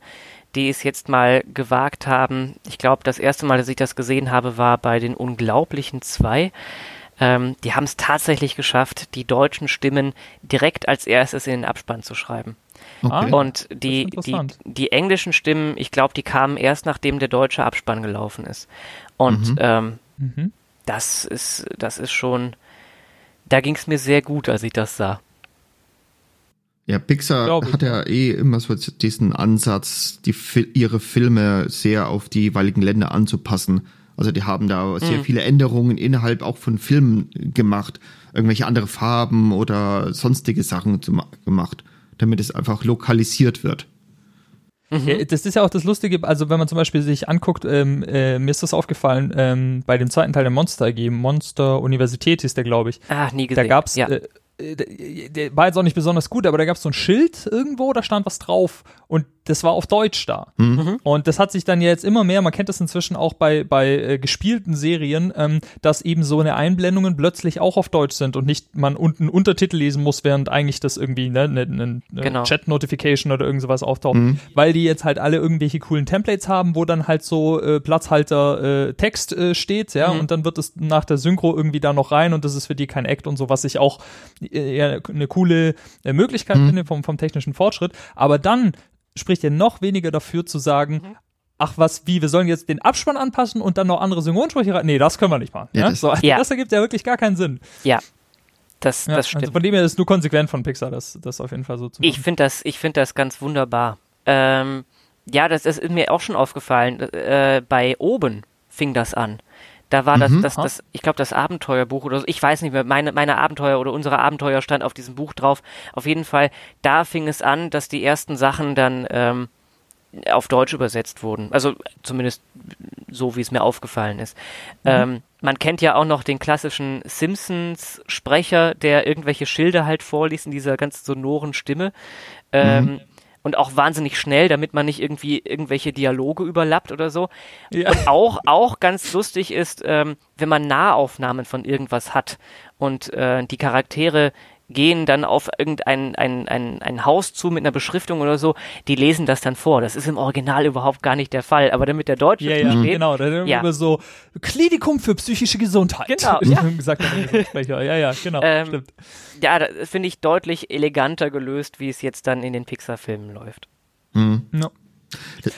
die es jetzt mal gewagt haben. Ich glaube, das erste Mal, dass ich das gesehen habe, war bei den Unglaublichen zwei. Ähm, die haben es tatsächlich geschafft, die deutschen Stimmen direkt als erstes in den Abspann zu schreiben. Okay. Und die, die, die englischen Stimmen, ich glaube, die kamen erst nachdem der deutsche Abspann gelaufen ist. Und mhm. Ähm, mhm das ist, das ist schon, da ging es mir sehr gut, als ich das sah. Ja, Pixar hat ja eh immer so diesen Ansatz, die, ihre Filme sehr auf die jeweiligen Länder anzupassen. Also die haben da sehr mhm. viele Änderungen innerhalb auch von Filmen gemacht. Irgendwelche andere Farben oder sonstige Sachen gemacht, damit es einfach lokalisiert wird. Mhm. Ja, das ist ja auch das Lustige, also wenn man zum Beispiel sich anguckt, ähm, äh, mir ist das aufgefallen, ähm, bei dem zweiten Teil der Monster AG, Monster Universität hieß der, glaube ich. Ah, nie gesehen. Da gab's, ja. äh, äh, der war jetzt auch nicht besonders gut, aber da gab es so ein Schild irgendwo, da stand was drauf und das war auf Deutsch da. Mhm. Und das hat sich dann jetzt immer mehr, man kennt das inzwischen auch bei, bei äh, gespielten Serien, ähm, dass eben so eine Einblendungen plötzlich auch auf Deutsch sind und nicht man unten Untertitel lesen muss, während eigentlich das irgendwie ne, ne, ne, ne genau. Chat-Notification oder irgend sowas auftaucht. Mhm. Weil die jetzt halt alle irgendwelche coolen Templates haben, wo dann halt so äh, Platzhalter äh, Text äh, steht, ja, mhm. und dann wird es nach der Synchro irgendwie da noch rein und das ist für die kein Act und so, was ich auch eher eine coole äh, Möglichkeit mhm. finde vom, vom technischen Fortschritt. Aber dann spricht ja noch weniger dafür zu sagen, mhm. ach was, wie, wir sollen jetzt den Abspann anpassen und dann noch andere Synchronsprecher rein. Nee, das können wir nicht machen. Ja, Das, so, also ja. das ergibt ja wirklich gar keinen Sinn. Ja. Das, ja, das stimmt. Also von dem her ist es nur konsequent von Pixar, das, das auf jeden Fall so zu machen. Ich finde das, ich finde das ganz wunderbar. Ähm, ja, das, das ist mir auch schon aufgefallen. Äh, bei Oben fing das an. Da war das, mhm. das, das, ich glaube, das Abenteuerbuch oder so, ich weiß nicht mehr, meine, meine Abenteuer oder unsere Abenteuer stand auf diesem Buch drauf. Auf jeden Fall, da fing es an, dass die ersten Sachen dann ähm, auf Deutsch übersetzt wurden. Also zumindest so, wie es mir aufgefallen ist. Mhm. Ähm, man kennt ja auch noch den klassischen Simpsons-Sprecher, der irgendwelche Schilder halt vorliest in dieser ganz sonoren Stimme. Ähm, mhm und auch wahnsinnig schnell, damit man nicht irgendwie irgendwelche Dialoge überlappt oder so. Ja. Und auch, auch ganz lustig ist, ähm, wenn man Nahaufnahmen von irgendwas hat und äh, die Charaktere gehen dann auf irgendein ein, ein, ein Haus zu mit einer Beschriftung oder so, die lesen das dann vor. Das ist im Original überhaupt gar nicht der Fall. Aber damit der Deutsche ja, ja, steht, genau, dann ja. über so Klinikum für psychische Gesundheit. Genau, ja. gesagt ja, ja, genau, ähm, stimmt. Ja, das finde ich deutlich eleganter gelöst, wie es jetzt dann in den Pixar-Filmen läuft. Mhm. No.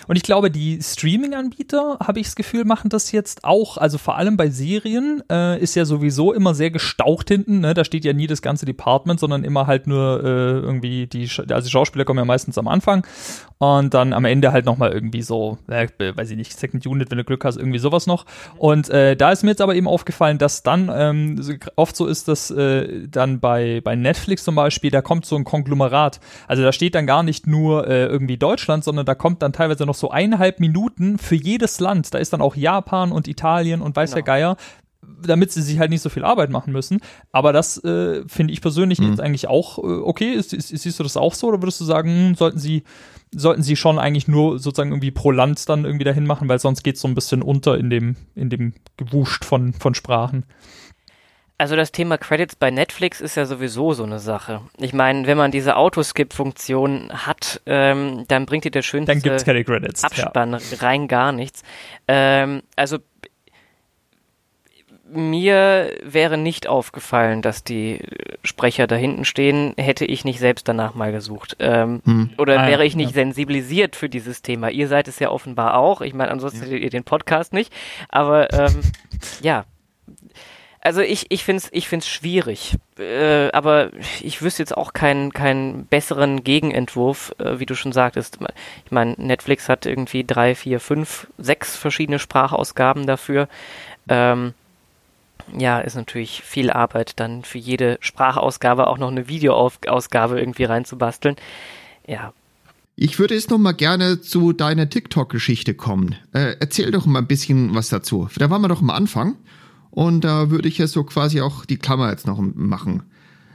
Und ich glaube, die Streaming-Anbieter, habe ich das Gefühl, machen das jetzt auch. Also vor allem bei Serien äh, ist ja sowieso immer sehr gestaucht hinten. Ne? Da steht ja nie das ganze Department, sondern immer halt nur äh, irgendwie die, also Schauspieler kommen ja meistens am Anfang und dann am Ende halt nochmal irgendwie so, äh, weiß ich nicht, Second Unit, wenn du Glück hast, irgendwie sowas noch. Und äh, da ist mir jetzt aber eben aufgefallen, dass dann ähm, oft so ist, dass äh, dann bei, bei Netflix zum Beispiel, da kommt so ein Konglomerat. Also da steht dann gar nicht nur äh, irgendwie Deutschland, sondern da kommt dann teilweise noch so eineinhalb Minuten für jedes Land. Da ist dann auch Japan und Italien und weiß genau. der Geier, damit sie sich halt nicht so viel Arbeit machen müssen. Aber das äh, finde ich persönlich mhm. jetzt eigentlich auch äh, okay. Ist, ist, siehst du das auch so oder würdest du sagen, hm, sollten sie sollten sie schon eigentlich nur sozusagen irgendwie pro Land dann irgendwie dahin machen, weil sonst geht es so ein bisschen unter in dem in dem Gewuscht von von Sprachen. Also das Thema Credits bei Netflix ist ja sowieso so eine Sache. Ich meine, wenn man diese Autoskip-Funktion hat, ähm, dann bringt dir der schönste dann gibt's keine Credits, Abspann ja. rein gar nichts. Ähm, also mir wäre nicht aufgefallen, dass die Sprecher da hinten stehen, hätte ich nicht selbst danach mal gesucht. Ähm, hm. Oder ah, wäre ich nicht ja. sensibilisiert für dieses Thema. Ihr seid es ja offenbar auch. Ich meine, ansonsten ja. hättet ihr den Podcast nicht. Aber ähm, ja, also ich, ich finde es ich find's schwierig, äh, aber ich wüsste jetzt auch keinen, keinen besseren Gegenentwurf, äh, wie du schon sagtest. Ich meine, Netflix hat irgendwie drei, vier, fünf, sechs verschiedene Sprachausgaben dafür. Ähm, ja, ist natürlich viel Arbeit, dann für jede Sprachausgabe auch noch eine Videoausgabe irgendwie reinzubasteln. Ja, ich würde jetzt noch mal gerne zu deiner TikTok-Geschichte kommen. Äh, erzähl doch mal ein bisschen was dazu. Da waren wir doch am Anfang. Und da würde ich jetzt so quasi auch die Klammer jetzt noch machen.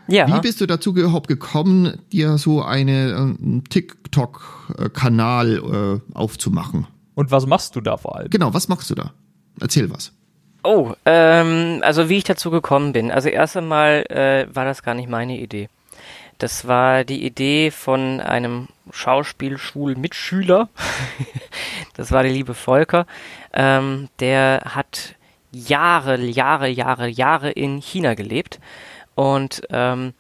Ja. Wie bist du dazu überhaupt gekommen, dir so einen äh, TikTok-Kanal äh, aufzumachen? Und was machst du da vor allem? Genau, was machst du da? Erzähl was. Oh, ähm, also wie ich dazu gekommen bin. Also erst einmal äh, war das gar nicht meine Idee. Das war die Idee von einem Schauspielschulmitschüler. das war der liebe Volker. Ähm, der hat Jahre, Jahre, Jahre, Jahre in China gelebt. Und ähm,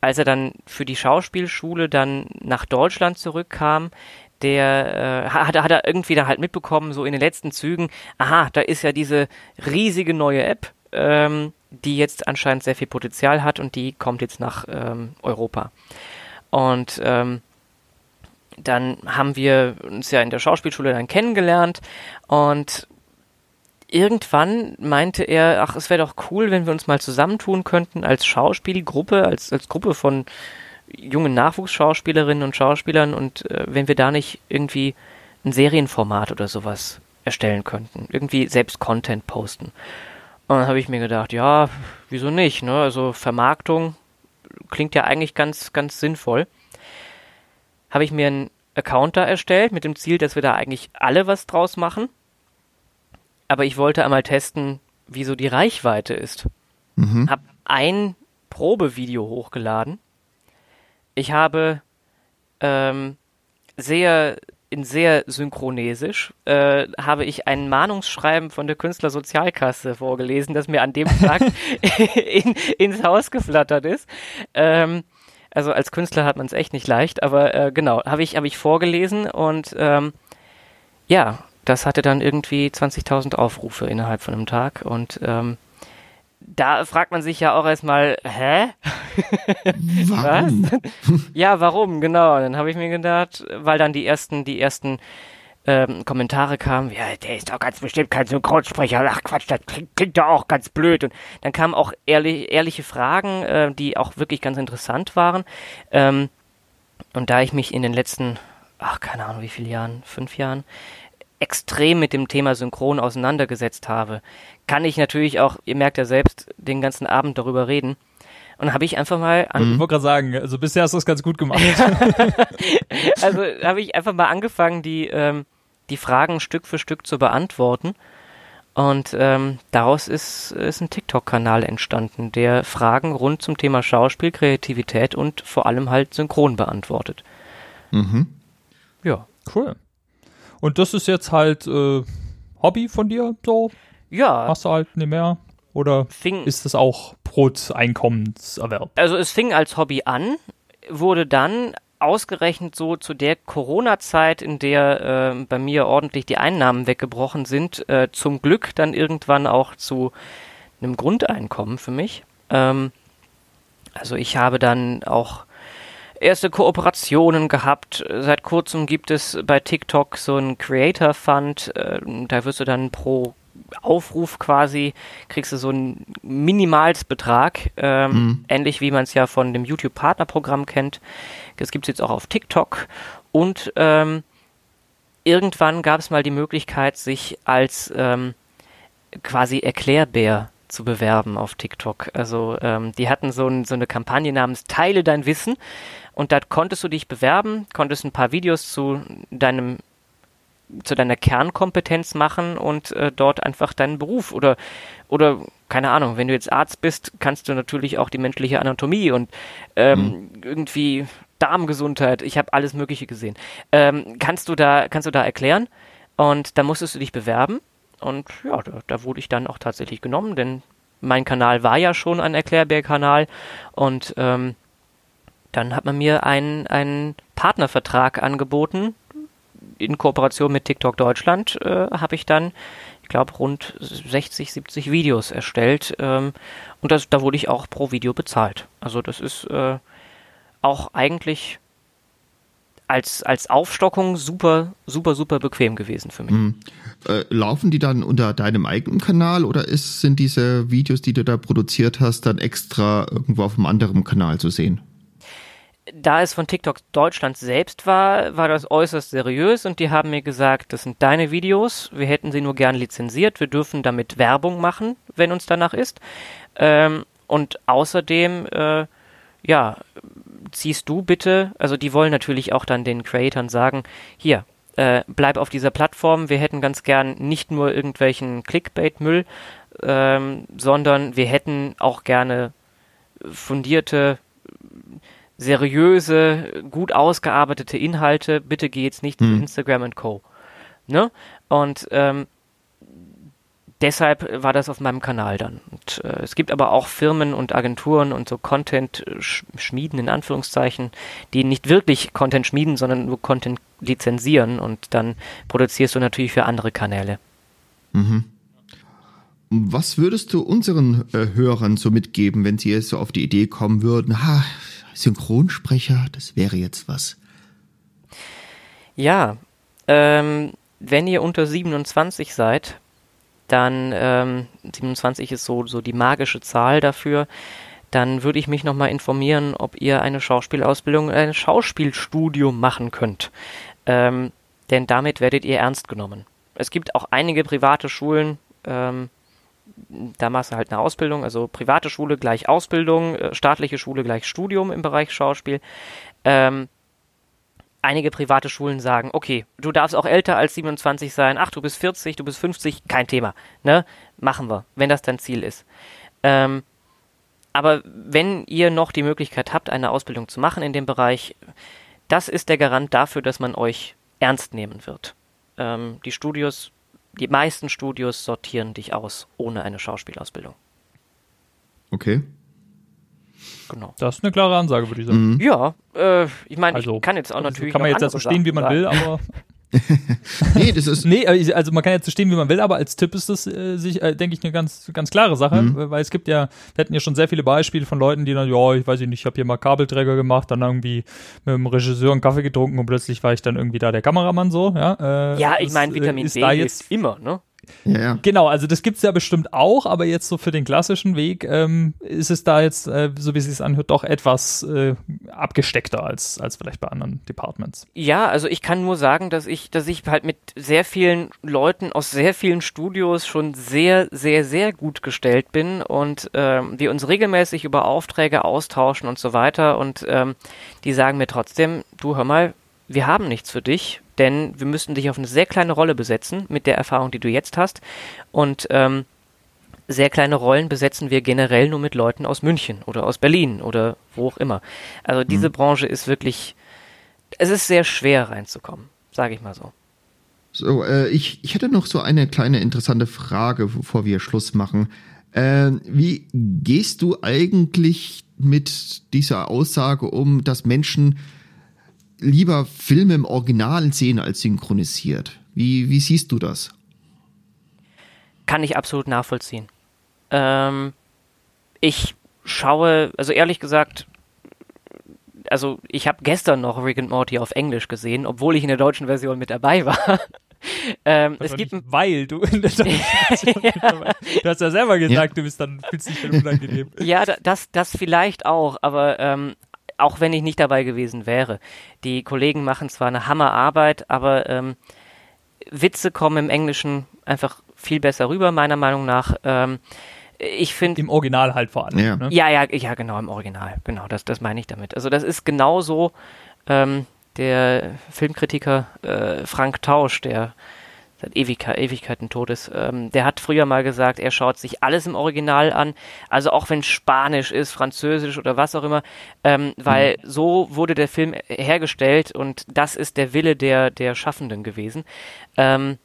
als er dann für die Schauspielschule dann nach Deutschland zurückkam, der äh, hat, hat er irgendwie da halt mitbekommen, so in den letzten Zügen, aha, da ist ja diese riesige neue App, ähm, die jetzt anscheinend sehr viel Potenzial hat und die kommt jetzt nach ähm, Europa. Und ähm, dann haben wir uns ja in der Schauspielschule dann kennengelernt und irgendwann meinte er, ach, es wäre doch cool, wenn wir uns mal zusammentun könnten als Schauspielgruppe, als, als Gruppe von jungen Nachwuchsschauspielerinnen und Schauspielern und äh, wenn wir da nicht irgendwie ein Serienformat oder sowas erstellen könnten, irgendwie selbst Content posten. Und dann habe ich mir gedacht, ja, wieso nicht, ne? Also Vermarktung klingt ja eigentlich ganz, ganz sinnvoll. Habe ich mir einen Account da erstellt mit dem Ziel, dass wir da eigentlich alle was draus machen. Aber ich wollte einmal testen, wie so die Reichweite ist. Mhm. Hab ein Probevideo hochgeladen. Ich habe ähm, sehr in sehr synchronesisch äh, habe ich ein Mahnungsschreiben von der Künstlersozialkasse vorgelesen, das mir an dem Tag in, ins Haus geflattert ist. Ähm, also als Künstler hat man es echt nicht leicht, aber äh, genau, habe ich, hab ich vorgelesen und ähm, ja, das hatte dann irgendwie 20.000 Aufrufe innerhalb von einem Tag und ähm, da fragt man sich ja auch erstmal, hä? Warum? Was? ja, warum? Genau. Dann habe ich mir gedacht, weil dann die ersten, die ersten ähm, Kommentare kamen, ja, der ist doch ganz bestimmt kein Synchronsprecher. Ach Quatsch, das klingt, klingt doch auch ganz blöd. Und dann kamen auch ehrlich, ehrliche Fragen, äh, die auch wirklich ganz interessant waren. Ähm, und da ich mich in den letzten, ach keine Ahnung wie viele Jahren, fünf Jahren, extrem mit dem Thema Synchron auseinandergesetzt habe, kann ich natürlich auch, ihr merkt ja selbst, den ganzen Abend darüber reden. Und habe ich einfach mal an. Ich wollte gerade sagen, also bisher hast du es ganz gut gemacht. also habe ich einfach mal angefangen, die, ähm, die Fragen Stück für Stück zu beantworten. Und ähm, daraus ist, ist ein TikTok-Kanal entstanden, der Fragen rund zum Thema Schauspiel, Kreativität und vor allem halt Synchron beantwortet. Mhm. Ja. Cool. Und das ist jetzt halt äh, Hobby von dir so? Ja. Machst du halt nicht mehr? Oder fing, ist das auch Broteinkommenserwerb? Also es fing als Hobby an, wurde dann ausgerechnet so zu der Corona-Zeit, in der äh, bei mir ordentlich die Einnahmen weggebrochen sind, äh, zum Glück dann irgendwann auch zu einem Grundeinkommen für mich. Ähm, also ich habe dann auch erste Kooperationen gehabt. Seit kurzem gibt es bei TikTok so einen Creator Fund. Äh, da wirst du dann pro Aufruf quasi, kriegst du so einen Minimalsbetrag, ähm, mhm. ähnlich wie man es ja von dem YouTube-Partnerprogramm kennt. Das gibt es jetzt auch auf TikTok. Und ähm, irgendwann gab es mal die Möglichkeit, sich als ähm, quasi Erklärbär zu bewerben auf TikTok. Also ähm, die hatten so, ein, so eine Kampagne namens Teile dein Wissen und da konntest du dich bewerben, konntest ein paar Videos zu deinem zu deiner Kernkompetenz machen und äh, dort einfach deinen Beruf oder oder keine Ahnung, wenn du jetzt Arzt bist, kannst du natürlich auch die menschliche Anatomie und ähm, mhm. irgendwie Darmgesundheit, ich habe alles Mögliche gesehen. Ähm, kannst du da kannst du da erklären und da musstest du dich bewerben und ja, da, da wurde ich dann auch tatsächlich genommen, denn mein Kanal war ja schon ein Erklärbär-Kanal und ähm, dann hat man mir einen, einen Partnervertrag angeboten. In Kooperation mit TikTok Deutschland äh, habe ich dann, ich glaube, rund 60, 70 Videos erstellt. Ähm, und das, da wurde ich auch pro Video bezahlt. Also das ist äh, auch eigentlich als, als Aufstockung super, super, super bequem gewesen für mich. Äh, laufen die dann unter deinem eigenen Kanal oder ist, sind diese Videos, die du da produziert hast, dann extra irgendwo auf einem anderen Kanal zu sehen? Da es von TikTok Deutschland selbst war, war das äußerst seriös und die haben mir gesagt, das sind deine Videos, wir hätten sie nur gern lizenziert, wir dürfen damit Werbung machen, wenn uns danach ist. Ähm, und außerdem, äh, ja, ziehst du bitte, also die wollen natürlich auch dann den Creatoren sagen, hier, äh, bleib auf dieser Plattform, wir hätten ganz gern nicht nur irgendwelchen Clickbait-Müll, ähm, sondern wir hätten auch gerne fundierte, seriöse, gut ausgearbeitete Inhalte, bitte geh jetzt nicht hm. zu Instagram und Co. Ne? Und ähm, deshalb war das auf meinem Kanal dann. Und, äh, es gibt aber auch Firmen und Agenturen und so Content schmieden in Anführungszeichen, die nicht wirklich Content schmieden, sondern nur Content lizenzieren und dann produzierst du natürlich für andere Kanäle. Mhm. Was würdest du unseren äh, Hörern so mitgeben, wenn sie jetzt so auf die Idee kommen würden, ha, Synchronsprecher, das wäre jetzt was? Ja, ähm, wenn ihr unter 27 seid, dann ähm, 27 ist so, so die magische Zahl dafür, dann würde ich mich nochmal informieren, ob ihr eine Schauspielausbildung, ein Schauspielstudium machen könnt. Ähm, denn damit werdet ihr ernst genommen. Es gibt auch einige private Schulen, ähm, da machst du halt eine Ausbildung, also private Schule gleich Ausbildung, äh, staatliche Schule gleich Studium im Bereich Schauspiel. Ähm, einige private Schulen sagen, okay, du darfst auch älter als 27 sein, ach, du bist 40, du bist 50, kein Thema, ne? Machen wir, wenn das dein Ziel ist. Ähm, aber wenn ihr noch die Möglichkeit habt, eine Ausbildung zu machen in dem Bereich, das ist der Garant dafür, dass man euch ernst nehmen wird. Ähm, die Studios, die meisten Studios sortieren dich aus ohne eine Schauspielausbildung. Okay. Genau. Das ist eine klare Ansage, würde ich sagen. Mhm. Ja, äh, ich meine, also, ich kann jetzt auch also natürlich. Kann man jetzt so stehen, wie man will, aber. nee, das ist. nee, äh, also man kann jetzt so stehen, wie man will, aber als Tipp ist das, äh, sich, äh, denke ich, eine ganz, ganz klare Sache, mhm. weil es gibt ja, wir hatten ja schon sehr viele Beispiele von Leuten, die dann, ja, ich weiß nicht, ich habe hier mal Kabelträger gemacht, dann irgendwie mit dem Regisseur einen Kaffee getrunken und plötzlich war ich dann irgendwie da der Kameramann so, ja. Äh, ja, ich meine, Vitamin ist B da jetzt immer, ne? Ja, ja. Genau, also das gibt es ja bestimmt auch, aber jetzt so für den klassischen Weg ähm, ist es da jetzt, äh, so wie es sich anhört, doch etwas äh, abgesteckter als, als vielleicht bei anderen Departments. Ja, also ich kann nur sagen, dass ich, dass ich halt mit sehr vielen Leuten aus sehr vielen Studios schon sehr, sehr, sehr gut gestellt bin und ähm, wir uns regelmäßig über Aufträge austauschen und so weiter und ähm, die sagen mir trotzdem, du hör mal, wir haben nichts für dich, denn wir müssten dich auf eine sehr kleine Rolle besetzen mit der Erfahrung, die du jetzt hast. Und ähm, sehr kleine Rollen besetzen wir generell nur mit Leuten aus München oder aus Berlin oder wo auch immer. Also diese mhm. Branche ist wirklich, es ist sehr schwer reinzukommen, sage ich mal so. So, äh, ich, ich hätte noch so eine kleine interessante Frage, bevor wir Schluss machen. Äh, wie gehst du eigentlich mit dieser Aussage um, dass Menschen lieber Filme im Original sehen als synchronisiert. Wie, wie siehst du das? Kann ich absolut nachvollziehen. Ähm, ich schaue, also ehrlich gesagt, also ich habe gestern noch Rick and Morty auf Englisch gesehen, obwohl ich in der deutschen Version mit dabei war. ähm, es gibt nicht, weil du in der deutschen Version ja. Du hast ja selber gesagt, ja. du bist dann fühlst dich dann unangenehm. Ja, das das vielleicht auch, aber ähm, auch wenn ich nicht dabei gewesen wäre. Die Kollegen machen zwar eine Hammerarbeit, aber ähm, Witze kommen im Englischen einfach viel besser rüber, meiner Meinung nach. Ähm, ich finde im Original halt vor allem. Ja. Ne? ja, ja, ja, genau im Original. Genau, das, das meine ich damit. Also das ist genauso ähm, der Filmkritiker äh, Frank Tausch, der seit Ewigkeit, Ewigkeiten tot ist. Ähm, der hat früher mal gesagt, er schaut sich alles im Original an, also auch wenn Spanisch ist, Französisch oder was auch immer, ähm, weil mhm. so wurde der Film hergestellt und das ist der Wille der, der Schaffenden gewesen. Ähm,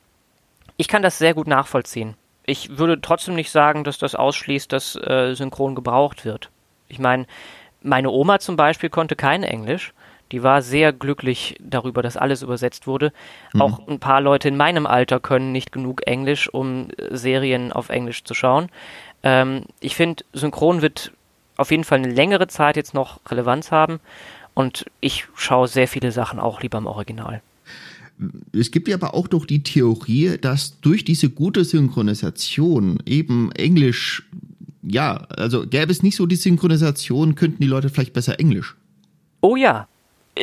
ich kann das sehr gut nachvollziehen. Ich würde trotzdem nicht sagen, dass das ausschließt, dass äh, Synchron gebraucht wird. Ich meine, meine Oma zum Beispiel konnte kein Englisch die war sehr glücklich darüber, dass alles übersetzt wurde. Mhm. Auch ein paar Leute in meinem Alter können nicht genug Englisch, um äh, Serien auf Englisch zu schauen. Ähm, ich finde, Synchron wird auf jeden Fall eine längere Zeit jetzt noch Relevanz haben. Und ich schaue sehr viele Sachen auch lieber im Original. Es gibt ja aber auch doch die Theorie, dass durch diese gute Synchronisation eben Englisch, ja, also gäbe es nicht so die Synchronisation, könnten die Leute vielleicht besser Englisch. Oh ja,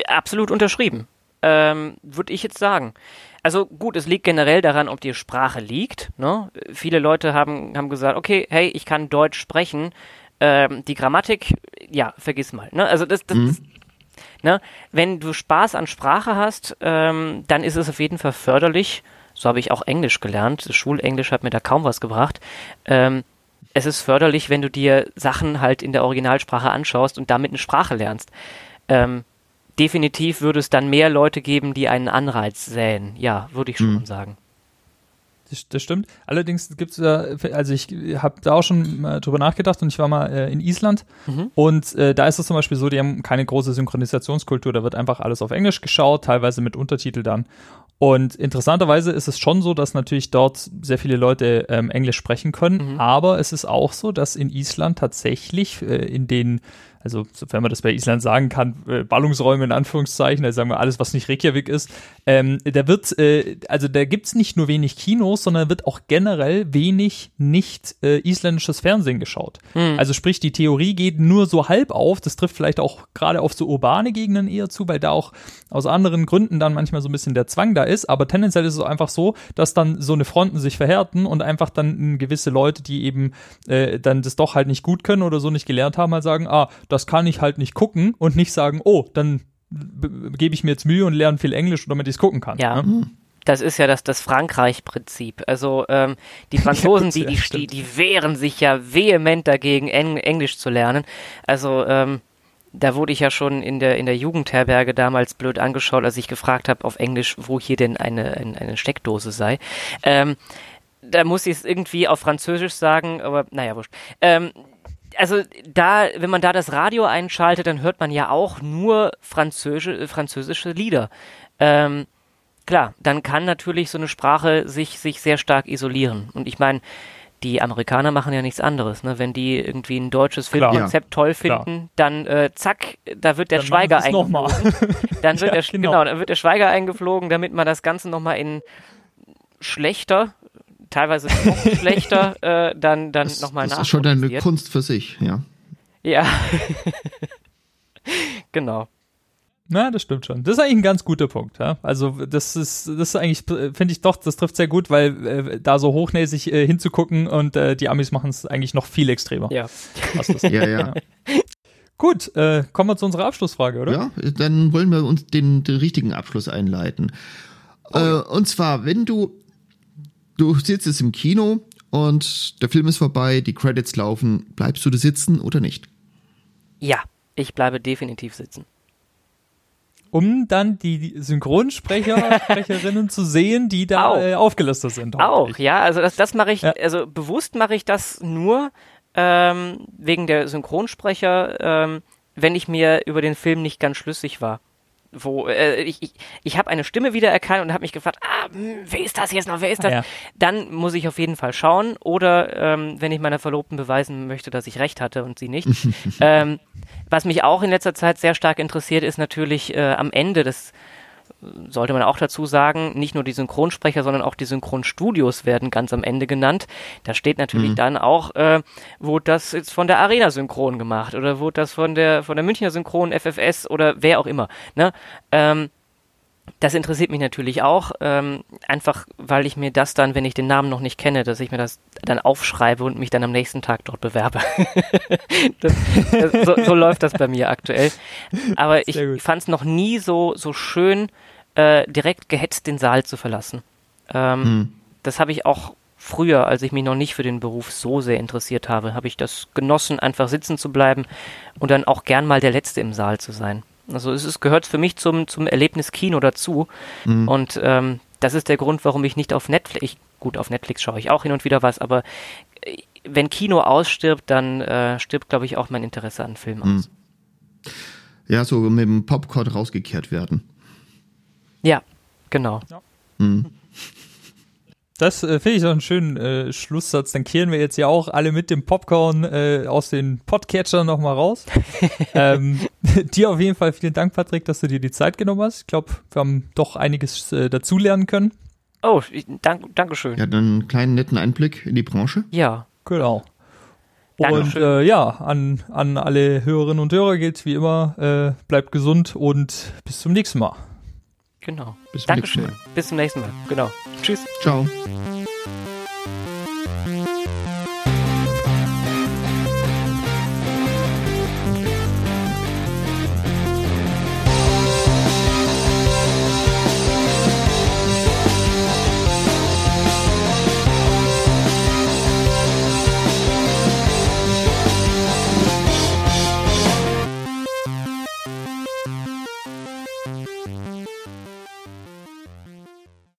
Absolut unterschrieben, ähm, würde ich jetzt sagen. Also gut, es liegt generell daran, ob die Sprache liegt. Ne? Viele Leute haben, haben gesagt, okay, hey, ich kann Deutsch sprechen. Ähm, die Grammatik, ja, vergiss mal. Ne? Also das, das, mhm. das ne? wenn du Spaß an Sprache hast, ähm, dann ist es auf jeden Fall förderlich. So habe ich auch Englisch gelernt. Das Schulenglisch hat mir da kaum was gebracht. Ähm, es ist förderlich, wenn du dir Sachen halt in der Originalsprache anschaust und damit eine Sprache lernst. Ähm, definitiv würde es dann mehr Leute geben, die einen Anreiz säen. Ja, würde ich schon mhm. sagen. Das, stimmt. Allerdings gibt es ja, also ich habe da auch schon mal drüber nachgedacht und ich war mal äh, in Island mhm. und äh, da ist es zum Beispiel so, die haben keine große Synchronisationskultur, da wird einfach alles auf Englisch geschaut, teilweise mit Untertitel dann. Und interessanterweise ist es schon so, dass natürlich dort sehr viele Leute ähm, Englisch sprechen können, mhm. aber es ist auch so, dass in Island tatsächlich äh, in den also sofern man das bei Island sagen kann, äh, Ballungsräume in Anführungszeichen, also sagen wir alles, was nicht Reykjavik ist, ähm, da wird, äh, also da gibt's nicht nur wenig Kinos, sondern wird auch generell wenig nicht äh, isländisches Fernsehen geschaut. Mhm. Also sprich, die Theorie geht nur so halb auf, das trifft vielleicht auch gerade auf so urbane Gegenden eher zu, weil da auch aus anderen Gründen dann manchmal so ein bisschen der Zwang da ist, aber tendenziell ist es einfach so, dass dann so eine Fronten sich verhärten und einfach dann gewisse Leute, die eben äh, dann das doch halt nicht gut können oder so nicht gelernt haben, halt sagen, ah, das kann ich halt nicht gucken und nicht sagen, oh, dann gebe ich mir jetzt Mühe und lerne viel Englisch, damit ich es gucken kann. Ja. Ne? Das ist ja das, das Frankreich-Prinzip. Also ähm, die Franzosen, die, die, die, die wehren sich ja vehement dagegen, Eng Englisch zu lernen. Also ähm, da wurde ich ja schon in der, in der Jugendherberge damals blöd angeschaut, als ich gefragt habe auf Englisch, wo hier denn eine, eine, eine Steckdose sei. Ähm, da muss ich es irgendwie auf Französisch sagen, aber naja, wurscht. Ähm, also da, wenn man da das Radio einschaltet, dann hört man ja auch nur französische, französische Lieder. Ähm, klar, dann kann natürlich so eine Sprache sich, sich sehr stark isolieren. Und ich meine, die Amerikaner machen ja nichts anderes. Ne? Wenn die irgendwie ein deutsches Filmkonzept ja, toll finden, klar. dann äh, zack, da wird der dann Schweiger eingeflogen. dann wird ja, der, genau. genau. dann wird der Schweiger eingeflogen, damit man das Ganze nochmal in schlechter teilweise noch schlechter, äh, dann, dann nochmal nach. Das ist schon eine Kunst für sich, ja. Ja. genau. Na, das stimmt schon. Das ist eigentlich ein ganz guter Punkt. Ja? Also das ist, das ist eigentlich, finde ich doch, das trifft sehr gut, weil äh, da so hochnäsig äh, hinzugucken und äh, die Amis machen es eigentlich noch viel extremer. Ja. ja, ja. Gut, äh, kommen wir zu unserer Abschlussfrage, oder? Ja, dann wollen wir uns den, den richtigen Abschluss einleiten. Oh, ja. Äh, und zwar, wenn du du sitzt jetzt im Kino und der Film ist vorbei, die Credits laufen, bleibst du da sitzen oder nicht? Ja, ich bleibe definitiv sitzen. Um dann die Synchronsprecher, Sprecherinnen zu sehen, die da äh, aufgelistet sind. Auch, ja, also das, das mache ich, ja. also bewusst mache ich das nur ähm, wegen der Synchronsprecher, ähm, wenn ich mir über den Film nicht ganz schlüssig war wo äh, ich, ich, ich habe eine Stimme wiedererkannt und habe mich gefragt, ah, hm, wer ist das jetzt noch, wer ist das? Ja. Dann muss ich auf jeden Fall schauen. Oder ähm, wenn ich meiner Verlobten beweisen möchte, dass ich recht hatte und sie nicht. ähm, was mich auch in letzter Zeit sehr stark interessiert, ist natürlich äh, am Ende des sollte man auch dazu sagen, nicht nur die Synchronsprecher, sondern auch die Synchronstudios werden ganz am Ende genannt. Da steht natürlich mhm. dann auch, äh, wurde das jetzt von der Arena Synchron gemacht oder wurde das von der von der Münchner Synchron FFS oder wer auch immer. Ne? Ähm, das interessiert mich natürlich auch, ähm, einfach weil ich mir das dann, wenn ich den Namen noch nicht kenne, dass ich mir das dann aufschreibe und mich dann am nächsten Tag dort bewerbe. das, das, so, so, läuft das bei mir aktuell. Aber ich fand es noch nie so, so schön, äh, direkt gehetzt den Saal zu verlassen. Ähm, hm. Das habe ich auch früher, als ich mich noch nicht für den Beruf so sehr interessiert habe, habe ich das genossen, einfach sitzen zu bleiben und dann auch gern mal der Letzte im Saal zu sein. Also es ist, gehört für mich zum, zum Erlebnis Kino dazu. Mhm. Und ähm, das ist der Grund, warum ich nicht auf Netflix, gut, auf Netflix schaue ich auch hin und wieder was, aber äh, wenn Kino ausstirbt, dann äh, stirbt, glaube ich, auch mein Interesse an Filmen mhm. aus. Ja, so mit dem Popcorn rausgekehrt werden. Ja, genau. Ja. Mhm. Das äh, finde ich doch einen schönen äh, Schlusssatz. Dann kehren wir jetzt ja auch alle mit dem Popcorn äh, aus den Podcatchern nochmal raus. ähm, dir auf jeden Fall vielen Dank, Patrick, dass du dir die Zeit genommen hast. Ich glaube, wir haben doch einiges äh, dazulernen können. Oh, dank, danke schön. Ja, dann einen kleinen netten Einblick in die Branche. Ja. Genau. Und äh, ja, an, an alle Hörerinnen und Hörer gilt wie immer, äh, bleibt gesund und bis zum nächsten Mal. Genau. Bis zum Dankeschön. nächsten Mal. Bis zum nächsten Mal. Genau. Tschüss. Ciao.